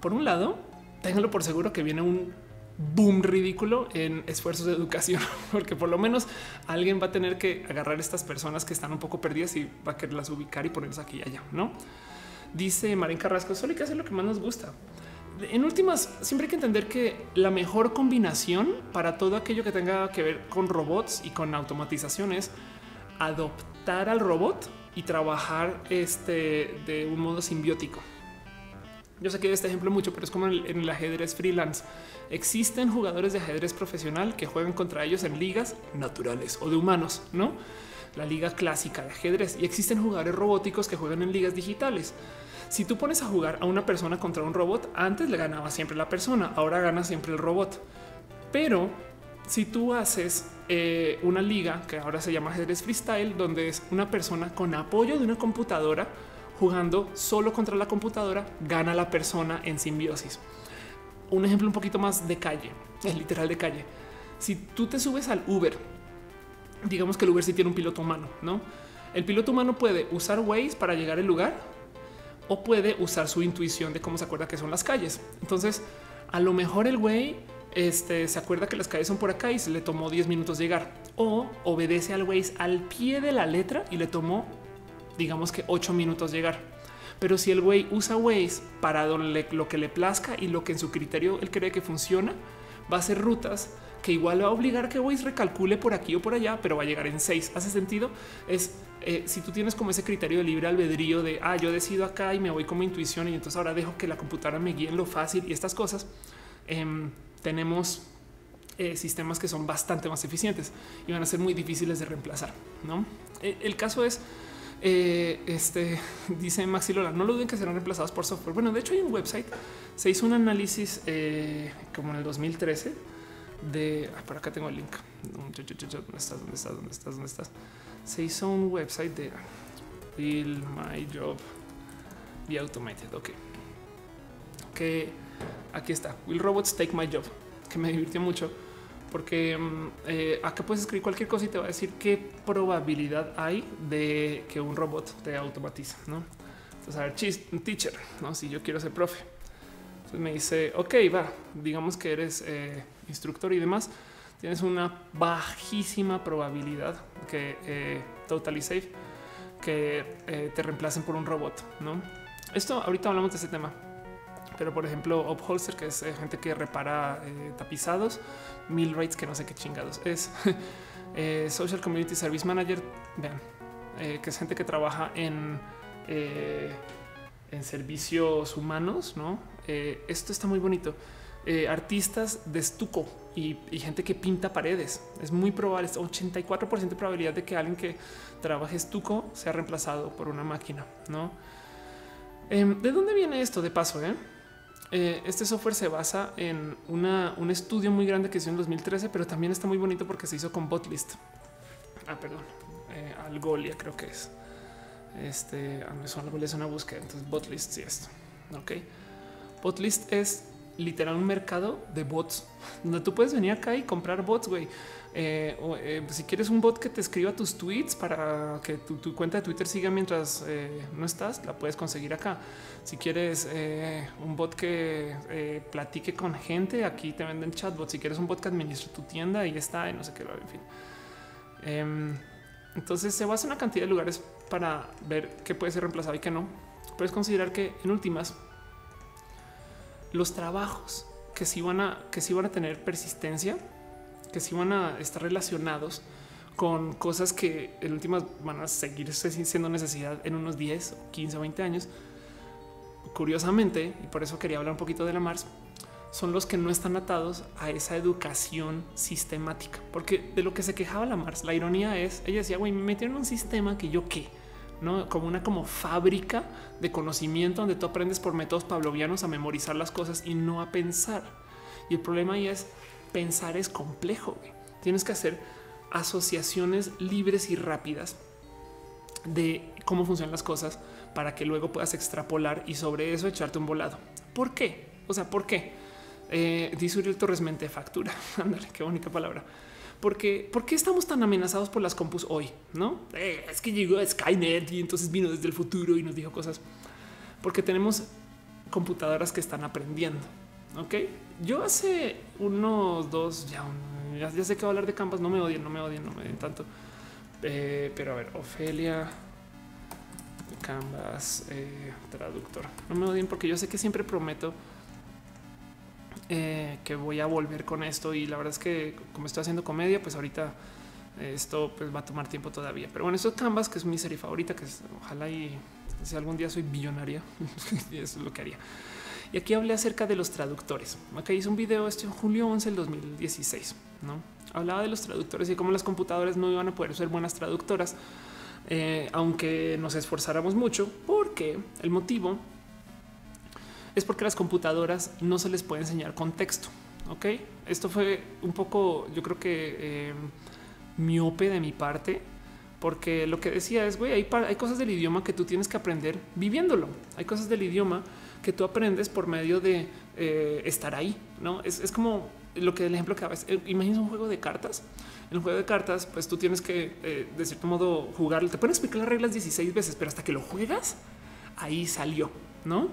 por un lado, ténganlo por seguro que viene un boom ridículo en esfuerzos de educación, porque por lo menos alguien va a tener que agarrar estas personas que están un poco perdidas y va a quererlas ubicar y ponerlas aquí y allá, ¿no? Dice Marín Carrasco, solo hay que hacer lo que más nos gusta. en últimas, siempre hay que entender que la mejor combinación para todo aquello que tenga que ver con robots y con automatización es adoptar al robot y trabajar este de un modo simbiótico. Yo sé que este ejemplo mucho, pero es como en el, ajedrez freelance. Existen jugadores de ajedrez profesional que juegan contra ellos en ligas naturales o de humanos, no la liga clásica de ajedrez y existen jugadores robóticos que juegan en ligas digitales. Si tú pones a jugar a una persona contra un robot, antes le ganaba siempre la persona, ahora gana siempre el robot. Pero si tú haces eh, una liga que ahora se llama ajedrez freestyle, donde es una persona con apoyo de una computadora jugando solo contra la computadora, gana la persona en simbiosis. Un ejemplo un poquito más de calle, es literal de calle. Si tú te subes al Uber, digamos que el Uber sí tiene un piloto humano, ¿no? El piloto humano puede usar Waze para llegar al lugar o puede usar su intuición de cómo se acuerda que son las calles. Entonces, a lo mejor el güey este, se acuerda que las calles son por acá y se le tomó 10 minutos llegar o obedece al Waze al pie de la letra y le tomó, digamos que 8 minutos llegar. Pero si el güey usa Waze para lo que le plazca y lo que en su criterio él cree que funciona, va a ser rutas que igual va a obligar que Waze recalcule por aquí o por allá, pero va a llegar en 6. ¿Hace sentido? Es eh, si tú tienes como ese criterio de libre albedrío de ah, yo decido acá y me voy como intuición y entonces ahora dejo que la computadora me guíe en lo fácil y estas cosas, em, tenemos eh, sistemas que son bastante más eficientes y van a ser muy difíciles de reemplazar. No, e, el caso es eh, este dice Maxi Lola, no lo duden que serán reemplazados por software. Bueno, de hecho, hay un website, se hizo un análisis como en el 2013 de ah, por acá tengo el link. ¿Dónde estás? ¿Dónde estás? ¿Dónde estás? ¿Dónde estás? se hizo un website de Will My Job Be Automated. Ok, que aquí está. Will Robots Take My Job, que me divirtió mucho porque mm, eh, acá puedes escribir cualquier cosa y te va a decir qué probabilidad hay de que un robot te automatice. No, entonces, a ver, teacher, no si yo quiero ser profe. Entonces me dice, ok, va, digamos que eres eh, instructor y demás tienes una bajísima probabilidad que eh, totally safe que eh, te reemplacen por un robot. No, esto ahorita hablamos de ese tema, pero por ejemplo, Upholster, que es eh, gente que repara tapizados, Millwrights, que no sé qué chingados es Social Community Service Manager. Vean que es gente que trabaja en en servicios humanos. No, esto está muy bonito. artistas de estuco y, gente que pinta paredes. Es muy probable, es 84% de probabilidad de que alguien que trabaje estuco sea reemplazado por una máquina. No, em, ¿de dónde viene esto? De paso, eh? Eh, este software se basa en un estudio muy grande que hizo en 2013, pero también está muy bonito porque se hizo con Botlist. Ah, perdón, eh, Algolia creo que es. Este, ah, Algolia es una búsqueda, entonces Botlist sí es. Ok, Botlist es literal un mercado de bots donde tú puedes venir acá y comprar bots, güey. Eh, eh, si quieres un bot que te escriba tus tweets para que tu, cuenta de Twitter siga mientras eh, no estás, la puedes conseguir acá. Si quieres un bot que platique con gente, aquí te venden chatbots. Si quieres un bot que administre tu tienda, ahí está, y no sé qué, en fin. Em, entonces se basa en una cantidad de lugares para ver qué puede ser reemplazado y qué no. Puedes considerar que en últimas los trabajos que sí van a, que sí van a tener persistencia, que sí van a estar relacionados con cosas que en últimas van a seguir siendo necesidad en unos 10, 15 o 20 años. Curiosamente, y por eso quería hablar un poquito de la Mars, son los que no están atados a esa educación sistemática, porque de lo que se quejaba la Mars, la ironía es, ella decía, güey, me metieron un sistema que yo qué, no como una como fábrica de conocimiento donde tú aprendes por métodos pavlovianos a memorizar las cosas y no a pensar. Y el problema ahí es pensar es complejo. Tienes que hacer asociaciones libres y rápidas de cómo funcionan las cosas para que luego puedas extrapolar y sobre eso echarte un volado. ¿Por qué? O sea, ¿por qué? Eh, dice Uriel Torres Mente factura. Ándale, qué bonita palabra porque ¿por qué estamos tan amenazados por las compus hoy? No eh, es que llegó Skynet y entonces vino desde el futuro y nos dijo cosas porque tenemos computadoras que están aprendiendo. Ok, yo hace unos dos ya, ya, sé que va a hablar de Canvas. No me odien, no me odien, no me odien tanto. Eh, pero a ver, Ofelia, Canvas, eh, traductor. No me odien porque yo sé que siempre prometo eh, que voy a volver con esto y la verdad es que como estoy haciendo comedia, pues ahorita esto pues, va a tomar tiempo todavía. Pero bueno, eso es Canvas, que es mi serie favorita, que es, ojalá y si algún día soy billonaria, eso es lo que haría. Y aquí hablé acerca de los traductores. Acá hice un video esto en julio 11 del 2016. ¿no? Hablaba de los traductores y cómo las computadoras no iban a poder ser buenas traductoras, eh, aunque nos esforzáramos mucho, porque el motivo es porque las computadoras no se les puede enseñar contexto. Ok, esto fue un poco, yo creo que eh, miope de mi parte, porque lo que decía es, güey, hay, cosas del idioma que tú tienes que aprender viviéndolo. Hay cosas del idioma que tú aprendes por medio de eh, estar ahí, ¿no? Es, como lo que el ejemplo que a veces, imagina un juego de cartas. En un juego de cartas, pues tú tienes que, eh, de cierto modo, jugar. Te pueden explicar las reglas 16 veces, pero hasta que lo juegas, ahí salió, ¿no?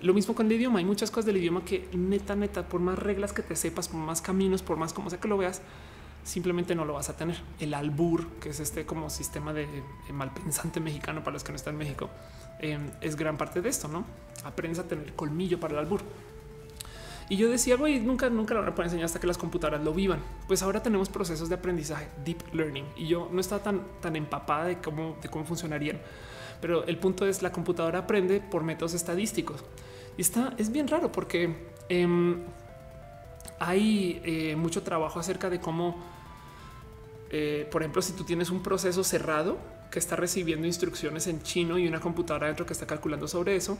Lo mismo con el idioma. Hay muchas cosas del idioma que neta, neta, por más reglas que te sepas, por más caminos, por más como sea que lo veas, simplemente no lo vas a tener. El albur, que es este como sistema de, malpensante mexicano para los que no están en México, em, es gran parte de esto, ¿no? Aprendes a tener colmillo para el albur. Y yo decía, güey, nunca, nunca lo van a poder enseñar hasta que las computadoras lo vivan. Pues ahora tenemos procesos de aprendizaje, deep learning, y yo no estaba tan, tan empapada de cómo, de cómo funcionarían. Pero el punto es la computadora aprende por métodos estadísticos. Y está, es bien raro porque em, hay eh, mucho trabajo acerca de cómo eh, por ejemplo, si tú tienes un proceso cerrado que está recibiendo instrucciones en chino y una computadora dentro que está calculando sobre eso,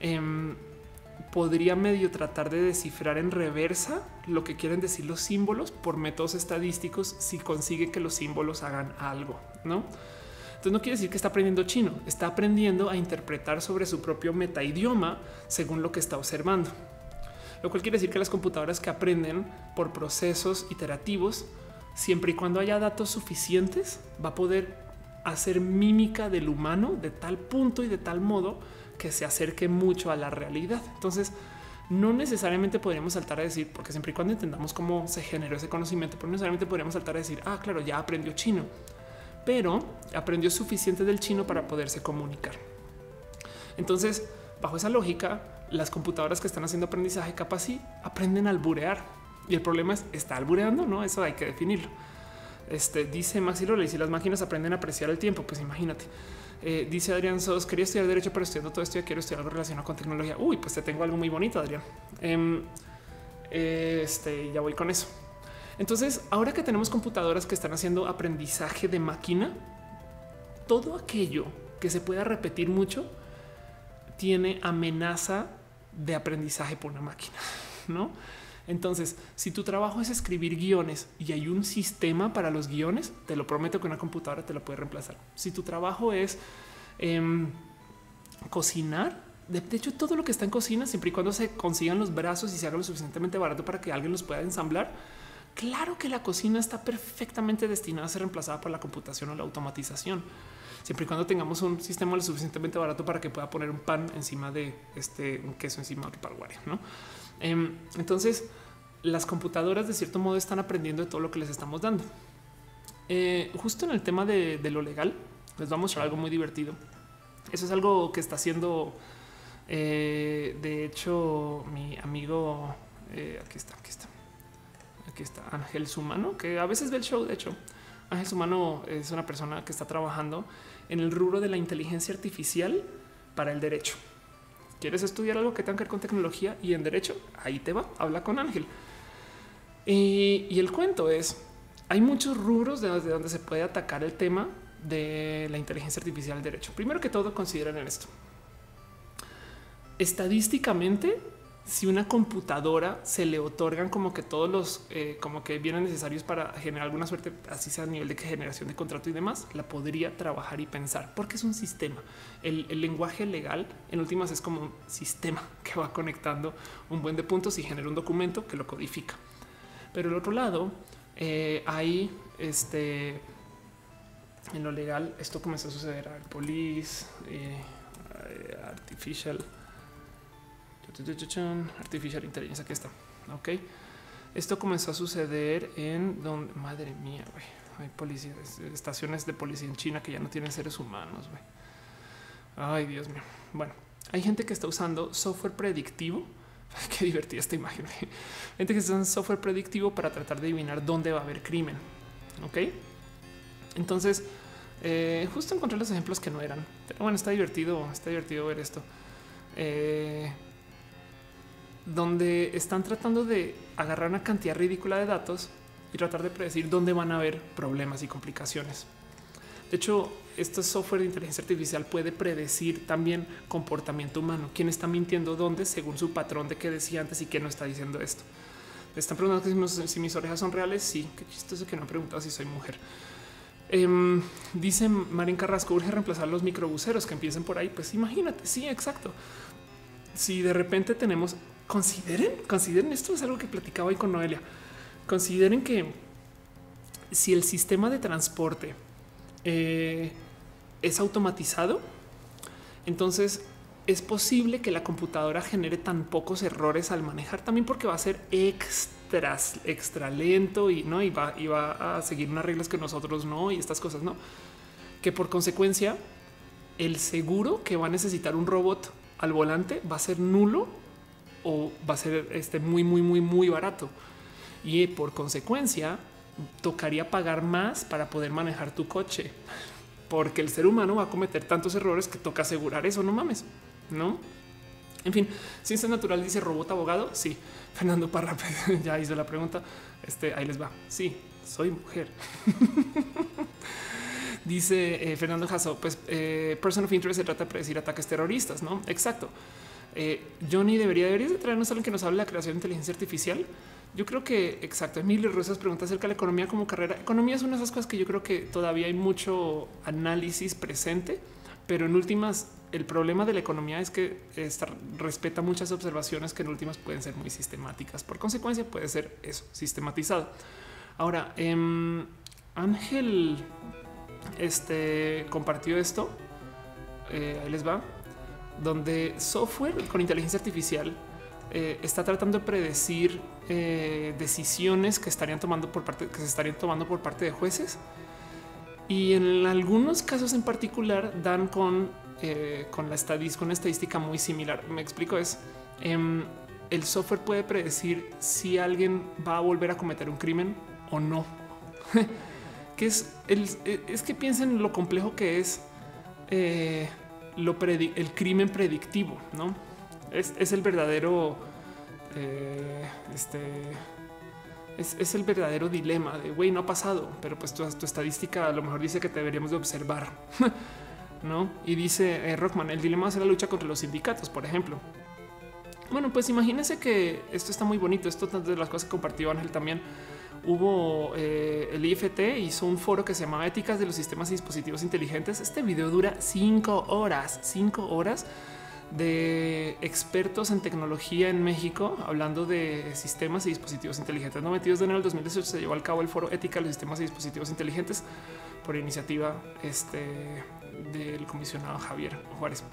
em, podría medio tratar de descifrar en reversa lo que quieren decir los símbolos por métodos estadísticos si consigue que los símbolos hagan algo, ¿no? Entonces no quiere decir que está aprendiendo chino, está aprendiendo a interpretar sobre su propio metaidioma según lo que está observando. Lo cual quiere decir que las computadoras que aprenden por procesos iterativos siempre y cuando haya datos suficientes, va a poder hacer mímica del humano de tal punto y de tal modo que se acerque mucho a la realidad. Entonces, no necesariamente podríamos saltar a decir, porque siempre y cuando entendamos cómo se generó ese conocimiento, pero no necesariamente podríamos saltar a decir, ah, claro, ya aprendió chino, pero aprendió suficiente del chino para poderse comunicar. Entonces, bajo esa lógica, las computadoras que están haciendo aprendizaje capaz sí aprenden a alburear y el problema es, ¿está albureando? No, eso hay que definirlo. Este dice Maxi y si las máquinas aprenden a apreciar el tiempo, pues imagínate. Eh, dice Adrián Sos, quería estudiar derecho, pero estudiando todo esto quiero estudiar algo relacionado con tecnología. Uy, pues te tengo algo muy bonito, Adrián. Em, este ya voy con eso. Entonces, ahora que tenemos computadoras que están haciendo aprendizaje de máquina, todo aquello que se pueda repetir mucho tiene amenaza de aprendizaje por una máquina, no? Entonces, si tu trabajo es escribir guiones y hay un sistema para los guiones, te lo prometo que una computadora te lo puede reemplazar. Si tu trabajo es em, cocinar, de, hecho, todo lo que está en cocina, siempre y cuando se consigan los brazos y se haga lo suficientemente barato para que alguien los pueda ensamblar, claro que la cocina está perfectamente destinada a ser reemplazada por la computación o la automatización. Siempre y cuando tengamos un sistema lo suficientemente barato para que pueda poner un pan encima de este un queso encima de parguare, ¿no? Em, entonces, las computadoras de cierto modo están aprendiendo de todo lo que les estamos dando. Eh, justo en el tema de, lo legal, les vamos a mostrar algo muy divertido. Eso es algo que está haciendo, eh, de hecho, mi amigo, eh, aquí está, aquí está, aquí está Ángel Sumano, que a veces ve el show, de hecho. Ángel Sumano es una persona que está trabajando en el rubro de la inteligencia artificial para el derecho. ¿Quieres estudiar algo que tenga que ver con tecnología y en derecho? Ahí te va, habla con Ángel. Y, el cuento es, hay muchos rubros de donde se puede atacar el tema de la inteligencia artificial del derecho. Primero que todo, consideren esto. Estadísticamente, si una computadora se le otorgan como que todos los eh, como que vienen necesarios para generar alguna suerte, así sea a nivel de generación de contrato y demás, la podría trabajar y pensar porque es un sistema. El, lenguaje legal en últimas es como un sistema que va conectando un buen de puntos y genera un documento que lo codifica. Pero el otro lado eh, hay este en lo legal. Esto comenzó a suceder al police, eh, artificial Artificial inteligencia, aquí está. Ok. Esto comenzó a suceder en donde, madre mía, Hay policías, estaciones de policía en China que ya no tienen seres humanos. Ay, Dios mío. Bueno, hay gente que está usando software predictivo Qué divertida esta imagen. Gente que es un software predictivo para tratar de adivinar dónde va a haber crimen. Ok. Entonces, eh, justo encontré los ejemplos que no eran. Pero bueno, está divertido. Está divertido ver esto. Eh, donde están tratando de agarrar una cantidad ridícula de datos y tratar de predecir dónde van a haber problemas y complicaciones. De hecho, este software de inteligencia artificial puede predecir también comportamiento humano, quién está mintiendo dónde según su patrón de qué decía antes y quién no está diciendo esto. Están preguntando si mis orejas son reales. Sí, qué chistoso que no han preguntado si soy mujer. Eh, dice Marín Carrasco, urge reemplazar los microbuseros que empiecen por ahí. Pues imagínate, sí, exacto. Si de repente tenemos, consideren, consideren, esto es algo que platicaba hoy con Noelia, consideren que si el sistema de transporte eh, es automatizado, entonces es posible que la computadora genere tan pocos errores al manejar también porque va a ser extra, extra lento y no y va, y va a seguir unas reglas que nosotros no y estas cosas no que por consecuencia el seguro que va a necesitar un robot al volante va a ser nulo o va a ser este muy muy muy muy barato y por consecuencia tocaría pagar más para poder manejar tu coche porque el ser humano va a cometer tantos errores que toca asegurar eso no mames no? En fin, ciencia natural dice robot abogado. Sí, Fernando Parra ya hizo la pregunta. Este ahí les va. Sí, soy mujer. dice eh, Fernando Jasso, pues eh, person of interest se trata de predecir ataques terroristas, no? Exacto. Eh, Johnny debería deberías de traernos alguien que nos hable de la creación de inteligencia artificial. Yo creo que exacto. Emilio Rosas pregunta acerca de la economía como carrera. Economía es una de esas cosas que yo creo que todavía hay mucho análisis presente, pero en últimas el problema de la economía es que respeta muchas observaciones que en últimas pueden ser muy sistemáticas. Por consecuencia, puede ser eso, sistematizado. Ahora, em, Ángel este, compartió esto. Eh, ahí les va. Donde software con inteligencia artificial eh, está tratando de predecir eh, decisiones que estarían tomando por parte que se estarían tomando por parte de jueces. Y en algunos casos en particular dan con eh, con la estadística, con una estadística muy similar. Me explico es em, el software puede predecir si alguien va a volver a cometer un crimen o no. que es el, es que piensen lo complejo que es lo el crimen predictivo, no es, el verdadero este es, el verdadero dilema de güey, no ha pasado, pero pues tu, estadística a lo mejor dice que deberíamos de observar. ¿no? Y dice eh, Rockman, el dilema es la lucha contra los sindicatos, por ejemplo. Bueno, pues imagínense que esto está muy bonito. Esto es de las cosas que compartió Ángel también. Hubo eh, el IFT hizo un foro que se llamaba Éticas de los Sistemas y Dispositivos Inteligentes. Este video dura cinco horas, cinco horas de expertos en tecnología en México hablando de sistemas y dispositivos inteligentes. No metidos de enero del 2018 se llevó al cabo el foro Ética de los Sistemas y Dispositivos Inteligentes por iniciativa este, del comisionado Javier Juárez.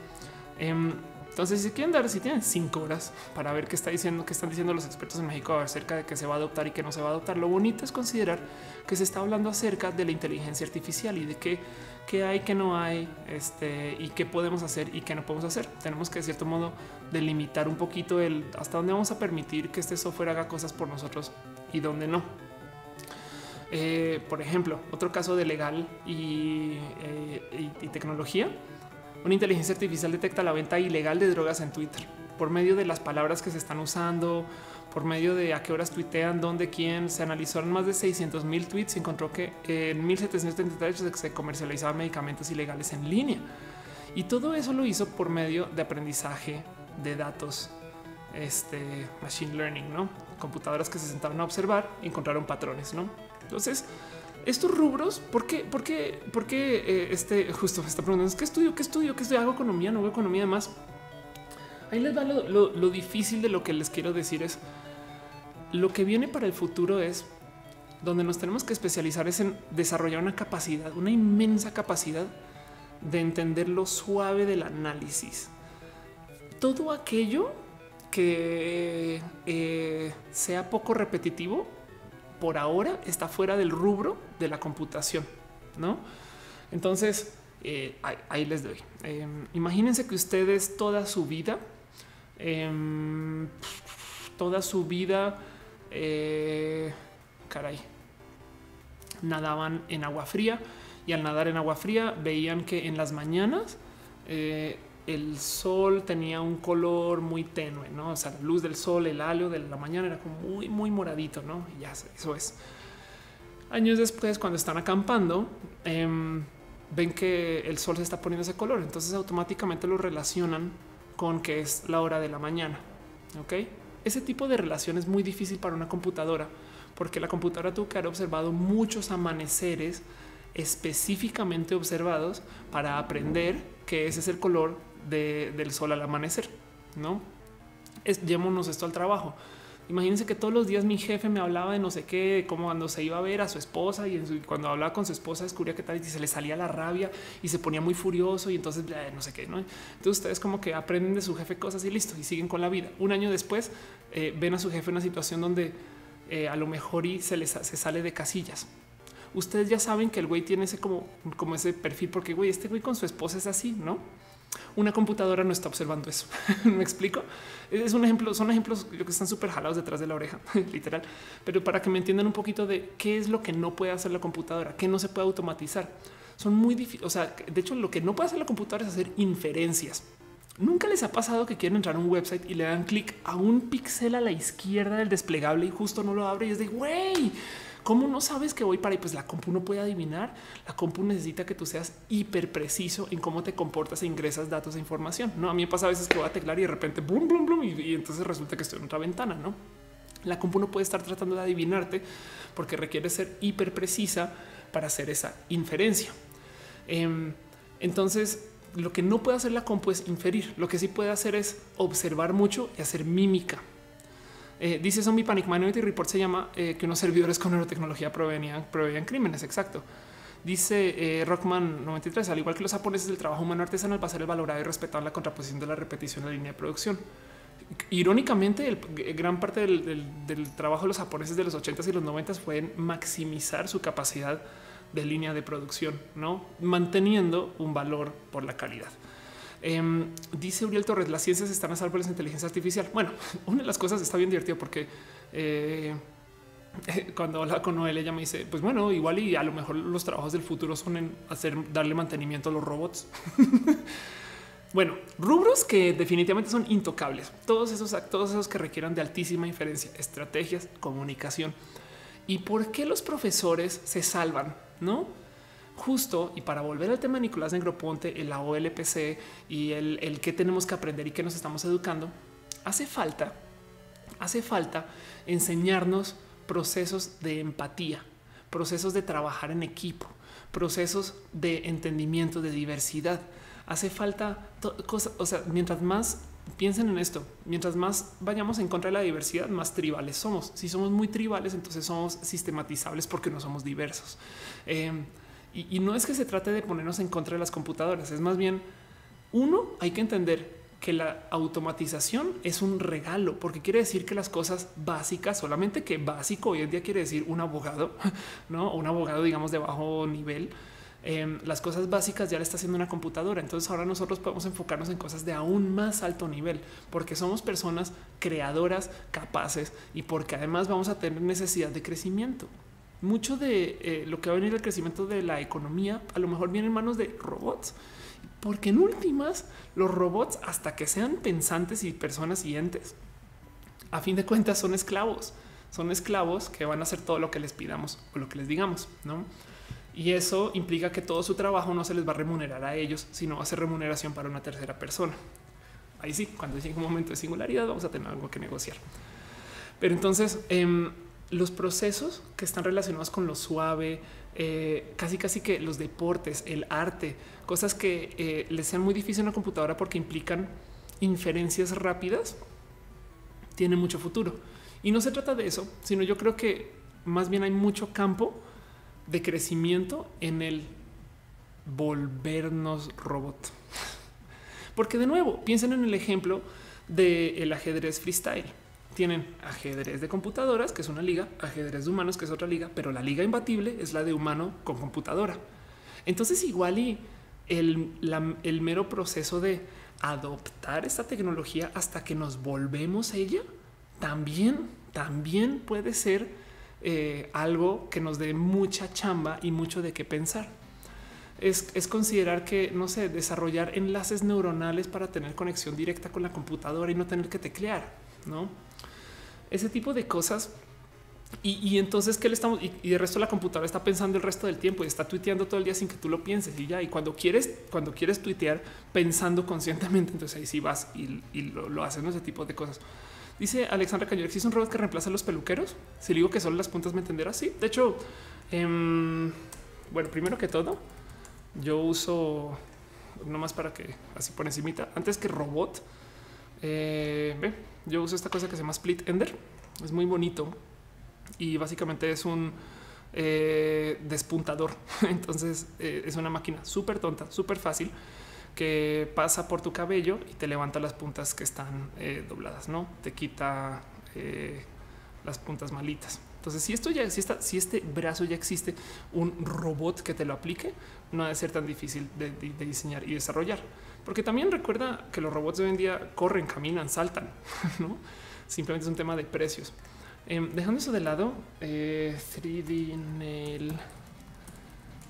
Em, entonces, si quieren dar, si tienen cinco horas para ver qué está diciendo, qué están diciendo los expertos en México acerca de que se va a adoptar y que no se va a adoptar, lo bonito es considerar que se está hablando acerca de la inteligencia artificial y de qué, qué hay, qué no hay, este y qué podemos hacer y qué no podemos hacer. Tenemos que de cierto modo delimitar un poquito el hasta dónde vamos a permitir que este software haga cosas por nosotros y dónde no. Eh, por ejemplo, otro caso de legal eh, y, tecnología. Una inteligencia artificial detecta la venta ilegal de drogas en Twitter por medio de las palabras que se están usando, por medio de a qué horas tuitean, dónde, quién. Se analizaron más de 600 mil tweets y encontró que en 1738 se comercializaban medicamentos ilegales en línea. Y todo eso lo hizo por medio de aprendizaje de datos, este machine learning, no computadoras que se sentaron a observar encontraron patrones, no? Entonces, estos rubros, ¿por qué? ¿Por qué? ¿Por qué eh, este justo me está preguntando qué estudio? ¿Qué estudio? ¿Qué estudio? ¿Hago economía? ¿No hago economía? Además, ahí les va lo, difícil de lo que les quiero decir es lo que viene para el futuro es donde nos tenemos que especializar es en desarrollar una capacidad, una inmensa capacidad de entender lo suave del análisis. Todo aquello que eh, sea poco repetitivo por ahora está fuera del rubro de la computación, ¿no? Entonces, eh, ahí, les doy. Em, imagínense que ustedes toda su vida em, toda su vida, eh, caray, nadaban en agua fría y al nadar en agua fría veían que en las mañanas eh, el sol tenía un color muy tenue, no? O sea, la luz del sol, el halo de la mañana era como muy, muy moradito, no? Y ya eso es. Años después, cuando están acampando, em, ven que el sol se está poniendo ese color. Entonces automáticamente lo relacionan con que es la hora de la mañana. Ok. Ese tipo de relación es muy difícil para una computadora porque la computadora tuvo que haber observado muchos amaneceres específicamente observados para aprender que ese es el color del sol al amanecer. No es, llevémonos esto al trabajo. Imagínense que todos los días mi jefe me hablaba de no sé qué, como cuando se iba a ver a su esposa y cuando hablaba con su esposa descubría que tal y se le salía la rabia y se ponía muy furioso y entonces no sé qué. ¿no? Entonces ustedes como que aprenden de su jefe cosas y listo y siguen con la vida. Un año después eh, ven a su jefe en una situación donde eh, a lo mejor y se les se sale de casillas. Ustedes ya saben que el güey tiene ese como, como ese perfil porque güey, este güey con su esposa es así, no? Una computadora no está observando eso. Me explico. Es un ejemplo, son ejemplos que están súper jalados detrás de la oreja, literal. Pero para que me entiendan un poquito de qué es lo que no puede hacer la computadora, qué no se puede automatizar. Son muy difíciles. O sea, de hecho, lo que no puede hacer la computadora es hacer inferencias. Nunca les ha pasado que quieren entrar a un website y le dan clic a un píxel a la izquierda del desplegable y justo no lo abre y es de güey ¿Cómo no sabes que voy para ahí? Pues la compu no puede adivinar. La compu necesita que tú seas hiper preciso en cómo te comportas e ingresas datos e información. No, a mí me pasa a veces que voy a teclar y de repente boom, boom, boom, y, entonces resulta que estoy en otra ventana. No, la compu no puede estar tratando de adivinarte porque requiere ser hiper precisa para hacer esa inferencia. Em, entonces, lo que no puede hacer la compu es inferir. Lo que sí puede hacer es observar mucho y hacer mímica. Eh, dice Zombie Panic Minority Report se llama eh, que unos servidores con neurotecnología provenían, proveían crímenes. Exacto. Dice eh, Rockman 93, al igual que los japoneses, el trabajo humano artesanal va a ser el valorado y respetado en la contraposición de la repetición de la línea de producción. Irónicamente, el, gran parte del, del, trabajo de los japoneses de los 80s y los 90s fue en maximizar su capacidad de línea de producción, no manteniendo un valor por la calidad. Em, dice Uriel Torres, las ciencias están a salvo de la inteligencia artificial. Bueno, una de las cosas está bien divertido porque eh, cuando habla con Noel, ella me dice, pues bueno, igual y a lo mejor los trabajos del futuro son en hacer, darle mantenimiento a los robots. bueno, rubros que definitivamente son intocables. Todos esos, todos esos que requieran de altísima inferencia, estrategias, comunicación. ¿Y por qué los profesores se salvan? No? Justo y para volver al tema de Nicolás Negroponte, el AOLPC y el, el que tenemos que aprender y que nos estamos educando, hace falta, hace falta enseñarnos procesos de empatía, procesos de trabajar en equipo, procesos de entendimiento de diversidad. Hace falta cosas, o sea, mientras más piensen en esto, mientras más vayamos en contra de la diversidad, más tribales somos. Si somos muy tribales, entonces somos sistematizables porque no somos diversos. Eh, y, no es que se trate de ponernos en contra de las computadoras, es más bien, uno, hay que entender que la automatización es un regalo, porque quiere decir que las cosas básicas, solamente que básico hoy en día quiere decir un abogado, no un abogado, digamos, de bajo nivel. Em, las cosas básicas ya le está haciendo una computadora. Entonces ahora nosotros podemos enfocarnos en cosas de aún más alto nivel, porque somos personas creadoras, capaces y porque además vamos a tener necesidad de crecimiento mucho de eh, lo que va a venir el crecimiento de la economía a lo mejor viene en manos de robots, porque en últimas los robots hasta que sean pensantes y personas y entes, a fin de cuentas son esclavos, son esclavos que van a hacer todo lo que les pidamos o lo que les digamos, ¿no? Y eso implica que todo su trabajo no se les va a remunerar a ellos, sino va a ser remuneración para una tercera persona. Ahí sí, cuando llegue un momento de singularidad vamos a tener algo que negociar. Pero entonces, eh, los procesos que están relacionados con lo suave, eh, casi casi que los deportes, el arte, cosas que eh, les sean muy difíciles en una computadora porque implican inferencias rápidas, tiene mucho futuro. Y no se trata de eso, sino yo creo que más bien hay mucho campo de crecimiento en el volvernos robot. Porque de nuevo, piensen en el ejemplo del ajedrez freestyle tienen ajedrez de computadoras, que es una liga, ajedrez de humanos, que es otra liga, pero la liga imbatible es la de humano con computadora. Entonces igual y el, el mero proceso de adoptar esta tecnología hasta que nos volvemos ella también, también puede ser eh, algo que nos dé mucha chamba y mucho de qué pensar. Es, es, considerar que, no sé, desarrollar enlaces neuronales para tener conexión directa con la computadora y no tener que teclear, ¿no? Ese tipo de cosas y, entonces, ¿qué le estamos? Y, y, el resto la computadora está pensando el resto del tiempo y está tuiteando todo el día sin que tú lo pienses y ya. Y cuando quieres, cuando quieres tuitear pensando conscientemente, entonces ahí sí vas y, lo, lo haces, ¿no? ese tipo de cosas. Dice Alexandra Cañón, ¿existe un robot que reemplaza a los peluqueros? Si digo que solo las puntas me entenderás, sí. De hecho, em, bueno, primero que todo, yo uso nomás para que así por encimita, antes que robot, eh, ve, yo uso esta cosa que se llama Split Ender. Es muy bonito y básicamente es un eh, despuntador. Entonces eh, es una máquina súper tonta, súper fácil que pasa por tu cabello y te levanta las puntas que están eh, dobladas, no te quita las puntas malitas. Entonces, si esto ya si, si este brazo ya existe, un robot que te lo aplique, no debe ser tan difícil de diseñar y desarrollar. Porque también recuerda que los robots de hoy en día corren, caminan, saltan, no simplemente es un tema de precios. Em, dejando eso de lado, 3D eh, Nail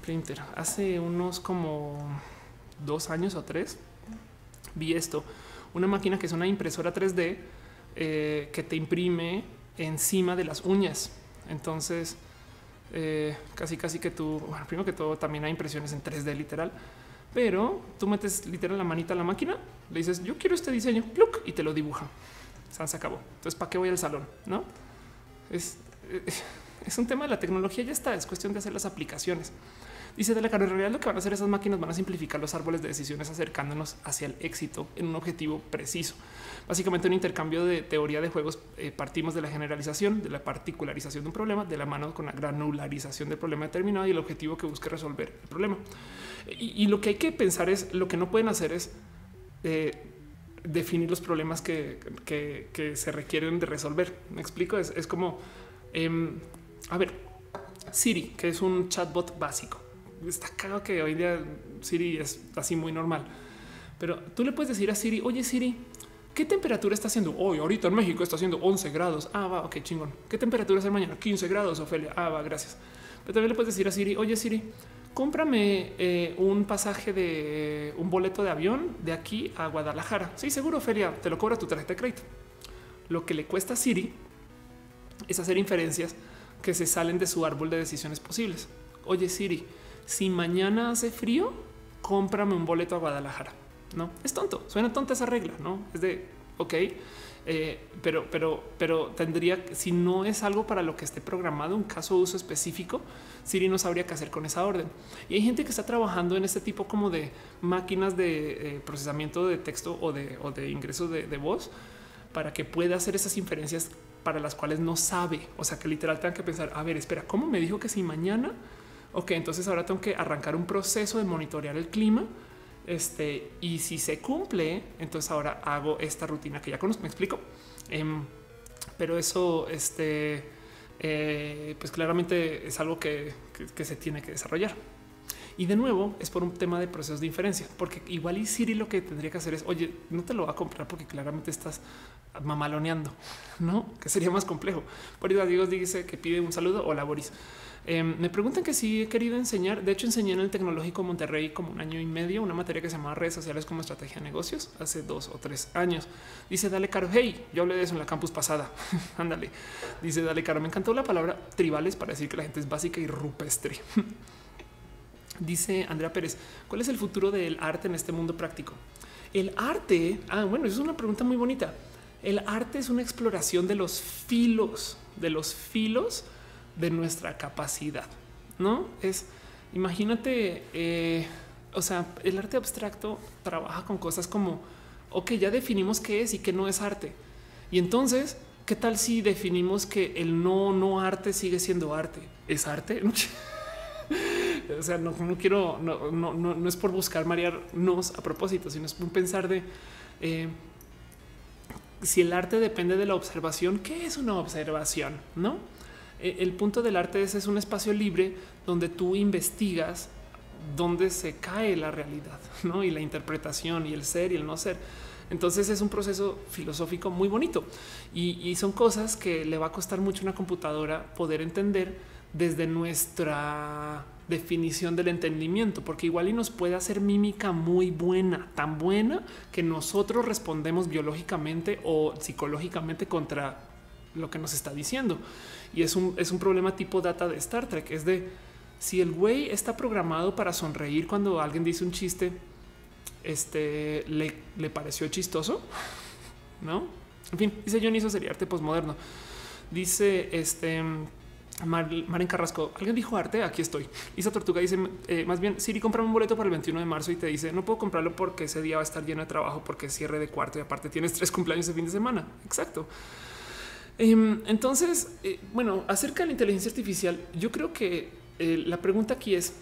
Printer. Hace unos como dos años o tres vi esto. Una máquina que es una impresora 3D eh, que te imprime encima de las uñas. Entonces, eh, casi casi que tú, bueno, primero que todo, también hay impresiones en 3D literal, pero tú metes literal la manita a la máquina, le dices yo quiero este diseño y te lo dibuja. Se acabó. Entonces, ¿para qué voy al salón? No? Es, es un tema de la tecnología, ya está, es cuestión de hacer las aplicaciones. Dice de la en realidad lo que van a hacer esas máquinas van a simplificar los árboles de decisiones acercándonos hacia el éxito en un objetivo preciso. Básicamente un intercambio de teoría de juegos eh, partimos de la generalización, de la particularización de un problema, de la mano con la granularización del problema determinado y el objetivo que busque resolver el problema. Y, lo que hay que pensar es lo que no pueden hacer es eh, definir los problemas que, se requieren de resolver. Me explico, es, como, em, a ver, Siri, que es un chatbot básico. Está claro que hoy día Siri es así muy normal, pero tú le puedes decir a Siri, oye Siri, ¿qué temperatura está haciendo hoy? Ahorita en México está haciendo 11 grados. Ah, va, ok, chingón. ¿Qué temperatura el mañana? 15 grados, Ofelia. Ah, va, gracias. Pero también le puedes decir a Siri, oye Siri, cómprame eh, un pasaje de un boleto de avión de aquí a Guadalajara. Sí, seguro, Feria, te lo cobra tu tarjeta de crédito. Lo que le cuesta a Siri es hacer inferencias que se salen de su árbol de decisiones posibles. Oye, Siri, si mañana hace frío, cómprame un boleto a Guadalajara. No es tonto, suena tonta esa regla, no es de ok, eh, pero, pero, pero tendría, si no es algo para lo que esté programado, un caso de uso específico, Siri no sabría qué hacer con esa orden. Y hay gente que está trabajando en este tipo como de máquinas de eh, procesamiento de texto o de, o de ingresos de, voz para que pueda hacer esas inferencias para las cuales no sabe. O sea, que literal tenga que pensar, a ver, espera, ¿cómo me dijo que si mañana? Ok, entonces ahora tengo que arrancar un proceso de monitorear el clima este, y si se cumple, entonces ahora hago esta rutina que ya conozco. Me explico. Em, pero eso, este, eh, pues claramente es algo que, se tiene que desarrollar. Y de nuevo es por un tema de procesos de inferencia, porque igual y Siri lo que tendría que hacer es, oye, no te lo va a comprar porque claramente estás mamaloneando, no? Que sería más complejo. Por eso Diego dice que pide un saludo. Hola, Boris. Em, me preguntan que si he querido enseñar. De hecho, enseñé en el Tecnológico Monterrey como un año y medio una materia que se llama redes sociales como estrategia de negocios hace dos o tres años. Dice Dale Caro. Hey, yo hablé de eso en la campus pasada. Ándale. Dice Dale Caro. Me encantó la palabra tribales para decir que la gente es básica y rupestre. Dice Andrea Pérez, ¿cuál es el futuro del arte en este mundo práctico? El arte, ah, bueno, es una pregunta muy bonita. El arte es una exploración de los filos, de los filos de nuestra capacidad, no es imagínate, eh, o sea, el arte abstracto trabaja con cosas como, ok, ya definimos qué es y qué no es arte. Y entonces, ¿qué tal si definimos que el no, no arte sigue siendo arte? ¿Es arte? o sea, no, quiero, no, no, no, es por buscar marearnos a propósito, sino es un pensar de eh, si el arte depende de la observación, ¿qué es una observación? No? Eh, el punto del arte es, es un espacio libre donde tú investigas dónde se cae la realidad ¿no? y la interpretación y el ser y el no ser. Entonces es un proceso filosófico muy bonito y, son cosas que le va a costar mucho a una computadora poder entender desde nuestra definición del entendimiento, porque igual y nos puede hacer mímica muy buena, tan buena que nosotros respondemos biológicamente o psicológicamente contra lo que nos está diciendo. Y es un, es un problema tipo data de Star Trek, es de si el güey está programado para sonreír cuando alguien dice un chiste, este le, le pareció chistoso, no? En fin, dice Johnny, sería arte posmoderno. Dice este Maren Carrasco, alguien dijo arte, aquí estoy. Isa Tortuga dice, eh, más bien, Siri, compra un boleto para el 21 de marzo y te dice, no puedo comprarlo porque ese día va a estar lleno de trabajo porque cierre de cuarto y aparte tienes tres cumpleaños de fin de semana. Exacto. Em, entonces, eh, bueno, acerca de la inteligencia artificial, yo creo que eh, la pregunta aquí es,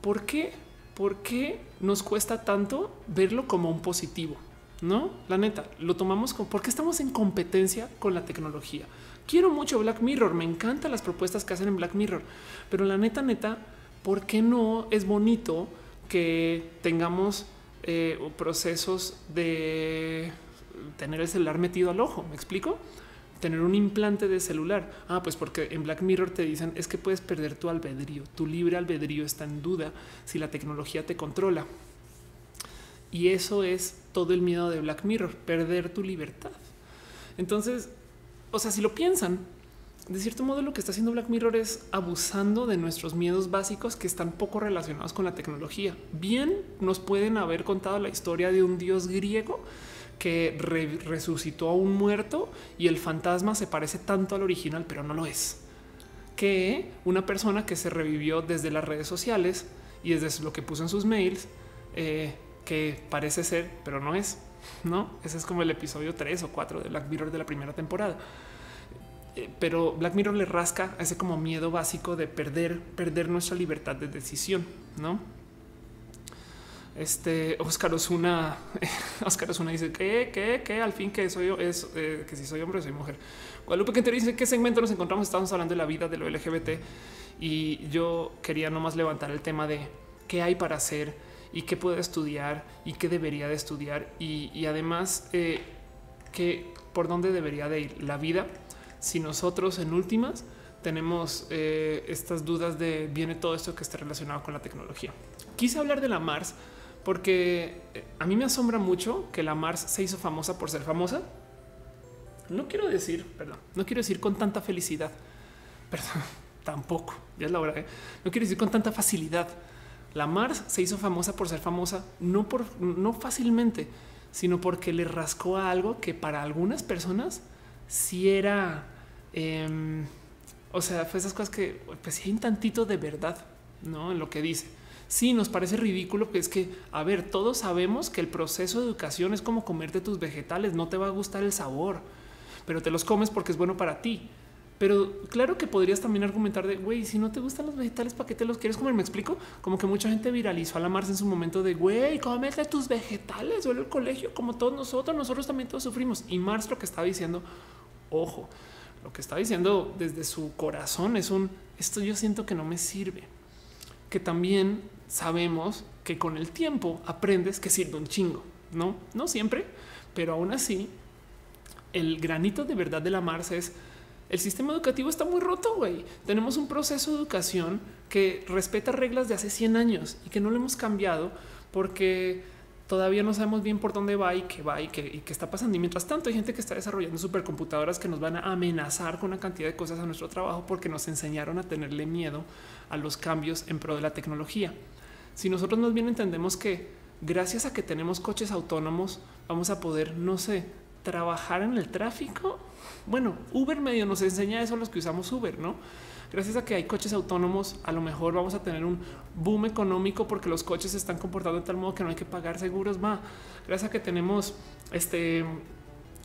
¿por qué, ¿por qué nos cuesta tanto verlo como un positivo? No, la neta, lo tomamos como porque estamos en competencia con la tecnología. Quiero mucho Black Mirror, me encantan las propuestas que hacen en Black Mirror, pero la neta, neta, ¿por qué no es bonito que tengamos eh, procesos de tener el celular metido al ojo? ¿Me explico? tener un implante de celular. Ah, pues porque en Black Mirror te dicen es que puedes perder tu albedrío, tu libre albedrío está en duda si la tecnología te controla. Y eso es todo el miedo de Black Mirror, perder tu libertad. Entonces, o sea, si lo piensan, de cierto modo lo que está haciendo Black Mirror es abusando de nuestros miedos básicos que están poco relacionados con la tecnología. Bien, nos pueden haber contado la historia de un dios griego que resucitó a un muerto y el fantasma se parece tanto al original, pero no lo es. Que una persona que se revivió desde las redes sociales y desde lo que puso en sus mails, eh, que parece ser, pero no es. No, ese es como el episodio 3 o 4 de Black Mirror de la primera temporada. Eh, pero Black Mirror le rasca ese como miedo básico de perder, perder nuestra libertad de decisión, no? Este Oscar Osuna, Oscar Osuna dice que, que, que al fin que soy yo es eh, que si soy hombre soy mujer. Guadalupe que te dice qué segmento nos encontramos. Estamos hablando de la vida de lo LGBT y yo quería nomás levantar el tema de qué hay para hacer y qué puedo estudiar y qué debería de estudiar y, además eh, que por dónde debería de ir la vida si nosotros en últimas tenemos eh, estas dudas de viene todo esto que está relacionado con la tecnología. Quise hablar de la Mars porque eh, a mí me asombra mucho que la Mars se hizo famosa por ser famosa. No quiero decir, perdón, no quiero decir con tanta felicidad, perdón, tampoco, ya es la hora. ¿eh? No quiero decir con tanta facilidad. La Mars se hizo famosa por ser famosa, no por no fácilmente, sino porque le rascó a algo que para algunas personas sí era, em, o sea, fue esas cosas que pues hay un tantito de verdad, no en lo que dice. Sí, nos parece ridículo que es que, a ver, todos sabemos que el proceso de educación es como comerte tus vegetales, no te va a gustar el sabor, pero te los comes porque es bueno para ti. Pero claro que podrías también argumentar de, güey, si no te gustan los vegetales, ¿para qué te los quieres comer? Me explico, como que mucha gente viralizó a la Mars en su momento de, güey, cómete tus vegetales, o el colegio, como todos nosotros, nosotros también todos sufrimos. Y Mars lo que está diciendo, ojo, lo que está diciendo desde su corazón es un, esto yo siento que no me sirve, que también sabemos que con el tiempo aprendes que sirve un chingo, no, no siempre, pero aún así, el granito de verdad de la Mars es el sistema educativo está muy roto. Güey, tenemos un proceso de educación que respeta reglas de hace 100 años y que no lo hemos cambiado porque todavía no sabemos bien por dónde va y qué va y qué, está pasando. Y mientras tanto, hay gente que está desarrollando supercomputadoras que nos van a amenazar con una cantidad de cosas a nuestro trabajo porque nos enseñaron a tenerle miedo a los cambios en pro de la tecnología. Si nosotros más bien entendemos que gracias a que tenemos coches autónomos, vamos a poder, no sé, trabajar en el tráfico. Bueno, Uber medio nos enseña eso a los que usamos Uber, ¿no? Gracias a que hay coches autónomos, a lo mejor vamos a tener un boom económico porque los coches se están comportando de tal modo que no hay que pagar seguros. Va, gracias a que tenemos este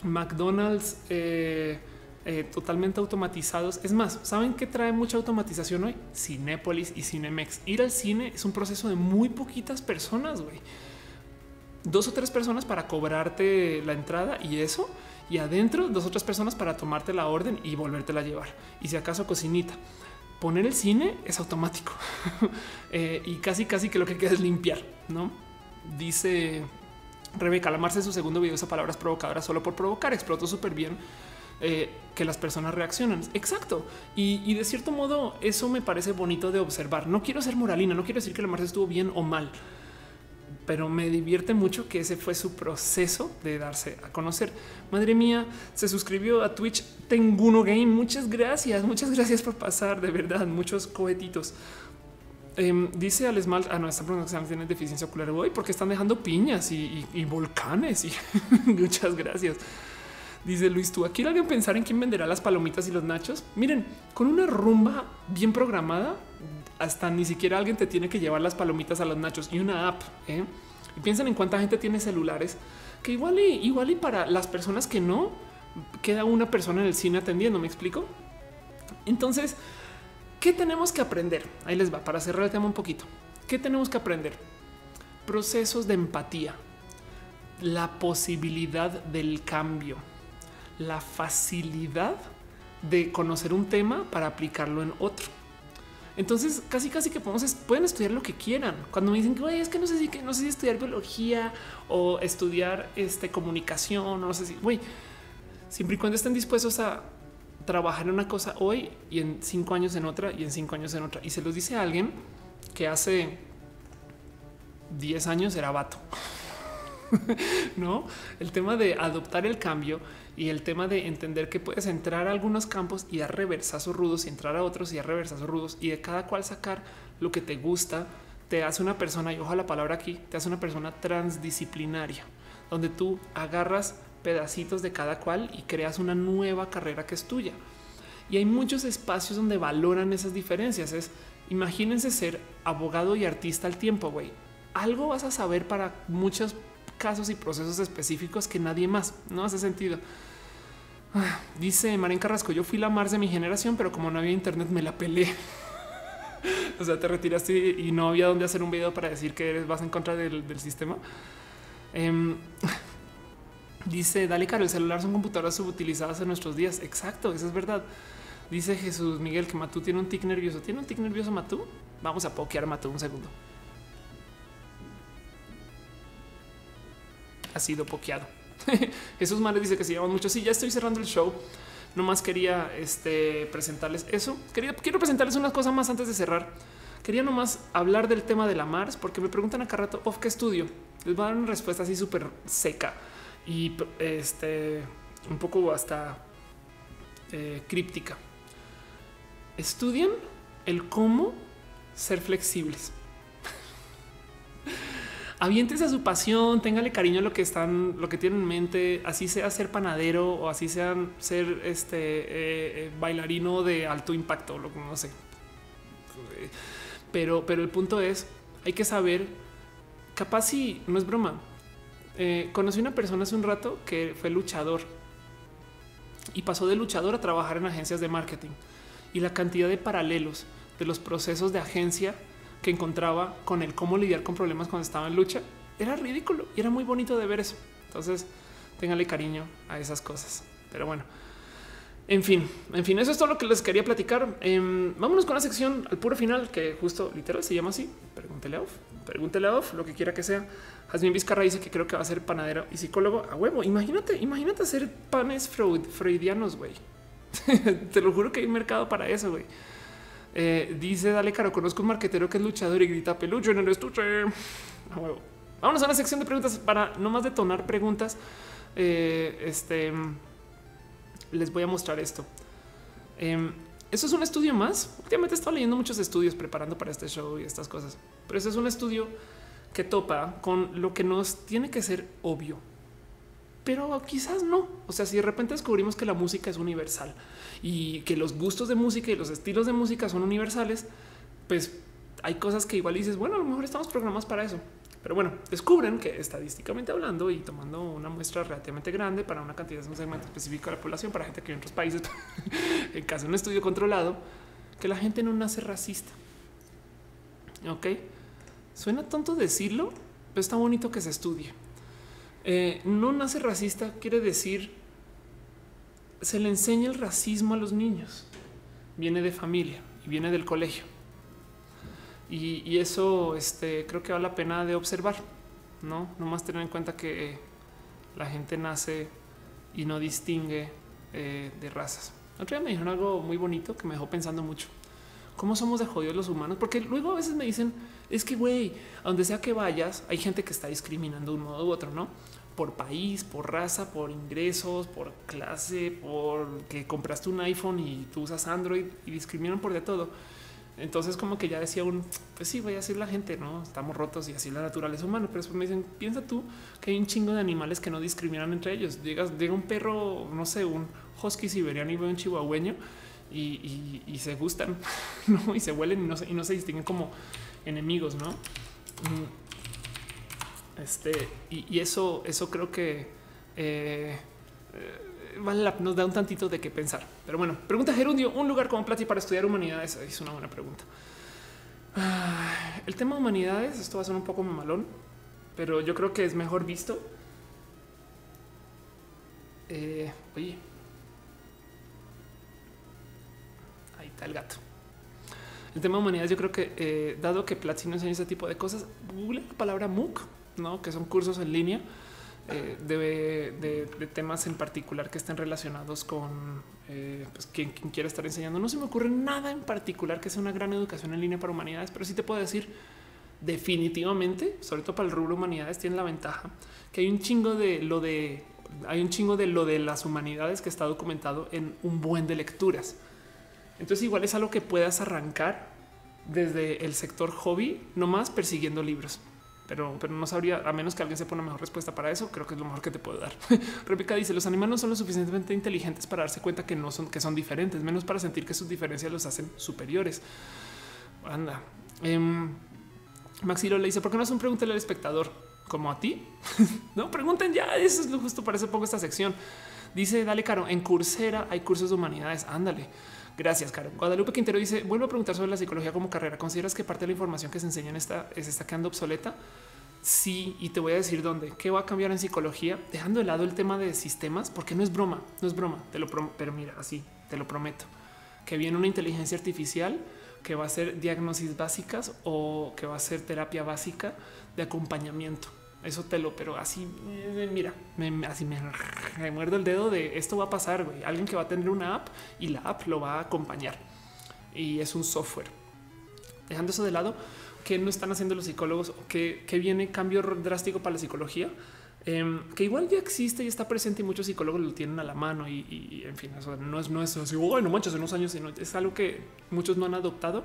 McDonald's, eh, eh, totalmente automatizados. Es más, ¿saben qué trae mucha automatización hoy? Cinépolis y Cinemex. Ir al cine es un proceso de muy poquitas personas, güey. Dos o tres personas para cobrarte la entrada y eso. Y adentro, dos o tres personas para tomarte la orden y volvértela a llevar. Y si acaso cocinita. Poner el cine es automático eh, y casi, casi que lo que queda es limpiar, no? Dice Rebeca Lamarse en su segundo video usa palabras provocadoras solo por provocar. Explotó súper bien eh, que las personas reaccionan. Exacto. Y, de cierto modo, eso me parece bonito de observar. No quiero ser moralina, no quiero decir que Lamarse estuvo bien o mal, pero me divierte mucho que ese fue su proceso de darse a conocer. Madre mía, se suscribió a Twitch Tenguno Game. Muchas gracias, muchas gracias por pasar, de verdad, muchos cohetitos. Em, dice al esmal, ah, no, están preguntando tienen deficiencia ocular hoy porque están dejando piñas y, volcanes. Y muchas gracias. Dice Luis, tú aquí alguien pensar en quién venderá las palomitas y los nachos. Miren, con una rumba bien programada, hasta ni siquiera alguien te tiene que llevar las palomitas a los nachos y una app. ¿eh? Y piensen en cuánta gente tiene celulares que igual y igual y para las personas que no queda una persona en el cine atendiendo. Me explico. Entonces, ¿Qué tenemos que aprender? Ahí les va para cerrar el tema un poquito. ¿Qué tenemos que aprender? Procesos de empatía, la posibilidad del cambio, la facilidad de conocer un tema para aplicarlo en otro. Entonces, casi casi que podemos, pueden estudiar lo que quieran. Cuando me dicen que es que no sé si que no sé si estudiar biología o estudiar este comunicación, no sé si, güey, siempre y cuando estén dispuestos a trabajar en una cosa hoy y en cinco años en otra y en cinco años en otra. Y se los dice a alguien que hace 10 años era vato. no el tema de adoptar el cambio y el tema de entender que puedes entrar a algunos campos y dar reversazos rudos y entrar a otros y dar reversazos rudos y de cada cual sacar lo que te gusta te hace una persona y ojalá la palabra aquí te hace una persona transdisciplinaria donde tú agarras pedacitos de cada cual y creas una nueva carrera que es tuya. Y hay muchos espacios donde valoran esas diferencias. Es imagínense ser abogado y artista al tiempo, güey. Algo vas a saber para muchos casos y procesos específicos que nadie más. No hace sentido. Ah, dice Marín Carrasco, yo fui la Mars de mi generación, pero como no había internet me la peleé. o sea, te retiraste y no había dónde hacer un video para decir que eres, vas en contra del, sistema. Em, Dice, dale caro, el celular son computadoras subutilizadas en nuestros días. Exacto, eso es verdad. Dice Jesús Miguel que Matú tiene un tic nervioso. ¿Tiene un tic nervioso Matú? Vamos a pokear Matú un segundo. Ha sido pokeado. Jesús Mares dice que se llaman mucho. Sí, ya estoy cerrando el show. No más quería este, presentarles eso. Quería, quiero presentarles unas cosas más antes de cerrar. Quería nomás hablar del tema de la Mars porque me preguntan acá rato, ¿of qué estudio? Les voy a dar una respuesta así súper seca y este un poco hasta eh, críptica. Estudian el cómo ser flexibles. Aviéntese a su pasión, téngale cariño a lo que están, lo que tienen en mente, así sea ser panadero o así sean ser este eh, eh, bailarino de alto impacto, lo que no sé. Pero, pero el punto es, hay que saber, capaz si no es broma, eh, conocí una persona hace un rato que fue luchador y pasó de luchador a trabajar en agencias de marketing y la cantidad de paralelos de los procesos de agencia que encontraba con el cómo lidiar con problemas cuando estaba en lucha era ridículo y era muy bonito de ver eso. Entonces, téngale cariño a esas cosas. Pero bueno, en fin, en fin, eso es todo lo que les quería platicar. Em, vámonos con la sección al puro final, que justo literal se llama así. Pregúntele a off, pregúntele a off, lo que quiera que sea. Jasmine Vizcarra dice que creo que va a ser panadero y psicólogo a huevo. Imagínate, imagínate hacer panes freudianos, güey. Te lo juro que hay mercado para eso, güey. Eh, dice Dale Caro, conozco un marquetero que es luchador y grita peluche en el estuche. Vámonos a una sección de preguntas para no más detonar preguntas. Eh, este les voy a mostrar esto. Eh, eso es un estudio más. Últimamente he estado leyendo muchos estudios preparando para este show y estas cosas, pero ese es un estudio que topa con lo que nos tiene que ser obvio, pero quizás no. O sea, si de repente descubrimos que la música es universal y que los gustos de música y los estilos de música son universales, pues hay cosas que igual dices, bueno, a lo mejor estamos programados para eso. Pero bueno, descubren que estadísticamente hablando y tomando una muestra relativamente grande para una cantidad de un segmento de la población, para gente que en otros países, en caso de un estudio controlado, que la gente no nace racista. Ok, suena tonto decirlo, pero está bonito que se estudie. Eh, no nace racista quiere decir se le enseña el racismo a los niños. Viene de familia y viene del colegio. Y, eso este, creo que vale la pena de observar. no nomás tener en cuenta que la gente nace y no distingue eh, de razas. Otro día me dijeron algo muy bonito que me dejó pensando mucho. ¿Cómo somos de jodidos los humanos? Porque luego a veces me dicen, es que, güey, a donde sea que vayas, hay gente que está discriminando de un modo u otro, ¿no? Por país, por raza, por ingresos, por clase, por que compraste un iPhone y tú usas Android y discriminan por de todo. Entonces como que ya decía un, pues sí, voy a decir la gente, ¿no? Estamos rotos y así la naturaleza humana. Pero después me dicen, piensa tú que hay un chingo de animales que no discriminan entre ellos. Llegas, llega un perro, no sé, un husky siberiano y un chihuahueño y, se gustan, ¿no? Y se huelen y no se, y no se distinguen como enemigos, ¿no? Este, y, eso, eso creo que... Eh, eh nos da un tantito de qué pensar. Pero bueno, pregunta Gerundio, un lugar como Plati para estudiar humanidades. Es una buena pregunta. Ah, el tema de humanidades, esto va a ser un poco mamalón, pero yo creo que es mejor visto. Eh, oye, ahí está el gato. El tema de humanidades, yo creo que dado que Platzi no enseña ese tipo de cosas, google la palabra MOOC, no que son cursos en línea eh, de, temas en particular que estén relacionados con eh, pues, quien, quiera estar enseñando. No se me ocurre nada en particular que sea una gran educación en línea para humanidades, pero sí te puedo decir definitivamente, sobre todo para el rubro humanidades, tiene la ventaja que hay un chingo de lo de hay un chingo de lo de las humanidades que está documentado en un buen de lecturas. Entonces igual es algo que puedas arrancar desde el sector hobby, nomás persiguiendo libros pero, no sabría, a menos que alguien sepa una mejor respuesta para eso, creo que es lo mejor que te puedo dar. Rebeca dice, los animales no son lo suficientemente inteligentes para darse cuenta que no son, que son diferentes, menos para sentir que sus diferencias los hacen superiores. Anda. Eh, Maxilo le dice, ¿por qué no un pregúntale al espectador? Como a ti. no pregunten ya. Eso es lo justo. Para eso pongo esta sección. Dice, dale, Caro. En Coursera hay cursos de humanidades. Ándale. Gracias, Caro. Guadalupe Quintero dice: Vuelvo a preguntar sobre la psicología como carrera. ¿Consideras que parte de la información que se enseña en esta se está quedando obsoleta? Sí, y te voy a decir dónde. ¿Qué va a cambiar en psicología? Dejando de lado el tema de sistemas, porque no es broma, no es broma, te lo pero mira, así te lo prometo. Que viene una inteligencia artificial que va a hacer diagnosis básicas o que va a ser terapia básica de acompañamiento. Eso te lo, pero así, eh, mira, me, así me, muerdo el dedo de esto va a pasar. Güey. Alguien que va a tener una app y la app lo va a acompañar y es un software. Dejando eso de lado, que no están haciendo los psicólogos que, que viene cambio drástico para la psicología, em, que igual ya existe y está presente y muchos psicólogos lo tienen a la mano y, en fin, no es, no es así, bueno, manches en unos años, sino es algo que muchos no han adoptado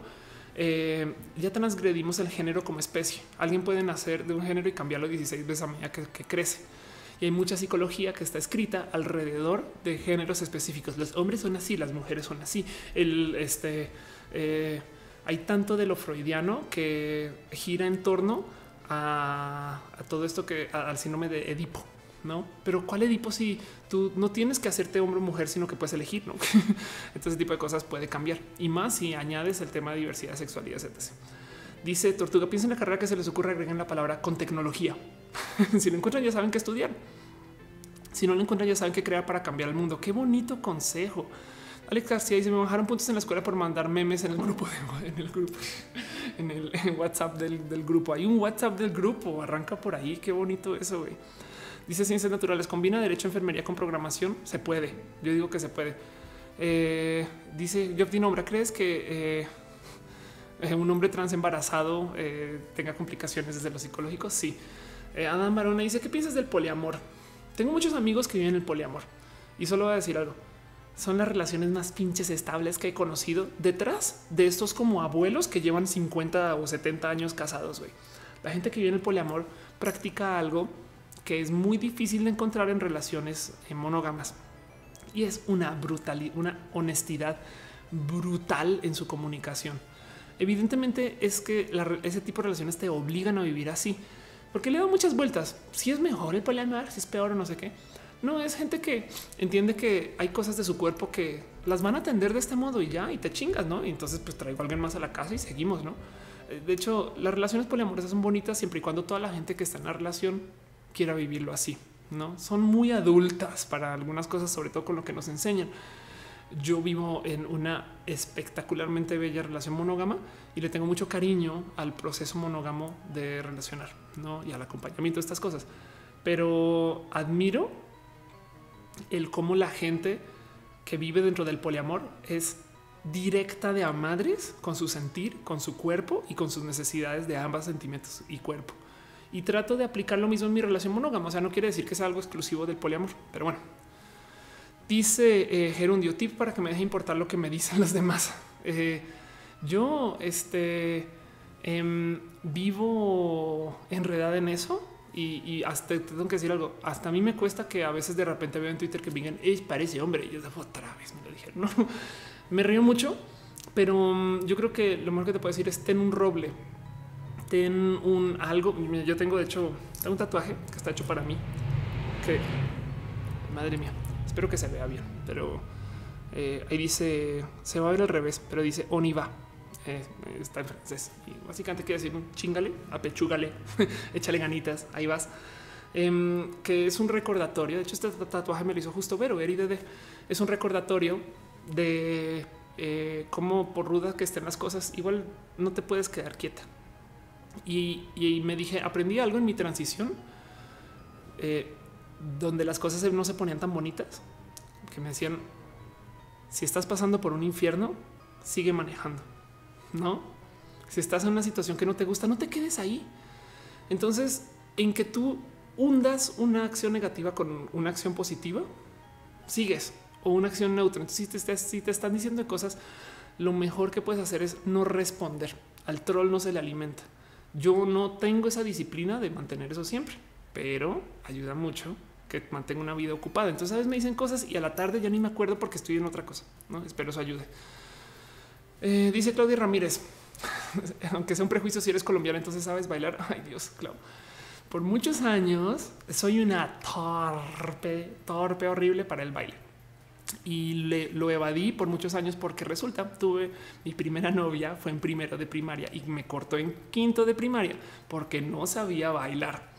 eh, ya transgredimos el género como especie. Alguien puede nacer de un género y cambiarlo 16 veces a medida que, crece. Y hay mucha psicología que está escrita alrededor de géneros específicos. Los hombres son así, las mujeres son así. Este, eh, hay tanto de lo freudiano que gira en torno a, a todo esto que al síndrome de Edipo no, pero cuál Edipo si tú no tienes que hacerte hombre o mujer, sino que puedes elegir, no? Entonces, tipo de cosas puede cambiar y más si añades el tema de diversidad, sexualidad, etc. Dice Tortuga, piensa en la carrera que se les ocurre agregar la palabra con tecnología. si lo encuentran, ya saben qué estudiar. Si no lo encuentran, ya saben qué crear para cambiar el mundo. Qué bonito consejo. Alex García dice: Me bajaron puntos en la escuela por mandar memes en el grupo, en el grupo, en el WhatsApp del, grupo. Hay un WhatsApp del grupo, arranca por ahí. Qué bonito eso, güey. Dice ciencias naturales, combina derecho, enfermería con programación. Se puede. Yo digo que se puede. Eh, dice Jeff Nombra, ¿crees que eh, un hombre trans embarazado eh, tenga complicaciones desde lo psicológico? Sí. Adam Barona dice, ¿qué piensas del poliamor? Tengo muchos amigos que viven el poliamor y solo voy a decir algo. Son las relaciones más pinches estables que he conocido detrás de estos como abuelos que llevan 50 o 70 años casados. La gente que vive en el poliamor practica algo que es muy difícil de encontrar en relaciones monógamas y es una brutal, una honestidad brutal en su comunicación. Evidentemente es que ese tipo de relaciones te obligan a vivir así, porque le da muchas vueltas. Si es mejor el poliamor, si es peor o no sé qué. No es gente que entiende que hay cosas de su cuerpo que las van a atender de este modo y ya y te chingas, no? Y entonces, pues traigo a alguien más a la casa y seguimos, no? Eh, de hecho, las relaciones poliamorosas son bonitas siempre y cuando toda la gente que está en la relación quiera vivirlo así. No son muy adultas para algunas cosas, sobre todo con lo que nos enseñan. yo vivo en una espectacularmente bella relación monógama y le tengo mucho cariño al proceso monógamo de relacionar ¿no? y al acompañamiento de estas cosas. Pero admiro el cómo la gente que vive dentro del poliamor es directa de a madres con su sentir, con su cuerpo y con sus necesidades de ambas sentimientos y cuerpo. Y trato de aplicar lo mismo en mi relación monógama. O sea, no quiere decir que sea algo exclusivo del poliamor, pero bueno. Dice eh, Gerundio, tip para que me deje importar lo que me dicen los demás. Eh, yo este, em, vivo enredada en eso y, hasta tengo que decir algo. Hasta a mí me cuesta que a veces de repente veo en Twitter que vengan, parece hombre. Y yo otra vez me lo dijeron. No, me río mucho, pero mm, yo creo que lo mejor que te puedo decir es ten un roble, ten un algo. Yo tengo de hecho un tatuaje que está hecho para mí. Que madre mía, espero que se vea bien, pero eh, ahí dice se va a ver al revés, pero dice Oniva. Eh, está en francés y básicamente quiere decir chingale, apechúgale, échale ganitas, ahí vas. Em, que es un recordatorio. De hecho, este tatuaje me lo hizo justo Vero, Dede. Es un recordatorio de eh, cómo por rudas que estén las cosas, igual no te puedes quedar quieta. Y, me dije, aprendí algo en mi transición, eh, donde las cosas no se ponían tan bonitas, que me decían, si estás pasando por un infierno, sigue manejando, ¿no? Si estás en una situación que no te gusta, no te quedes ahí. Entonces, en que tú hundas una acción negativa con una acción positiva, sigues o una acción neutra. Entonces, si te, si te están diciendo cosas, lo mejor que puedes hacer es no responder. Al troll no se le alimenta. Yo no tengo esa disciplina de mantener eso siempre, pero ayuda mucho que mantenga una vida ocupada. Entonces, a veces me dicen cosas y a la tarde ya ni me acuerdo porque estoy en otra cosa. No espero eso ayude. Eh, dice Claudia Ramírez, aunque sea un prejuicio, si eres colombiano, entonces sabes bailar. Ay, Dios, Claudia. Por muchos años soy una torpe, torpe horrible para el baile y le, lo evadí por muchos años porque resulta tuve mi primera novia fue en primero de primaria y me cortó en quinto de primaria porque no sabía bailar.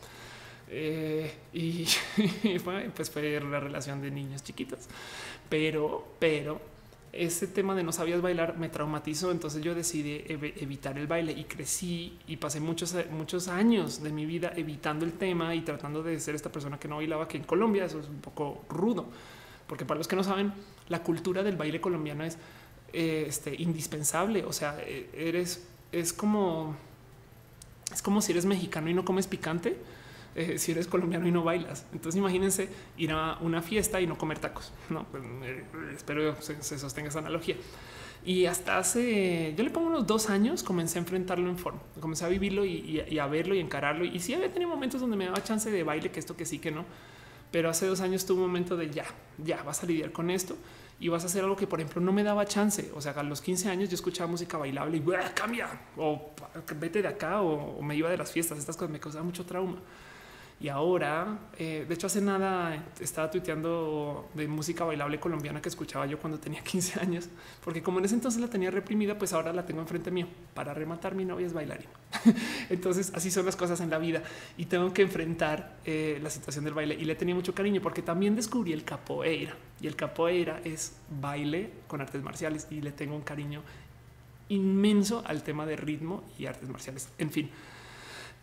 Eh, y pues fue la relación de niños chiquitos, pero, pero ese tema de no sabías bailar me traumatizó. Entonces yo decidí evitar el baile y crecí y pasé muchos, muchos años de mi vida evitando el tema y tratando de ser esta persona que no bailaba, que en Colombia eso es un poco rudo porque para los que no saben, la cultura del baile colombiano es eh, este, indispensable. O sea, eh, eres, es como, es como si eres mexicano y no comes picante. Eh, si eres colombiano y no bailas. Entonces imagínense ir a una fiesta y no comer tacos. No, pues, espero se, se sostenga esa analogía. Y hasta hace, yo le pongo unos dos años, comencé a enfrentarlo en forma, comencé a vivirlo y, a verlo y encararlo. Y sí había tenido momentos donde me daba chance de baile, que esto que sí, que no pero hace dos años tuve un momento de ya, ya vas a lidiar con esto y vas a hacer algo que, por ejemplo, no me daba chance. O sea, a los 15 años yo escuchaba música bailable y cambia o vete de acá o, o, me iba de las fiestas. Estas cosas me causaban mucho trauma. Y ahora, eh, de hecho, hace nada estaba tuiteando de música bailable colombiana que escuchaba yo cuando tenía 15 años, porque como en ese entonces la tenía reprimida, pues ahora la tengo enfrente mío. Para rematar, mi novia es bailarina. entonces, así son las cosas en la vida y tengo que enfrentar eh, la situación del baile. Y le tenía mucho cariño porque también descubrí el capoeira y el capoeira es baile con artes marciales y le tengo un cariño inmenso al tema de ritmo y artes marciales. En fin.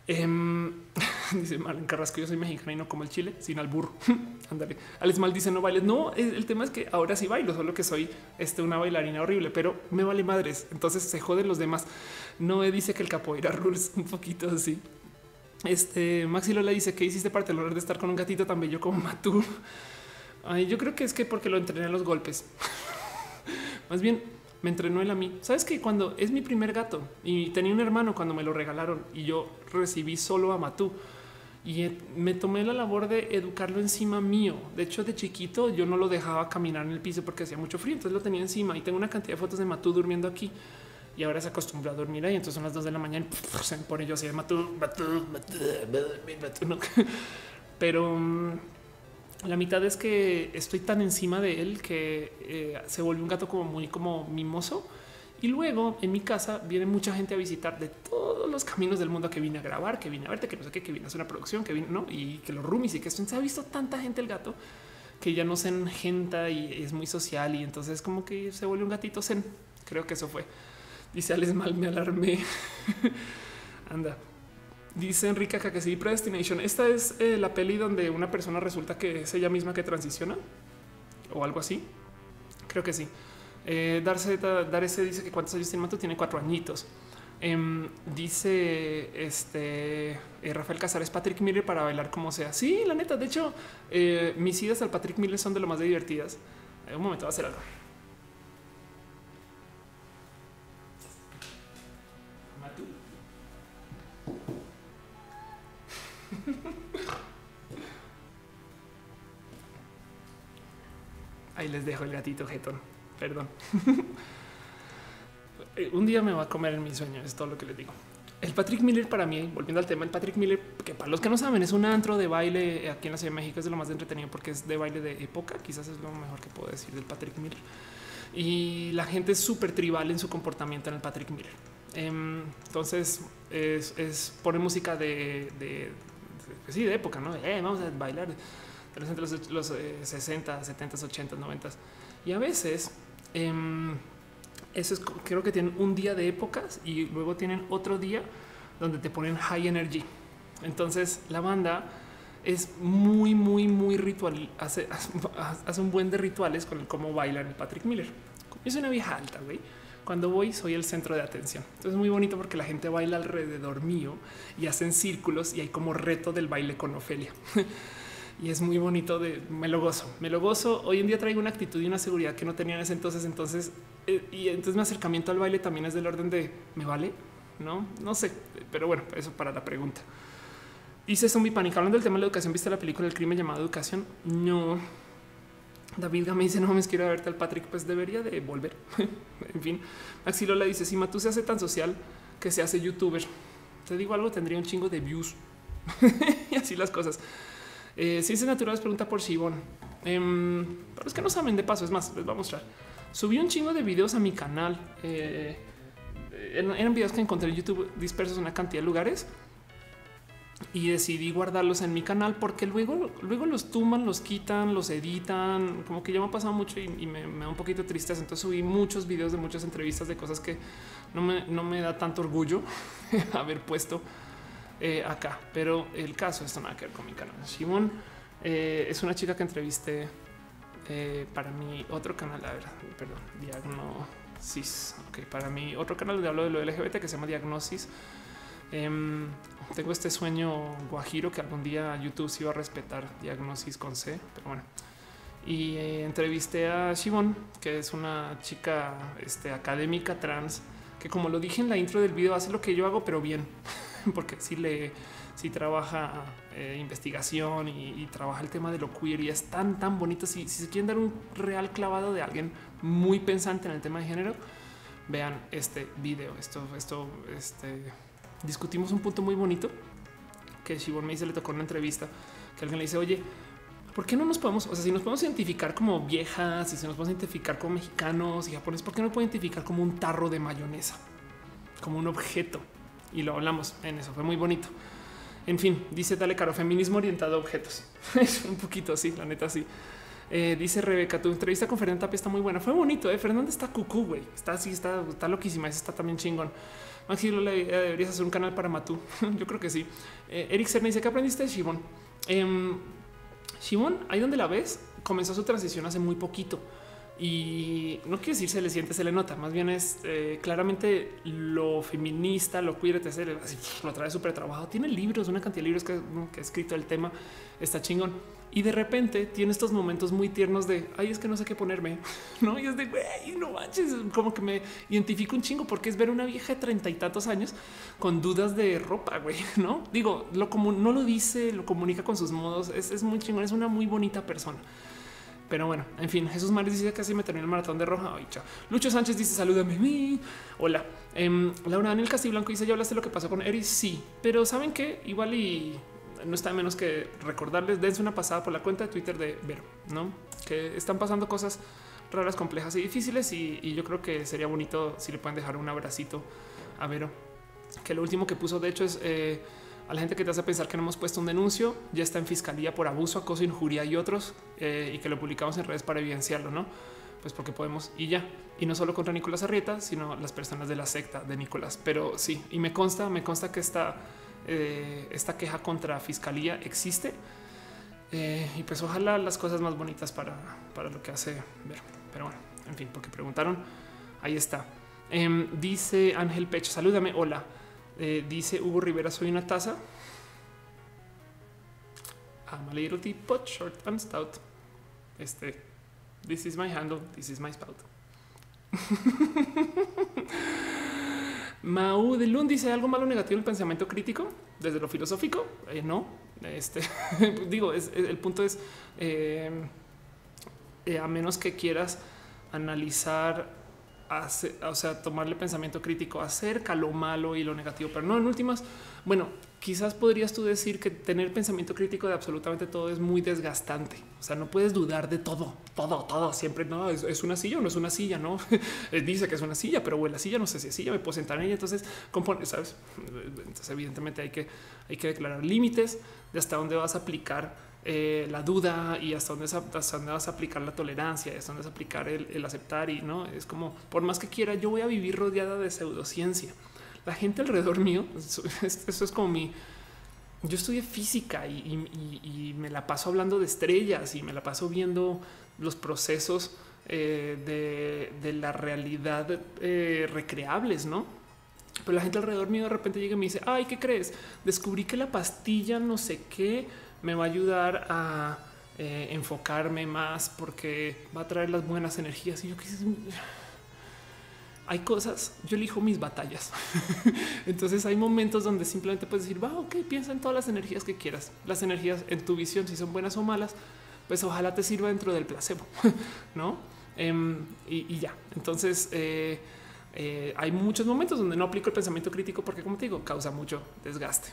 Em, dice Mal en Carrasco, yo soy mexicano y no como el chile, sin albur. Ándale. Alex Mal dice no bailes. No, el tema es que ahora sí bailo, solo que soy este, una bailarina horrible, pero me vale madres. Entonces se joden los demás. No dice que el capoeira rules un poquito así. Este Maxi Lola dice que hiciste parte del honor de estar con un gatito tan bello como Matú. Ay, yo creo que es que porque lo entrené a los golpes. Más bien, me entrenó él a mí. Sabes que cuando es mi primer gato y tenía un hermano cuando me lo regalaron y yo recibí solo a Matú y me tomé la labor de educarlo encima mío. De hecho, de chiquito yo no lo dejaba caminar en el piso porque hacía mucho frío, entonces lo tenía encima y tengo una cantidad de fotos de Matú durmiendo aquí y ahora se acostumbró a dormir ahí. Entonces son las dos de la mañana y se me pone yo así de Matú, Matú, Matú, Matú, Matú. Pero mm, la mitad es que estoy tan encima de él que eh, se vuelve un gato como muy como mimoso. Y luego en mi casa viene mucha gente a visitar de todos los caminos del mundo que vine a grabar, que vine a verte, que no sé qué, que vine a hacer una producción, que vine, no, y que los roomies y que se ha visto tanta gente el gato que ya no se engenta y es muy social y entonces como que se vuelve un gatito zen. Creo que eso fue. Dice Alex mal, me alarmé. Anda. Dice Enrique acá que sí, Predestination. Esta es eh, la peli donde una persona resulta que es ella misma que transiciona o algo así. Creo que sí. Eh, darse, dice que cuántos años tiene Mato, tiene cuatro añitos. Em, dice este eh, Rafael Casares, Patrick Miller para bailar como sea. Sí, la neta. De hecho, eh, mis idas al Patrick Miller son de lo más divertidas. un momento, va a hacer algo. Ahí les dejo el gatito jetón. Perdón. Eh, un día me va a comer en mi sueño, es todo lo que les digo. El Patrick Miller para mí, volviendo al tema, el Patrick Miller, que para los que no saben, es un antro de baile aquí en la Ciudad de México, es de lo más entretenido porque es de baile de época, quizás es lo mejor que puedo decir del Patrick Miller. Y la gente es súper tribal en su comportamiento en el Patrick Miller. Em, entonces es, es poner música de, sí, de época, ¿no? Eh, vamos a bailar entre los, los 60, 70, 80, 90. Y a veces... Em, eso es creo que tienen un día de épocas y luego tienen otro día donde te ponen high energy. Entonces la banda es muy, muy, muy ritual. Hace, hace un buen de rituales con el cómo bailan el Patrick Miller. Es una vieja alta, güey. Cuando voy soy el centro de atención. Entonces es muy bonito porque la gente baila alrededor mío y hacen círculos y hay como reto del baile con Ofelia. y es muy bonito de me lo gozo, me lo gozo. Hoy en día traigo una actitud y una seguridad que no tenía en ese entonces. Entonces, eh, y entonces mi acercamiento al baile también es del orden de me vale, no, no sé, pero bueno, eso para la pregunta. Dice Zombie Panic hablando del tema de la educación. ¿Viste la película del crimen llamada Educación? No. David me dice no me quiero verte al Patrick, pues debería de volver. en fin, Maxilola dice si Matú se hace tan social que se hace youtuber. Te digo algo, tendría un chingo de views y así las cosas. Eh, Ciencias Naturales pregunta por Shibon. Eh, para los que no saben de paso, es más, les voy a mostrar. Subí un chingo de videos a mi canal. Eh, eran, videos que encontré en YouTube dispersos en una cantidad de lugares y decidí guardarlos en mi canal porque luego, luego los tumban, los quitan, los editan. Como que ya me ha pasado mucho y, me, da un poquito tristeza. Entonces subí muchos videos de muchas entrevistas de cosas que no me, no me da tanto orgullo haber puesto eh, acá, pero el caso esto nada que con mi canal. Simón eh, es una chica que entrevisté eh, para mi otro canal. A ver, perdón, Diagnosis. Ok, para mi otro canal donde hablo de lo LGBT que se llama Diagnosis. Em, tengo este sueño guajiro que algún día YouTube se iba a respetar Diagnosis con C, pero bueno. Y entrevisté a Shimon, que es una chica este, académica trans, que como lo dije en la intro del video, hace lo que yo hago, pero bien. porque sí le sí trabaja eh, investigación y, trabaja el tema de lo queer y es tan tan bonito. Si, si se quieren dar un real clavado de alguien muy pensante en el tema de género, vean este video. Esto, esto, este discutimos un punto muy bonito que Shibon me dice, le tocó una entrevista que alguien le dice, oye, ¿por qué no nos podemos, o sea, si nos podemos identificar como viejas si nos podemos identificar como mexicanos y japoneses, ¿por qué no puedo identificar como un tarro de mayonesa, como un objeto? y lo hablamos en eso. Fue muy bonito. En fin, dice Dale Caro, feminismo orientado a objetos. es un poquito así, la neta, sí. Eh, dice Rebeca, tu entrevista con Fernanda Tapia está muy buena. Fue bonito. ¿eh? Fernanda está cucú, güey. Está así, está, está loquísima. Está también chingón. Maxi, deberías hacer un canal para Matú. Yo creo que sí. Eh, Eric Cerny dice que aprendiste de Shimon. Eh, Shimon, ahí donde la ves, comenzó su transición hace muy poquito y no quiere decir se le siente, se le nota, más bien es eh, claramente lo feminista, lo queer, etc. Así, lo trae súper trabajado. Tiene libros, una cantidad de libros que, ha escrito el tema, está chingón. Y de repente tiene estos momentos muy tiernos de ay, es que no sé qué ponerme, no? Y es de güey, no manches, como que me identifico un chingo porque es ver una vieja de treinta y tantos años con dudas de ropa, güey, no digo, lo como no lo dice, lo comunica con sus modos. Es, es muy chingón, es una muy bonita persona. Pero bueno, en fin, Jesús Maris dice casi me terminó el maratón de roja. Lucho Sánchez dice salúdame. Hola. Um, Laura Daniel Castiblanco dice ya hablaste lo que pasó con Eris. Sí, pero saben que igual y no está menos que recordarles, dense una pasada por la cuenta de Twitter de Vero, no que están pasando cosas raras, complejas y difíciles. Y, yo creo que sería bonito si le pueden dejar un abracito a Vero, que lo último que puso, de hecho, es eh, a la gente que te hace pensar que no hemos puesto un denuncio, ya está en fiscalía por abuso, acoso, injuria y otros, eh, y que lo publicamos en redes para evidenciarlo, ¿no? Pues porque podemos y ya. Y no solo contra Nicolás Arrieta, sino las personas de la secta de Nicolás. Pero sí, y me consta, me consta que esta, eh, esta queja contra fiscalía existe. Eh, y pues ojalá las cosas más bonitas para, para lo que hace ver. Pero bueno, en fin, porque preguntaron, ahí está. Em, dice Ángel Pecho, salúdame, hola. Eh, dice Hugo Rivera, soy una taza. I'm a little teapot, short and stout. Este, this is my handle, this is my spout. Mau de Lund dice algo malo negativo el pensamiento crítico desde lo filosófico. Eh, no, este digo, el punto es eh, a menos que quieras analizar o sea, tomarle pensamiento crítico acerca lo malo y lo negativo, pero no en últimas. Bueno, quizás podrías tú decir que tener pensamiento crítico de absolutamente todo es muy desgastante. O sea, no puedes dudar de todo, todo, todo. Siempre no es, una silla o no es una silla. No dice que es una silla, pero la silla no sé si es silla, me puedo sentar en ella. Entonces, compone, sabes? Entonces, evidentemente hay que, hay que declarar límites de hasta dónde vas a aplicar eh, la duda y hasta dónde, hasta dónde vas a aplicar la tolerancia, hasta dónde vas a aplicar el, aceptar y no es como por más que quiera, yo voy a vivir rodeada de pseudociencia. La gente alrededor mío, eso, es como mi. Yo estudié física y, me la paso hablando de estrellas y me la paso viendo los procesos eh, de, la realidad eh, recreables, no? Pero la gente alrededor mío de repente llega y me dice, ay, ¿qué crees? Descubrí que la pastilla no sé qué me va a ayudar a eh, enfocarme más porque va a traer las buenas energías. Y yo quise, hay cosas, yo elijo mis batallas. Entonces hay momentos donde simplemente puedes decir, va, ok, piensa en todas las energías que quieras. Las energías en tu visión, si son buenas o malas, pues ojalá te sirva dentro del placebo, ¿no? Em, y, ya, entonces... Eh, eh, hay muchos momentos donde no aplico el pensamiento crítico porque, como te digo, causa mucho desgaste.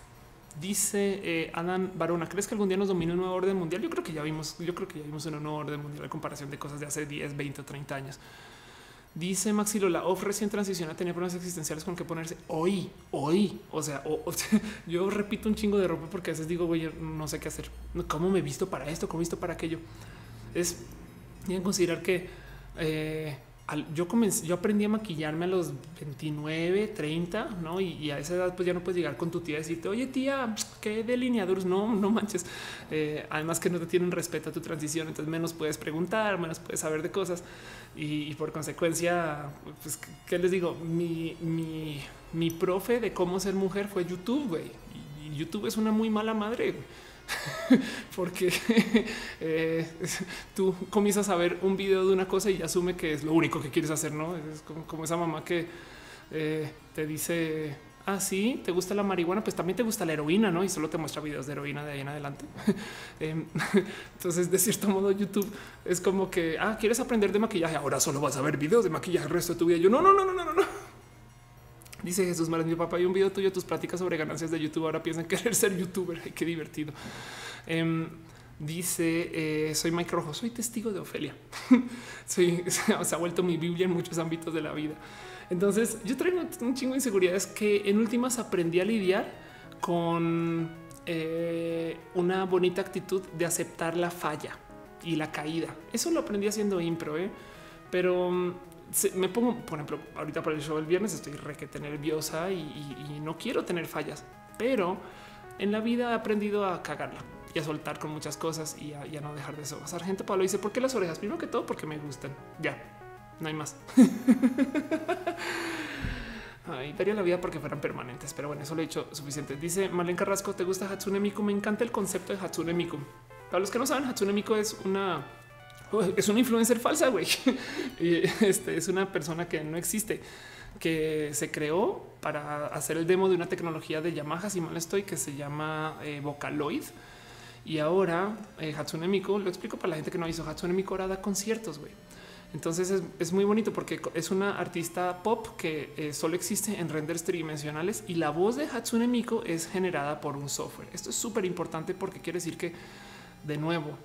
Dice eh, Barona, ¿crees que algún día nos domine un nuevo orden mundial? Yo creo que ya vimos, yo creo que ya vimos un nuevo orden mundial en comparación de cosas de hace 10, 20 o 30 años. Dice Maxi Lola, Off recién transiciona, tenía problemas existenciales con que ponerse hoy, hoy. O sea, yo repito un chingo de ropa porque a veces digo, güey, no sé qué hacer. ¿Cómo me he visto para esto? ¿Cómo he visto para aquello? Es bien considerar que eh, yo comencé, yo aprendí a maquillarme a los 29, 30, ¿no? Y, a esa edad pues ya no puedes llegar con tu tía y decirte, oye tía, qué delineadores, no, no manches. Eh, además que no te tienen respeto a tu transición, entonces menos puedes preguntar, menos puedes saber de cosas y, por consecuencia, pues, ¿qué les digo? Mi, mi, mi profe de cómo ser mujer fue YouTube, güey. Y YouTube es una muy mala madre, porque eh, tú comienzas a ver un video de una cosa y asume que es lo único que quieres hacer, ¿no? Es como, esa mamá que eh, te dice, ah, sí, te gusta la marihuana, pues también te gusta la heroína, ¿no? Y solo te muestra videos de heroína de ahí en adelante. Em, entonces, de cierto modo, YouTube es como que, ah, quieres aprender de maquillaje, ahora solo vas a ver videos de maquillaje el resto de tu vida. Yo, no, no, no, no, no, no. Dice Jesús Mares, mi papá, hay un video tuyo, tus pláticas sobre ganancias de YouTube. Ahora piensan querer ser youtuber. Ay, qué divertido. Em, dice, eh, soy Mike Rojo, soy testigo de Ofelia. soy, se ha vuelto mi Biblia en muchos ámbitos de la vida. Entonces, yo traigo un chingo de inseguridades que en últimas aprendí a lidiar con eh, una bonita actitud de aceptar la falla y la caída. Eso lo aprendí haciendo impro, ¿eh? pero me pongo, por ejemplo, ahorita para el show del viernes estoy requete nerviosa y, no quiero tener fallas, pero en la vida he aprendido a cagarla y a soltar con muchas cosas y a, no dejar de eso. Sargento Pablo dice, ¿por qué las orejas? Primero que todo, porque me gustan. Ya, no hay más. Ay, daría la vida porque fueran permanentes, pero bueno, eso lo he dicho suficiente. Dice Marlene Carrasco, ¿te gusta Hatsune Miku? Me encanta el concepto de Hatsune Miku. Para los que no saben, Hatsune Miku es una es una influencer falsa, güey. este es una persona que no existe, que se creó para hacer el demo de una tecnología de Yamaha, si mal estoy, que se llama eh, Vocaloid. Y ahora eh, Hatsune Miku, lo explico para la gente que no hizo Hatsune Miku ahora da conciertos, güey. Entonces es, muy bonito porque es una artista pop que eh, solo existe en renders tridimensionales y la voz de Hatsune Miku es generada por un software. Esto es súper importante porque quiere decir que, de nuevo,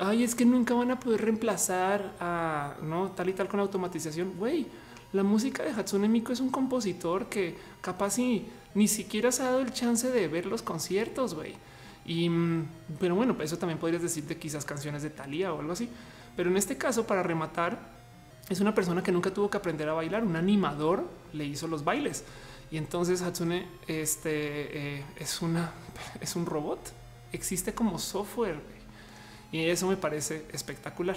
ay, es que nunca van a poder reemplazar a no tal y tal con automatización. Güey, la música de Hatsune Miku es un compositor que capaz si ni siquiera se ha dado el chance de ver los conciertos, güey. Y mm, pero bueno, eso también podrías decir de quizás canciones de Thalía o algo así. Pero en este caso, para rematar, es una persona que nunca tuvo que aprender a bailar. Un animador le hizo los bailes. Y entonces Hatsune este, eh, es, una, es un robot. Existe como software. Y eso me parece espectacular.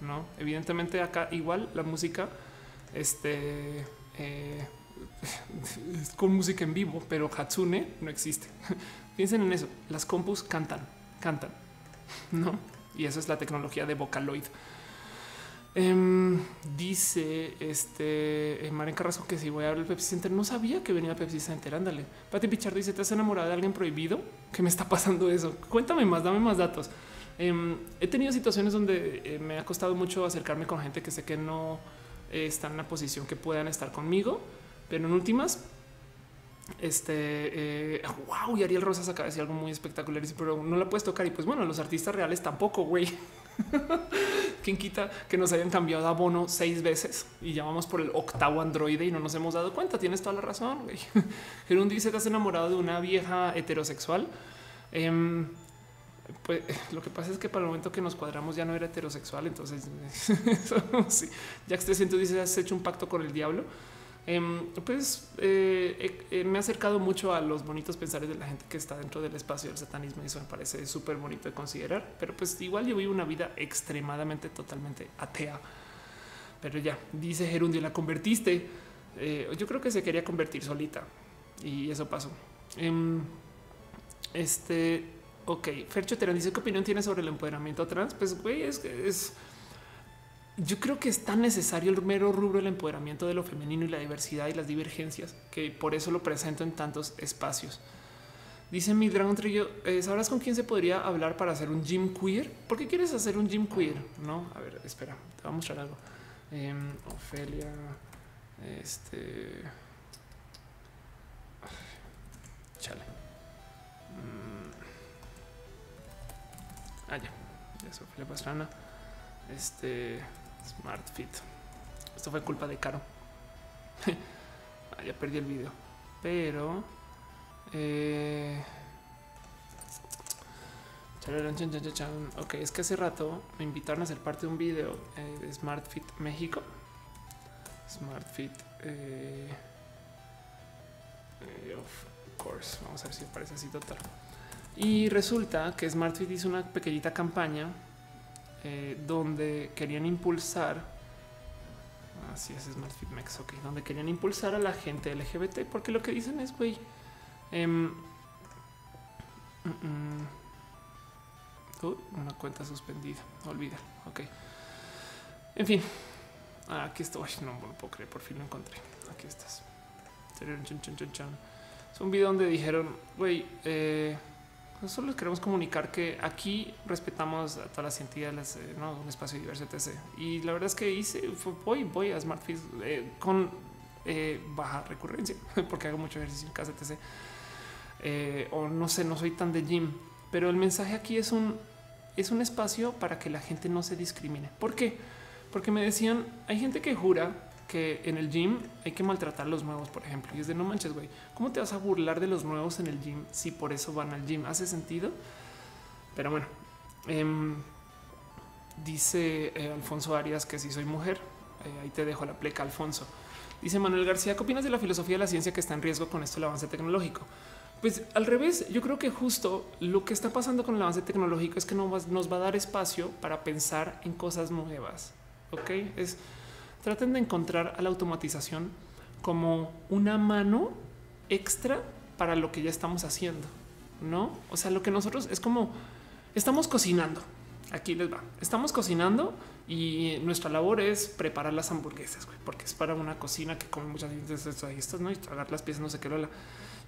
No, evidentemente acá igual la música este, eh, es con música en vivo, pero Hatsune no existe. Piensen en eso. Las compus cantan, cantan, no? Y eso es la tecnología de Vocaloid. Em, dice este eh, Maren Carrasco que si voy a hablar del Pepsi Center, no sabía que venía Pepsi Center. Ándale. Pati Pichardo dice: ¿Te has enamorado de alguien prohibido? ¿Qué me está pasando eso? Cuéntame más, dame más datos. Em, he tenido situaciones donde eh, me ha costado mucho acercarme con gente que sé que no eh, está en una posición que puedan estar conmigo, pero en últimas, este wow, y Ariel Rosas acaba de decir algo muy espectacular, pero no la puedes tocar. Y pues bueno, los artistas reales tampoco, güey. ¿Quién quita que nos hayan cambiado a abono seis veces y llamamos por el octavo androide y no nos hemos dado cuenta? Tienes toda la razón. Gerún dice: Te has enamorado de una vieja heterosexual. Em, pues lo que pasa es que para el momento que nos cuadramos ya no era heterosexual. Entonces, sí. ya que te dice: Has hecho un pacto con el diablo. Em, pues eh, eh, me ha acercado mucho a los bonitos pensares de la gente que está dentro del espacio del satanismo y eso me parece súper bonito de considerar. Pero pues igual yo vivo una vida extremadamente, totalmente atea. Pero ya, dice Gerundio, la convertiste. Eh, yo creo que se quería convertir solita y eso pasó. Em, este, ok, Fercho Terán dice qué opinión tiene sobre el empoderamiento trans. Pues güey, es que es yo creo que es tan necesario el mero rubro del empoderamiento de lo femenino y la diversidad y las divergencias que por eso lo presento en tantos espacios. Dice mi Dragon Trillo, eh, ¿sabrás con quién se podría hablar para hacer un gym queer? ¿Por qué quieres hacer un gym queer? No, a ver, espera, te voy a mostrar algo. Em, Ofelia, este... Chale. Ah, ya, ya es Ofelia Pastrana. Este... Smart Fit. Esto fue culpa de Caro. Ah, ya perdí el video. Pero... Eh... Ok, es que hace rato me invitaron a ser parte de un video eh, de Smart Fit México. Smart Fit. Eh, eh, of course. Vamos a ver si aparece así total. Y resulta que Smart Fit hizo una pequeñita campaña eh, donde querían impulsar, así es Smart Fit Mex, ok, donde querían impulsar a la gente LGBT, porque lo que dicen es, güey, em, mm, mm, uh, una cuenta suspendida, olvida, ok. En fin, aquí estoy, no puedo creer, por fin lo encontré, aquí estás. Es un video donde dijeron, güey, eh, solo queremos comunicar que aquí respetamos a todas las entidades, eh, ¿no? un espacio diverso, etc. Y la verdad es que hice, voy, voy a SmartFit eh, con eh, baja recurrencia, porque hago mucho ejercicio en casa, etc. o no sé, no soy tan de gym, pero el mensaje aquí es un, es un espacio para que la gente no se discrimine. ¿Por qué? Porque me decían, hay gente que jura que en el gym hay que maltratar a los nuevos, por ejemplo. Y es de no manches, güey. ¿Cómo te vas a burlar de los nuevos en el gym si por eso van al gym? ¿Hace sentido? Pero bueno, em, dice eh, Alfonso Arias que si soy mujer, eh, ahí te dejo la pleca, Alfonso. Dice Manuel García, ¿qué opinas de la filosofía de la ciencia que está en riesgo con esto el avance tecnológico? Pues al revés, yo creo que justo lo que está pasando con el avance tecnológico es que nos va a dar espacio para pensar en cosas nuevas. Ok, es traten de encontrar a la automatización como una mano extra para lo que ya estamos haciendo. No, o sea, lo que nosotros es como estamos cocinando. Aquí les va. Estamos cocinando y nuestra labor es preparar las hamburguesas, porque es para una cocina que come muchas estas, no y tragar las piezas, no sé qué lo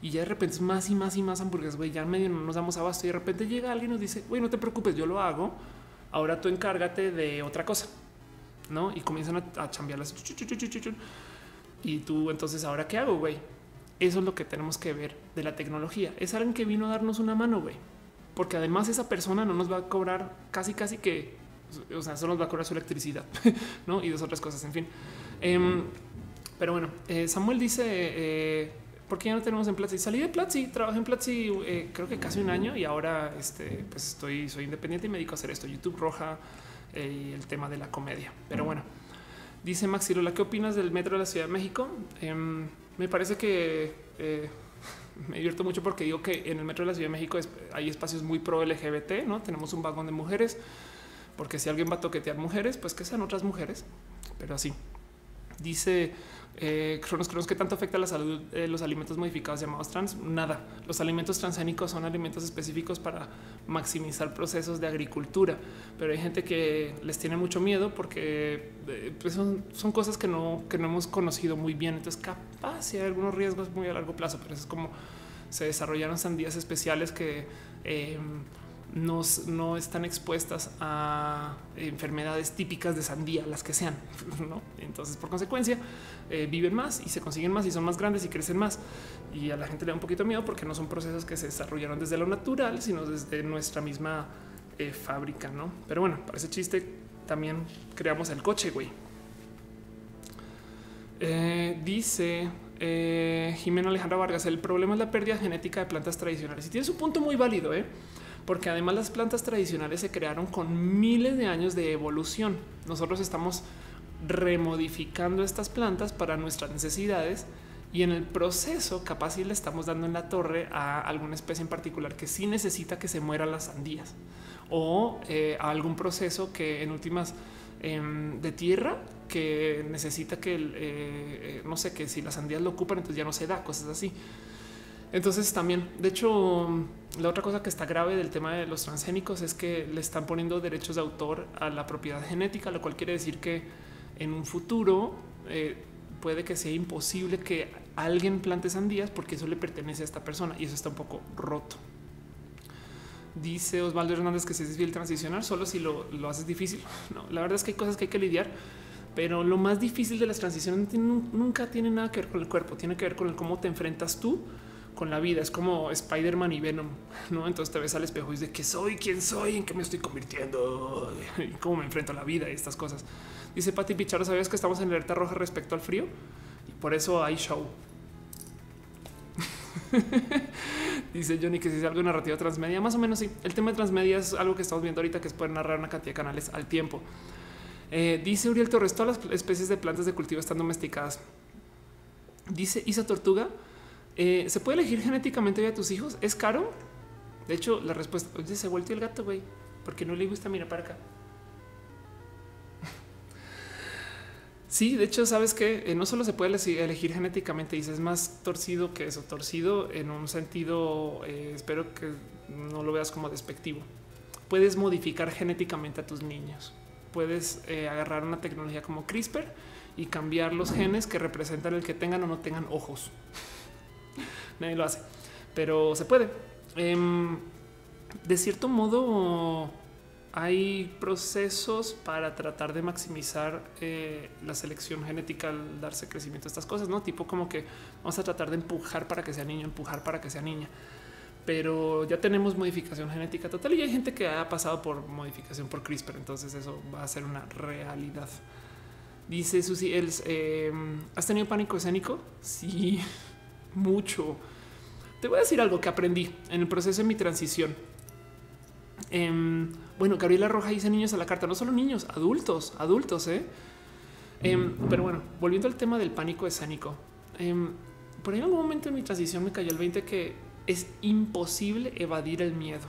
Y ya de repente es más y más y más hamburguesas, güey. Ya medio no nos damos abasto y de repente llega alguien y nos dice, güey, no te preocupes, yo lo hago. Ahora tú encárgate de otra cosa no? Y comienzan a, a chambearlas. Y tú, entonces, ahora qué hago, güey? Eso es lo que tenemos que ver de la tecnología. Es alguien que vino a darnos una mano, güey. Porque además esa persona no nos va a cobrar casi, casi que, o sea, solo nos va a cobrar su electricidad, ¿no? Y dos otras cosas, en fin. Em, pero bueno, eh, Samuel dice, eh, porque ya no tenemos en Platzi. Salí de Platzi, trabajé en Platzi eh, creo que casi un año y ahora este, pues estoy, soy independiente y me dedico a hacer esto. YouTube Roja eh, el tema de la comedia. Pero bueno, dice Maxi Lola, ¿qué opinas del metro de la Ciudad de México? Em, me parece que eh, me divierto mucho porque digo que en el metro de la Ciudad de México hay espacios muy pro LGBT, no tenemos un vagón de mujeres, porque si alguien va a toquetear mujeres, pues que sean otras mujeres, pero así dice eh, Cronos Cronos, ¿qué tanto afecta la salud de los alimentos modificados llamados trans? Nada. Los alimentos transgénicos son alimentos específicos para maximizar procesos de agricultura, pero hay gente que les tiene mucho miedo porque eh, pues son, son, cosas que no, que no hemos conocido muy bien. Entonces, capaz si hay algunos riesgos muy a largo plazo, pero eso es como se desarrollaron sandías especiales que no, están expuestas a enfermedades típicas de sandía, las que sean. ¿no? Entonces, por consecuencia, eh, viven más y se consiguen más y son más grandes y crecen más. Y a la gente le da un poquito miedo porque no son procesos que se desarrollaron desde lo natural, sino desde nuestra misma eh, fábrica. ¿no? Pero bueno, para ese chiste también creamos el coche, güey. Eh, dice Jimena Alejandra Vargas, el problema es la pérdida genética de plantas tradicionales. Y tiene su punto muy válido, ¿eh? Porque además las plantas tradicionales se crearon con miles de años de evolución. Nosotros estamos remodificando estas plantas para nuestras necesidades y en el proceso capaz si le estamos dando en la torre a alguna especie en particular que sí necesita que se mueran las sandías o eh, a algún proceso que en últimas em, de tierra que necesita que eh, eh, no sé que si las sandías lo ocupan entonces ya no se da cosas así. Entonces también, de hecho, la otra cosa que está grave del tema de los transgénicos es que le están poniendo derechos de autor a la propiedad genética, lo cual quiere decir que en un futuro eh, puede que sea imposible que alguien plante sandías porque eso le pertenece a esta persona y eso está un poco roto. Dice Osvaldo Hernández que es difícil transicionar solo si lo, lo haces difícil. No, la verdad es que hay cosas que hay que lidiar, pero lo más difícil de las transiciones nunca tiene nada que ver con el cuerpo, tiene que ver con el cómo te enfrentas tú con la vida. Es como Spider-Man y Venom, ¿no? Entonces te ves al espejo y dices, ¿qué soy? ¿Quién soy? ¿En qué me estoy convirtiendo? ¿Y cómo me enfrento a la vida y estas cosas? Dice Pati Picharo, ¿sabías que estamos en alerta roja respecto al frío? Y por eso hay show. Dice Johnny que si es algo narrativo transmedia, más o menos sí. El tema de transmedia es algo que estamos viendo ahorita que es poder narrar una cantidad de canales al tiempo. Eh, dice Uriel Torres, todas las especies de plantas de cultivo están domesticadas. Dice Isa Tortuga, eh, ¿Se puede elegir genéticamente a tus hijos? ¿Es caro? De hecho, la respuesta oye, se volteó el gato, güey, porque no le gusta. Mira para acá. Sí, de hecho, sabes que eh, no solo se puede elegir genéticamente, y es más torcido que eso, torcido en un sentido, eh, espero que no lo veas como despectivo. Puedes modificar genéticamente a tus niños. Puedes agarrar una tecnología como CRISPR y cambiar los genes que representan el que tengan o no tengan ojos nadie lo hace, pero se puede. Em, de cierto modo, hay procesos para tratar de maximizar eh, la selección genética al darse crecimiento a estas cosas, no tipo como que vamos a tratar de empujar para que sea niño, empujar para que sea niña. Pero ya tenemos modificación genética total y hay gente que ha pasado por modificación por CRISPR, entonces eso va a ser una realidad. Dice Susi, eh, ¿has tenido pánico escénico? Sí, mucho. Te voy a decir algo que aprendí en el proceso de mi transición. Em, bueno, Gabriela Roja dice niños a la carta, no solo niños, adultos, adultos, ¿eh? Em, pero bueno, volviendo al tema del pánico escénico, em, por ahí en algún momento en mi transición me cayó el 20 que es imposible evadir el miedo,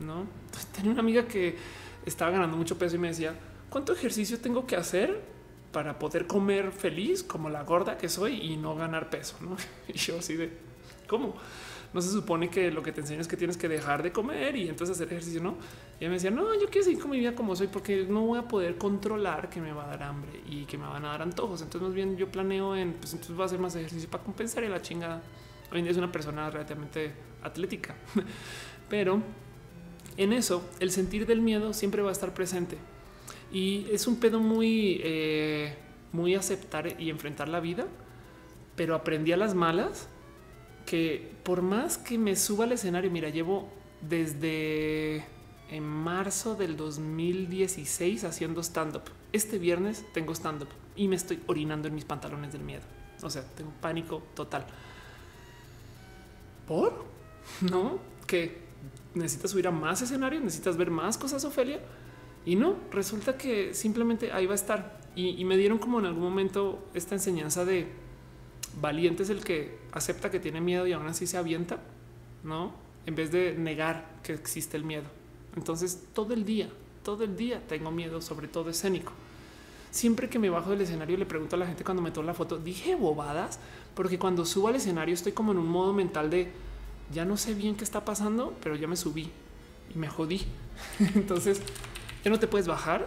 ¿no? tenía una amiga que estaba ganando mucho peso y me decía, ¿cuánto ejercicio tengo que hacer para poder comer feliz como la gorda que soy y no ganar peso? ¿no? Y yo así de, ¿cómo? No se supone que lo que te enseña es que tienes que dejar de comer y entonces hacer ejercicio, ¿no? Y ella me decía, no, yo quiero seguir con mi vida como soy porque no voy a poder controlar que me va a dar hambre y que me van a dar antojos. Entonces más bien yo planeo en, pues entonces voy a hacer más ejercicio para compensar y la chingada. Hoy en día es una persona relativamente atlética, pero en eso el sentir del miedo siempre va a estar presente y es un pedo muy, eh, muy aceptar y enfrentar la vida, pero aprendí a las malas que por más que me suba al escenario, mira, llevo desde en marzo del 2016 haciendo stand up. Este viernes tengo stand up y me estoy orinando en mis pantalones del miedo. O sea, tengo pánico total. por no que necesitas subir a más escenarios, necesitas ver más cosas, Ofelia. Y no, resulta que simplemente ahí va a estar. Y, me dieron como en algún momento esta enseñanza de valiente es el que acepta que tiene miedo y aún así se avienta, ¿no? En vez de negar que existe el miedo. Entonces, todo el día, todo el día tengo miedo, sobre todo escénico. Siempre que me bajo del escenario le pregunto a la gente cuando me tomo la foto, dije bobadas, porque cuando subo al escenario estoy como en un modo mental de ya no sé bien qué está pasando, pero ya me subí y me jodí. Entonces, ya no te puedes bajar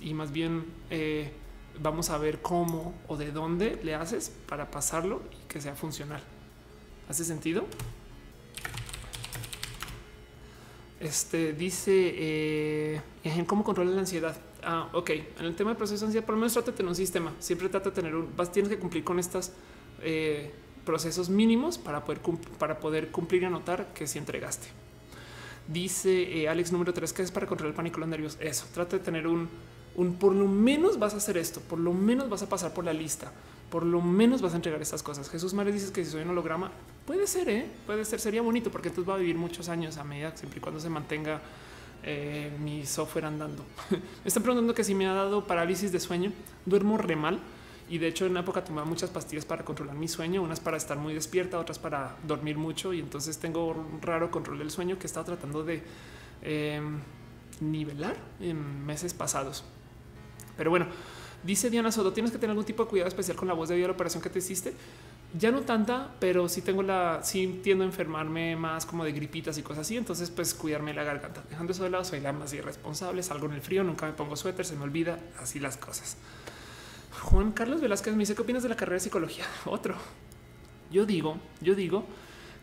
y más bien eh, vamos a ver cómo o de dónde le haces para pasarlo y que sea funcional. ¿Hace sentido? Este dice eh, cómo controlar la ansiedad. Ah, ok. En el tema de proceso de ansiedad, por lo menos trata de tener un sistema. Siempre trata de tener un. Vas, tienes que cumplir con estas eh, procesos mínimos para poder, para poder cumplir y anotar que si entregaste. Dice eh, Alex número 3 que es para controlar el pánico los nervios. Eso trata de tener un, un por lo menos vas a hacer esto, por lo menos vas a pasar por la lista, por lo menos vas a entregar estas cosas. Jesús Mares dices que si soy un holograma, puede ser, ¿eh? puede ser, sería bonito porque entonces va a vivir muchos años a medida siempre y cuando se mantenga eh, mi software andando. me están preguntando que si me ha dado parálisis de sueño, duermo re mal y de hecho en una época tomaba muchas pastillas para controlar mi sueño, unas para estar muy despierta, otras para dormir mucho y entonces tengo un raro control del sueño que he estado tratando de em, nivelar en meses pasados. Pero bueno, dice Diana Soto, tienes que tener algún tipo de cuidado especial con la voz debido a la operación que te hiciste. Ya no tanta, pero sí tengo la, sí tiendo a enfermarme más como de gripitas y cosas así. Entonces, pues cuidarme la garganta. Dejando eso de lado, soy la más irresponsable. Salgo en el frío, nunca me pongo suéter, se me olvida así las cosas. Juan Carlos Velázquez me dice qué opinas de la carrera de psicología. Otro. Yo digo, yo digo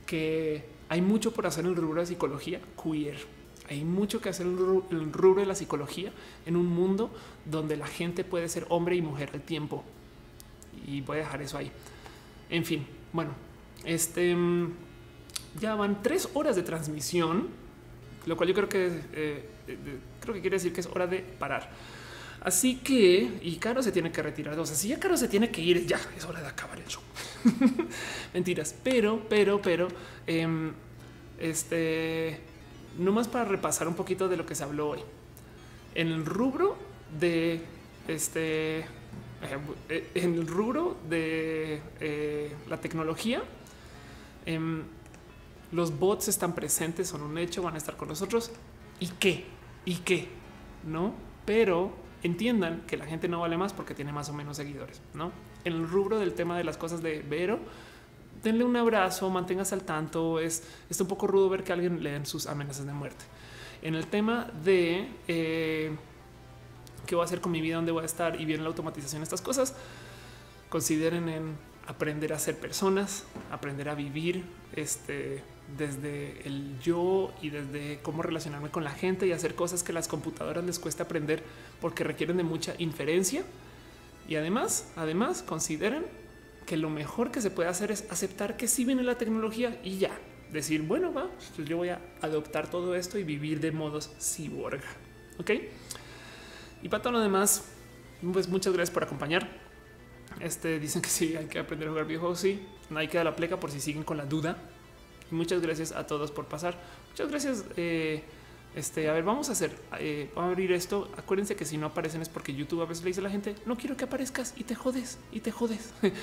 que hay mucho por hacer en el rubro de psicología queer. Hay mucho que hacer en el rubro de la psicología en un mundo donde la gente puede ser hombre y mujer al tiempo. Y voy a dejar eso ahí. En fin, bueno, este mm, ya van tres horas de transmisión, lo cual yo creo que eh, creo que quiere decir que es hora de parar. Así que, y Caro se tiene que retirar. O sea, si ya Caro se tiene que ir, ya es hora de acabar el show. Mentiras, pero, pero, pero, eh, este, más para repasar un poquito de lo que se habló hoy. En el rubro de este, eh, en el rubro de eh, la tecnología, em, los bots están presentes, son un hecho, van a estar con nosotros. ¿Y qué? ¿Y qué? No, pero entiendan que la gente no vale más porque tiene más o menos seguidores, ¿no? En el rubro del tema de las cosas de Vero, denle un abrazo, manténgase al tanto. Es, es un poco rudo ver que alguien le den sus amenazas de muerte. En el tema de eh, qué voy a hacer con mi vida, dónde voy a estar y bien la automatización, estas cosas, consideren en aprender a ser personas, aprender a vivir este, desde el yo y desde cómo relacionarme con la gente y hacer cosas que las computadoras les cuesta aprender porque requieren de mucha inferencia. Y además, además, consideren que lo mejor que se puede hacer es aceptar que sí viene la tecnología y ya decir, bueno, va, pues yo voy a adoptar todo esto y vivir de modos cyborg. Ok. Y para todo lo demás, pues muchas gracias por acompañar. Este dicen que sí, hay que aprender a jugar videojuegos. Sí, no hay que dar la pleca por si siguen con la duda. Muchas gracias a todos por pasar. Muchas gracias. Eh, este, a ver, vamos a hacer, eh, vamos a abrir esto. Acuérdense que si no aparecen es porque YouTube a veces le dice a la gente, no quiero que aparezcas y te jodes y te jodes.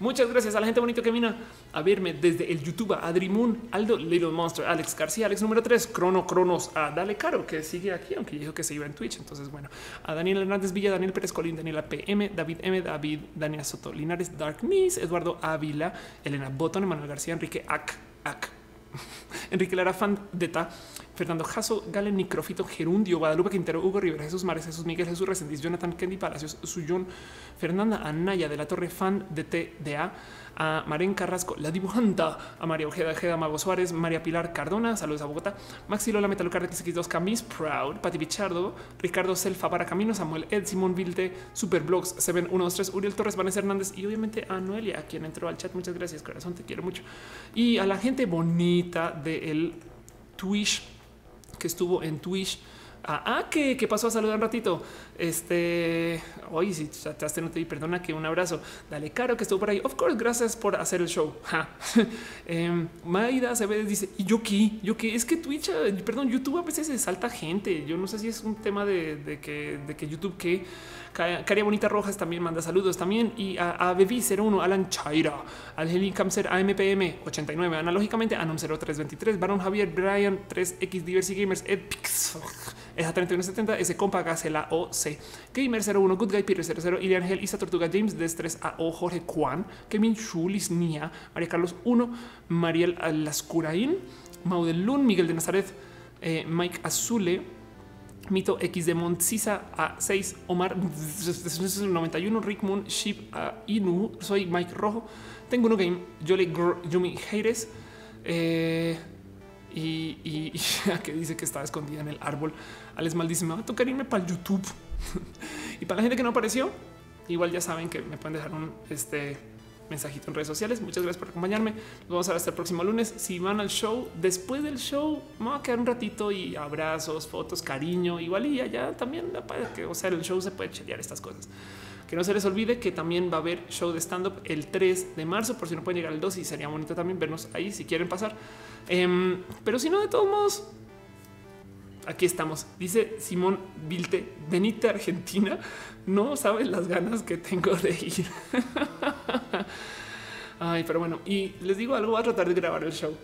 Muchas gracias a la gente bonito que vino a verme desde el YouTube, a Adrimun, Aldo, Little Monster, Alex García, Alex número 3, Crono Cronos, a Dale Caro, que sigue aquí, aunque dijo que se iba en Twitch. Entonces, bueno, a Daniel Hernández Villa, Daniel Pérez Colín, Daniela PM, David M, David, Daniela Soto, Linares, Dark Eduardo Ávila, Elena Botón, Emanuel García, Enrique Ac, Enrique Lara Fan Deta, Fernando Jasso, Galen Microfito, Gerundio, Guadalupe Quintero, Hugo Rivera, Jesús Mares, Jesús Miguel, Jesús Resendiz, Jonathan Kendi Palacios, Suyón, Fernanda Anaya de la Torre Fan de TDA, a Maren Carrasco, la dibujanta, a María Ojeda, Ojeda, Mago Suárez, María Pilar Cardona, saludos a Bogotá, Maxi Lola Metalucar X2 Camis, Proud, Pati Pichardo, Ricardo Selfa para Camino, Samuel Ed, Simón Vilte, Superblogs, Seven 123, Uriel Torres, Vanessa Hernández y obviamente a Noelia, a quien entró al chat. Muchas gracias, corazón, te quiero mucho. Y a la gente bonita del Twitch que estuvo en Twitch Ah, ah, ¿qué, ¿qué pasó? A saludar un ratito. Este, hoy si trataste, no te di perdona que un abrazo. Dale, Caro, que estuvo por ahí. Of course, gracias por hacer el show. eh, Maida se ve, dice, y yo qué, yo qué, es que Twitch, eh, perdón, YouTube a veces se salta gente. Yo no sé si es un tema de, que, de que YouTube que Caria Bonita Rojas también manda saludos también. Y a, a Bebi 01, Alan Chaira, Algelin Camser, AMPM 89, analógicamente Anon 0323, Baron Javier, Brian 3X Diversity Gamers, Epix, Eja 3170, S Compa, Gacela OC, Gamer 01, Good Guy, Peter 00, Ilian Angel, Isa Tortuga, James Destres, AO, Jorge Juan, Kevin Chulis, Nia, María Carlos 1, Mariel Lascurain, Maudelun, Miguel de Nazaret, eh, Mike Azule, Mito X de Montsisa a 6, Omar 91, Rick Moon, Ship a Inu, soy Mike Rojo, tengo uno game, Jolly Yumi Heires eh, y, y, que dice que estaba escondida en el árbol. Alex maldice, me va a tocar irme para el YouTube. y para la gente que no apareció, igual ya saben que me pueden dejar un este mensajito en redes sociales. Muchas gracias por acompañarme. Vamos a ver hasta el próximo lunes. Si van al show, después del show, me voy a quedar un ratito y abrazos, fotos, cariño, igual y allá también, que, o sea, el show se puede chequear estas cosas. Que no se les olvide que también va a haber show de stand up el 3 de marzo, por si no pueden llegar al 2 y sería bonito también vernos ahí si quieren pasar. Em, pero si no, de todos modos, aquí estamos. Dice Simón Vilte, venite a Argentina. No sabes las ganas que tengo de ir. Ay, pero bueno, y les digo algo, voy a tratar de grabar el show.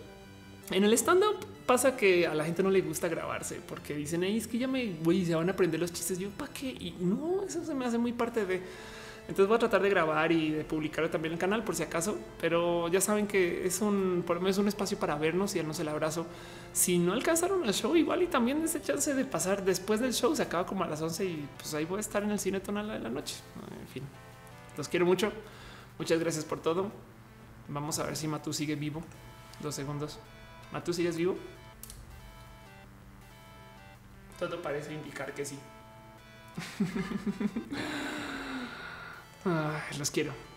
En el stand up pasa que a la gente no le gusta grabarse porque dicen, es que ya me voy, se van a aprender los chistes. Yo, ¿para qué? Y no, eso se me hace muy parte de. Entonces voy a tratar de grabar y de publicarlo también en el canal por si acaso, pero ya saben que es un, por menos un espacio para vernos y darnos el abrazo. Si no alcanzaron el show, igual y también ese chance de pasar después del show se acaba como a las 11 y pues ahí voy a estar en el cine tonal de la noche. En fin, los quiero mucho. Muchas gracias por todo. Vamos a ver si Matú sigue vivo. Dos segundos. Matú, ¿sigues vivo? Todo parece indicar que sí. Ay, los quiero.